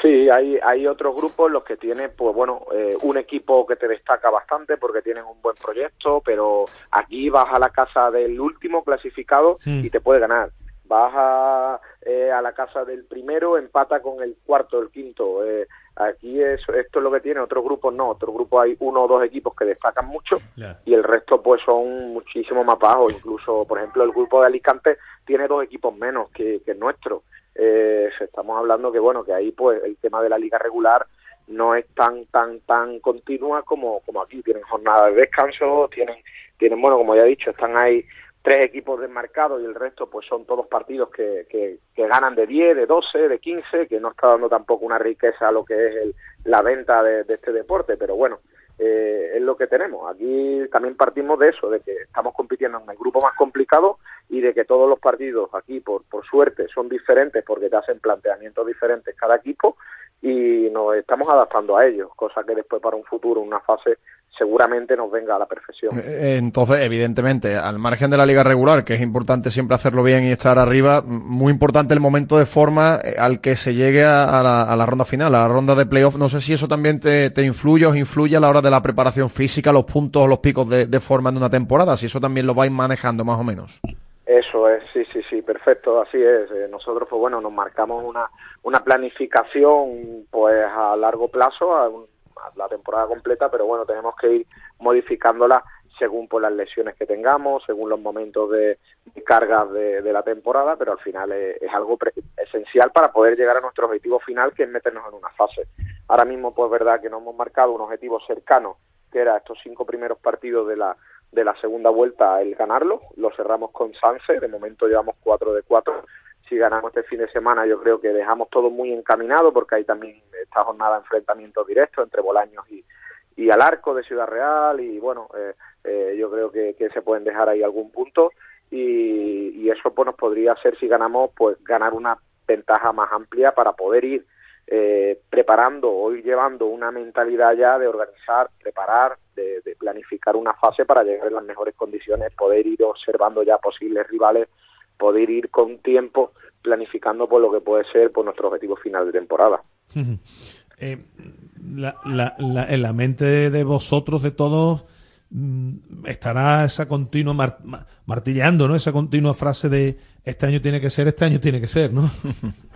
Sí, hay, hay otros grupos los que tienen, pues bueno, eh, un equipo que te destaca bastante porque tienen un buen proyecto, pero aquí vas a la casa del último clasificado Mm. y te puede ganar. Vas a, eh, a la casa del primero, empata con el cuarto, el quinto. Eh, aquí es, esto es lo que tiene, otros grupos no. Otros grupos hay uno o dos equipos que destacan mucho y el resto pues son muchísimo más bajos. Incluso, por ejemplo, el grupo de Alicante tiene dos equipos menos que, que el nuestro. Eh, estamos hablando que bueno que ahí pues el tema de la liga regular no es tan tan tan continua como como aquí tienen jornadas de descanso tienen tienen bueno como ya he dicho están ahí tres equipos desmarcados y el resto pues son todos partidos que, que, que ganan de 10, de 12, de 15, que no está dando tampoco una riqueza a lo que es el, la venta de, este deporte, pero bueno, eh, es lo que tenemos. Aquí también partimos de eso, de que estamos compitiendo en el grupo más complicado y de que todos los partidos aquí, por, por suerte, son diferentes porque te hacen planteamientos diferentes cada equipo y nos estamos adaptando a ellos, cosa que después para un futuro, una fase, seguramente nos venga a la perfección. Eh, Entonces, evidentemente, al margen de la liga regular, que es importante siempre hacerlo bien y estar arriba, muy importante el momento de forma eh, al que se llegue a, la, ronda final, a la ronda de playoff. No sé si eso también te, te influye, os influye a la hora de la preparación física, los puntos o los picos de, de forma en una temporada, si eso también lo vais manejando más o menos. Eso es, sí, sí, sí, perfecto, así es. Eh, nosotros, pues bueno, nos marcamos una, una planificación, pues a largo plazo, a, un- a la temporada completa, pero bueno, tenemos que ir modificándola según pues las lesiones que tengamos, según los momentos de, de cargas de, la temporada, pero al final es, es algo pre- esencial para poder llegar a nuestro objetivo final, que es meternos en una fase. Ahora mismo, pues verdad que nos hemos marcado un objetivo cercano, que era estos cinco primeros partidos de la de la segunda vuelta el ganarlo, lo cerramos con Sanse, de momento llevamos cuatro de cuatro, si ganamos este fin de semana yo creo que dejamos todo muy encaminado porque hay también esta jornada de enfrentamientos directos entre Bolaños y, y al arco de Ciudad Real. Y bueno, eh, eh, yo creo que, que se pueden dejar ahí algún punto. Y, y eso pues nos podría hacer si ganamos pues ganar una ventaja más amplia para poder ir eh, preparando o ir llevando una mentalidad ya de organizar, preparar, de, de planificar una fase para llegar en las mejores condiciones, poder ir observando ya posibles rivales, poder ir con tiempo planificando por lo que puede ser por nuestro objetivo final de temporada. Eh, la, la, la- en la mente de, vosotros, de todos, mm, estará esa continua mar- ma- martillando, ¿no? Esa continua frase de este año tiene que ser, este año tiene que ser, ¿no?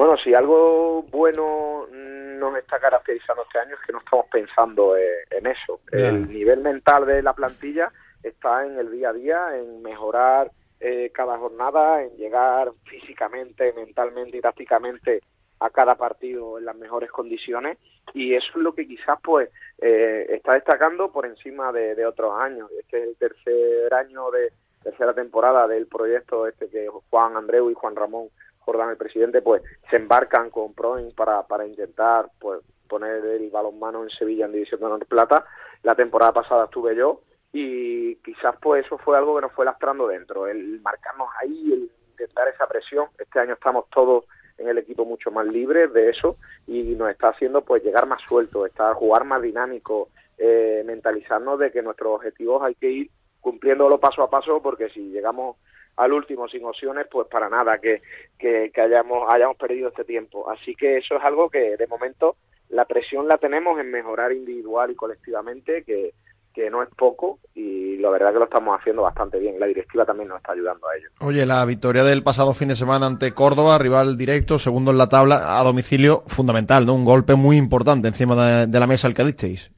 Bueno, si algo bueno nos está caracterizando este año es que no estamos pensando eh, en eso. El nivel mental de la plantilla está en el día a día, en mejorar eh, cada jornada, en llegar físicamente, mentalmente y tácticamente a cada partido en las mejores condiciones y eso es lo que quizás pues eh, está destacando por encima de, de otros años. Este es el tercer año de tercera temporada del proyecto este que Juan Andreu y Juan Ramón Jordán, el presidente, pues se embarcan con Proin para, para intentar pues poner el balonmano en Sevilla en División de Honor Plata. La temporada pasada estuve yo y quizás pues eso fue algo que nos fue lastrando dentro, el marcarnos ahí, el intentar esa presión. Este año estamos todos en el equipo mucho más libres de eso y nos está haciendo pues llegar más suelto, estar jugar más dinámico, eh, mentalizarnos de que nuestros objetivos hay que ir cumpliéndolo paso a paso porque si llegamos al último sin opciones pues para nada que, que, hayamos hayamos perdido este tiempo así que eso es algo que de momento la presión la tenemos en mejorar individual y colectivamente que, que no es poco y la verdad que lo estamos haciendo bastante bien la directiva también nos está ayudando a ello Oye, la victoria del pasado fin de semana ante Córdoba, rival directo, segundo en la tabla, a domicilio, fundamental, ¿no? Un golpe muy importante encima de, de la mesa al que disteis.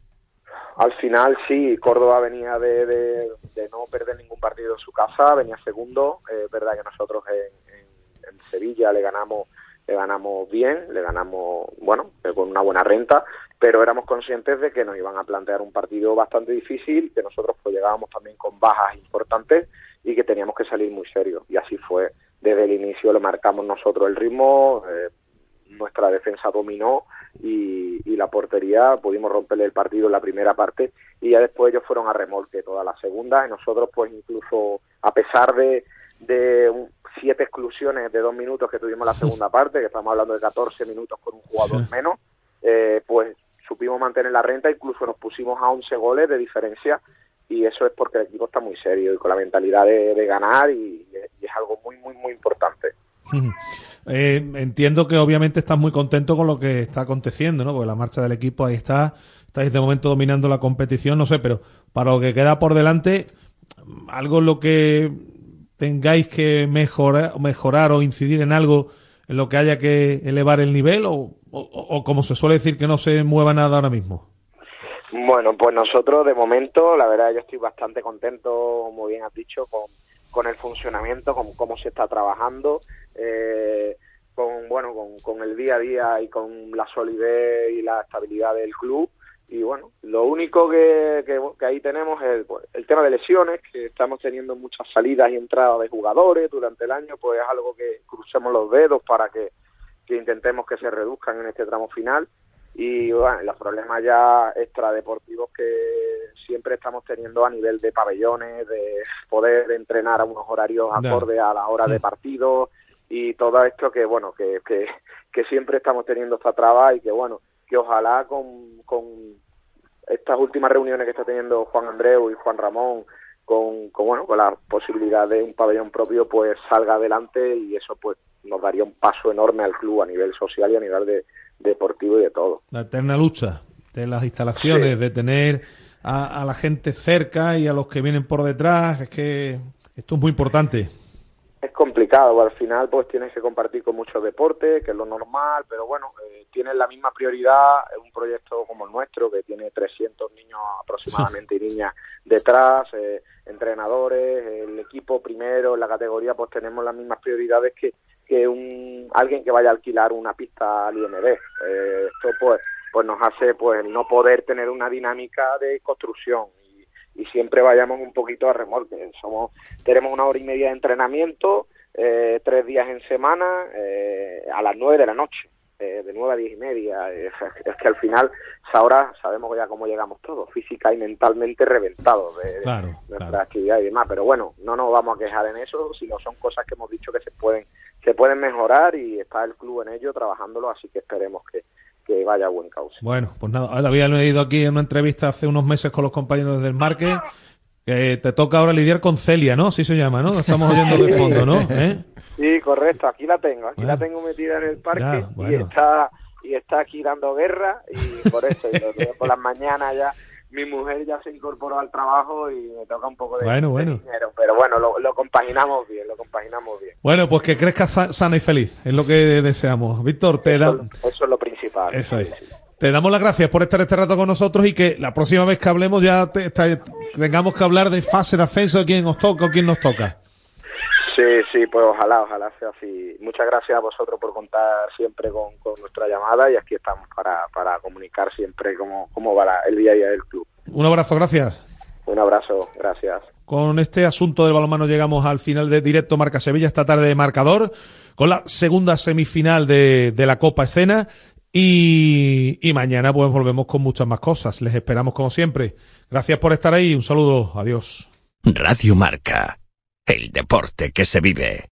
Al final sí, Córdoba venía de, no perder ningún partido en su casa, venía segundo, es verdad que nosotros en, en- Sevilla le ganamos le ganamos bien, le ganamos, bueno, eh, con una buena renta, pero éramos conscientes de que nos iban a plantear un partido bastante difícil, que nosotros pues llegábamos también con bajas importantes y que teníamos que salir muy serios. Y así fue, desde el inicio lo marcamos nosotros el ritmo, eh, nuestra defensa dominó y, y la portería pudimos romperle el partido en la primera parte y ya después ellos fueron a remolque toda la segunda. Y nosotros pues incluso a pesar de, de un- siete exclusiones de dos minutos que tuvimos la segunda parte, que estamos hablando de 14 minutos con un jugador menos, eh, pues supimos mantener la renta, incluso nos pusimos a 11 goles de diferencia y eso es porque el equipo está muy serio y con la mentalidad de, de ganar y- y es algo muy, muy, muy importante. Eh, entiendo que obviamente estás muy contento con lo que está aconteciendo, ¿no? Porque la marcha del equipo ahí está, estáis de momento dominando la competición, no sé, pero para lo que queda por delante, algo en lo que tengáis que mejorar, mejorar o incidir en algo en lo que haya que elevar el nivel o, o- o como se suele decir que no se mueva nada ahora mismo. Bueno, pues nosotros de momento, la verdad, yo estoy bastante contento, como bien has dicho, con, con el funcionamiento, con cómo se está trabajando, eh, con bueno, con, con el día a día y con la solidez y la estabilidad del club. Y bueno, lo único que, que, que ahí tenemos es el, pues, el tema de lesiones, que estamos teniendo muchas salidas y entradas de jugadores durante el año, pues es algo que crucemos los dedos para que, que intentemos que se reduzcan en este tramo final y bueno, los problemas ya extradeportivos que siempre estamos teniendo a nivel de pabellones, de poder entrenar a unos horarios Ya. acordes a la hora de partido y todo esto que bueno que, que, que siempre estamos teniendo esta traba y que bueno que ojalá con, con estas últimas reuniones que está teniendo Juan Andreu y Juan Ramón con, con bueno con la posibilidad de un pabellón propio pues salga adelante y eso pues nos daría un paso enorme al club a nivel social y a nivel de deportivo y de todo. La eterna lucha de las instalaciones, de tener a, a la gente cerca y a los que vienen por detrás, es que esto es muy importante. Es complicado, al final pues tienes que compartir con muchos deportes, que es lo normal, pero bueno, eh, tienes la misma prioridad un proyecto como el nuestro, que tiene 300 niños aproximadamente y niñas detrás, eh, entrenadores, el equipo primero, en la categoría pues tenemos las mismas prioridades que, que un alguien que vaya a alquilar una pista al IMD. Eh, esto pues pues nos hace pues no poder tener una dinámica de construcción y, siempre vayamos un poquito a remolque. Somos tenemos una hora y media de entrenamiento, eh, tres días en semana, eh, a las nueve de la noche, eh, de nueve a diez y media. Eh, es que al final, ahora sabemos ya cómo llegamos todos, física y mentalmente reventados de, de Claro, nuestra actividad y demás. Pero bueno, no nos vamos a quejar en eso, sino son cosas que hemos dicho que se pueden se pueden mejorar y está el club en ello trabajándolo, así que esperemos que, que vaya a buen cauce. Bueno, pues nada, ahora había leído aquí en una entrevista hace unos meses con los compañeros del Marque que te toca ahora lidiar con Celia, ¿no? Así se llama, ¿no? Estamos oyendo de fondo, ¿no? ¿Eh? Sí, correcto, aquí la tengo, aquí la tengo metida en el parque Ya, y está y está aquí dando guerra y por eso, y por las mañanas ya mi mujer ya se incorporó al trabajo y me toca un poco de, Bueno, de bueno. dinero, pero bueno, lo, lo compaginamos bien, lo compaginamos bien. Bueno, pues que crezcas sa- sana y feliz, es lo que deseamos. Víctor, te, da, Eso es lo principal. eso es. te damos las gracias por estar este rato con nosotros y que la próxima vez que hablemos ya te- te- tengamos que hablar de fase de ascenso, de quién nos toca o quién nos toca. Sí, sí, pues ojalá, ojalá sea así. Muchas gracias a vosotros por contar siempre con, con nuestra llamada y aquí estamos para, para comunicar siempre cómo, cómo va la- el día a día del club. Un abrazo, gracias. Un abrazo, gracias. Con este asunto del balonmano llegamos al final de directo Marca Sevilla esta tarde de marcador, con la segunda semifinal de, de la Copa Escena y, y mañana pues volvemos con muchas más cosas. Les esperamos como siempre. Gracias por estar ahí. Un saludo. Adiós. Radio Marca. El deporte que se vive.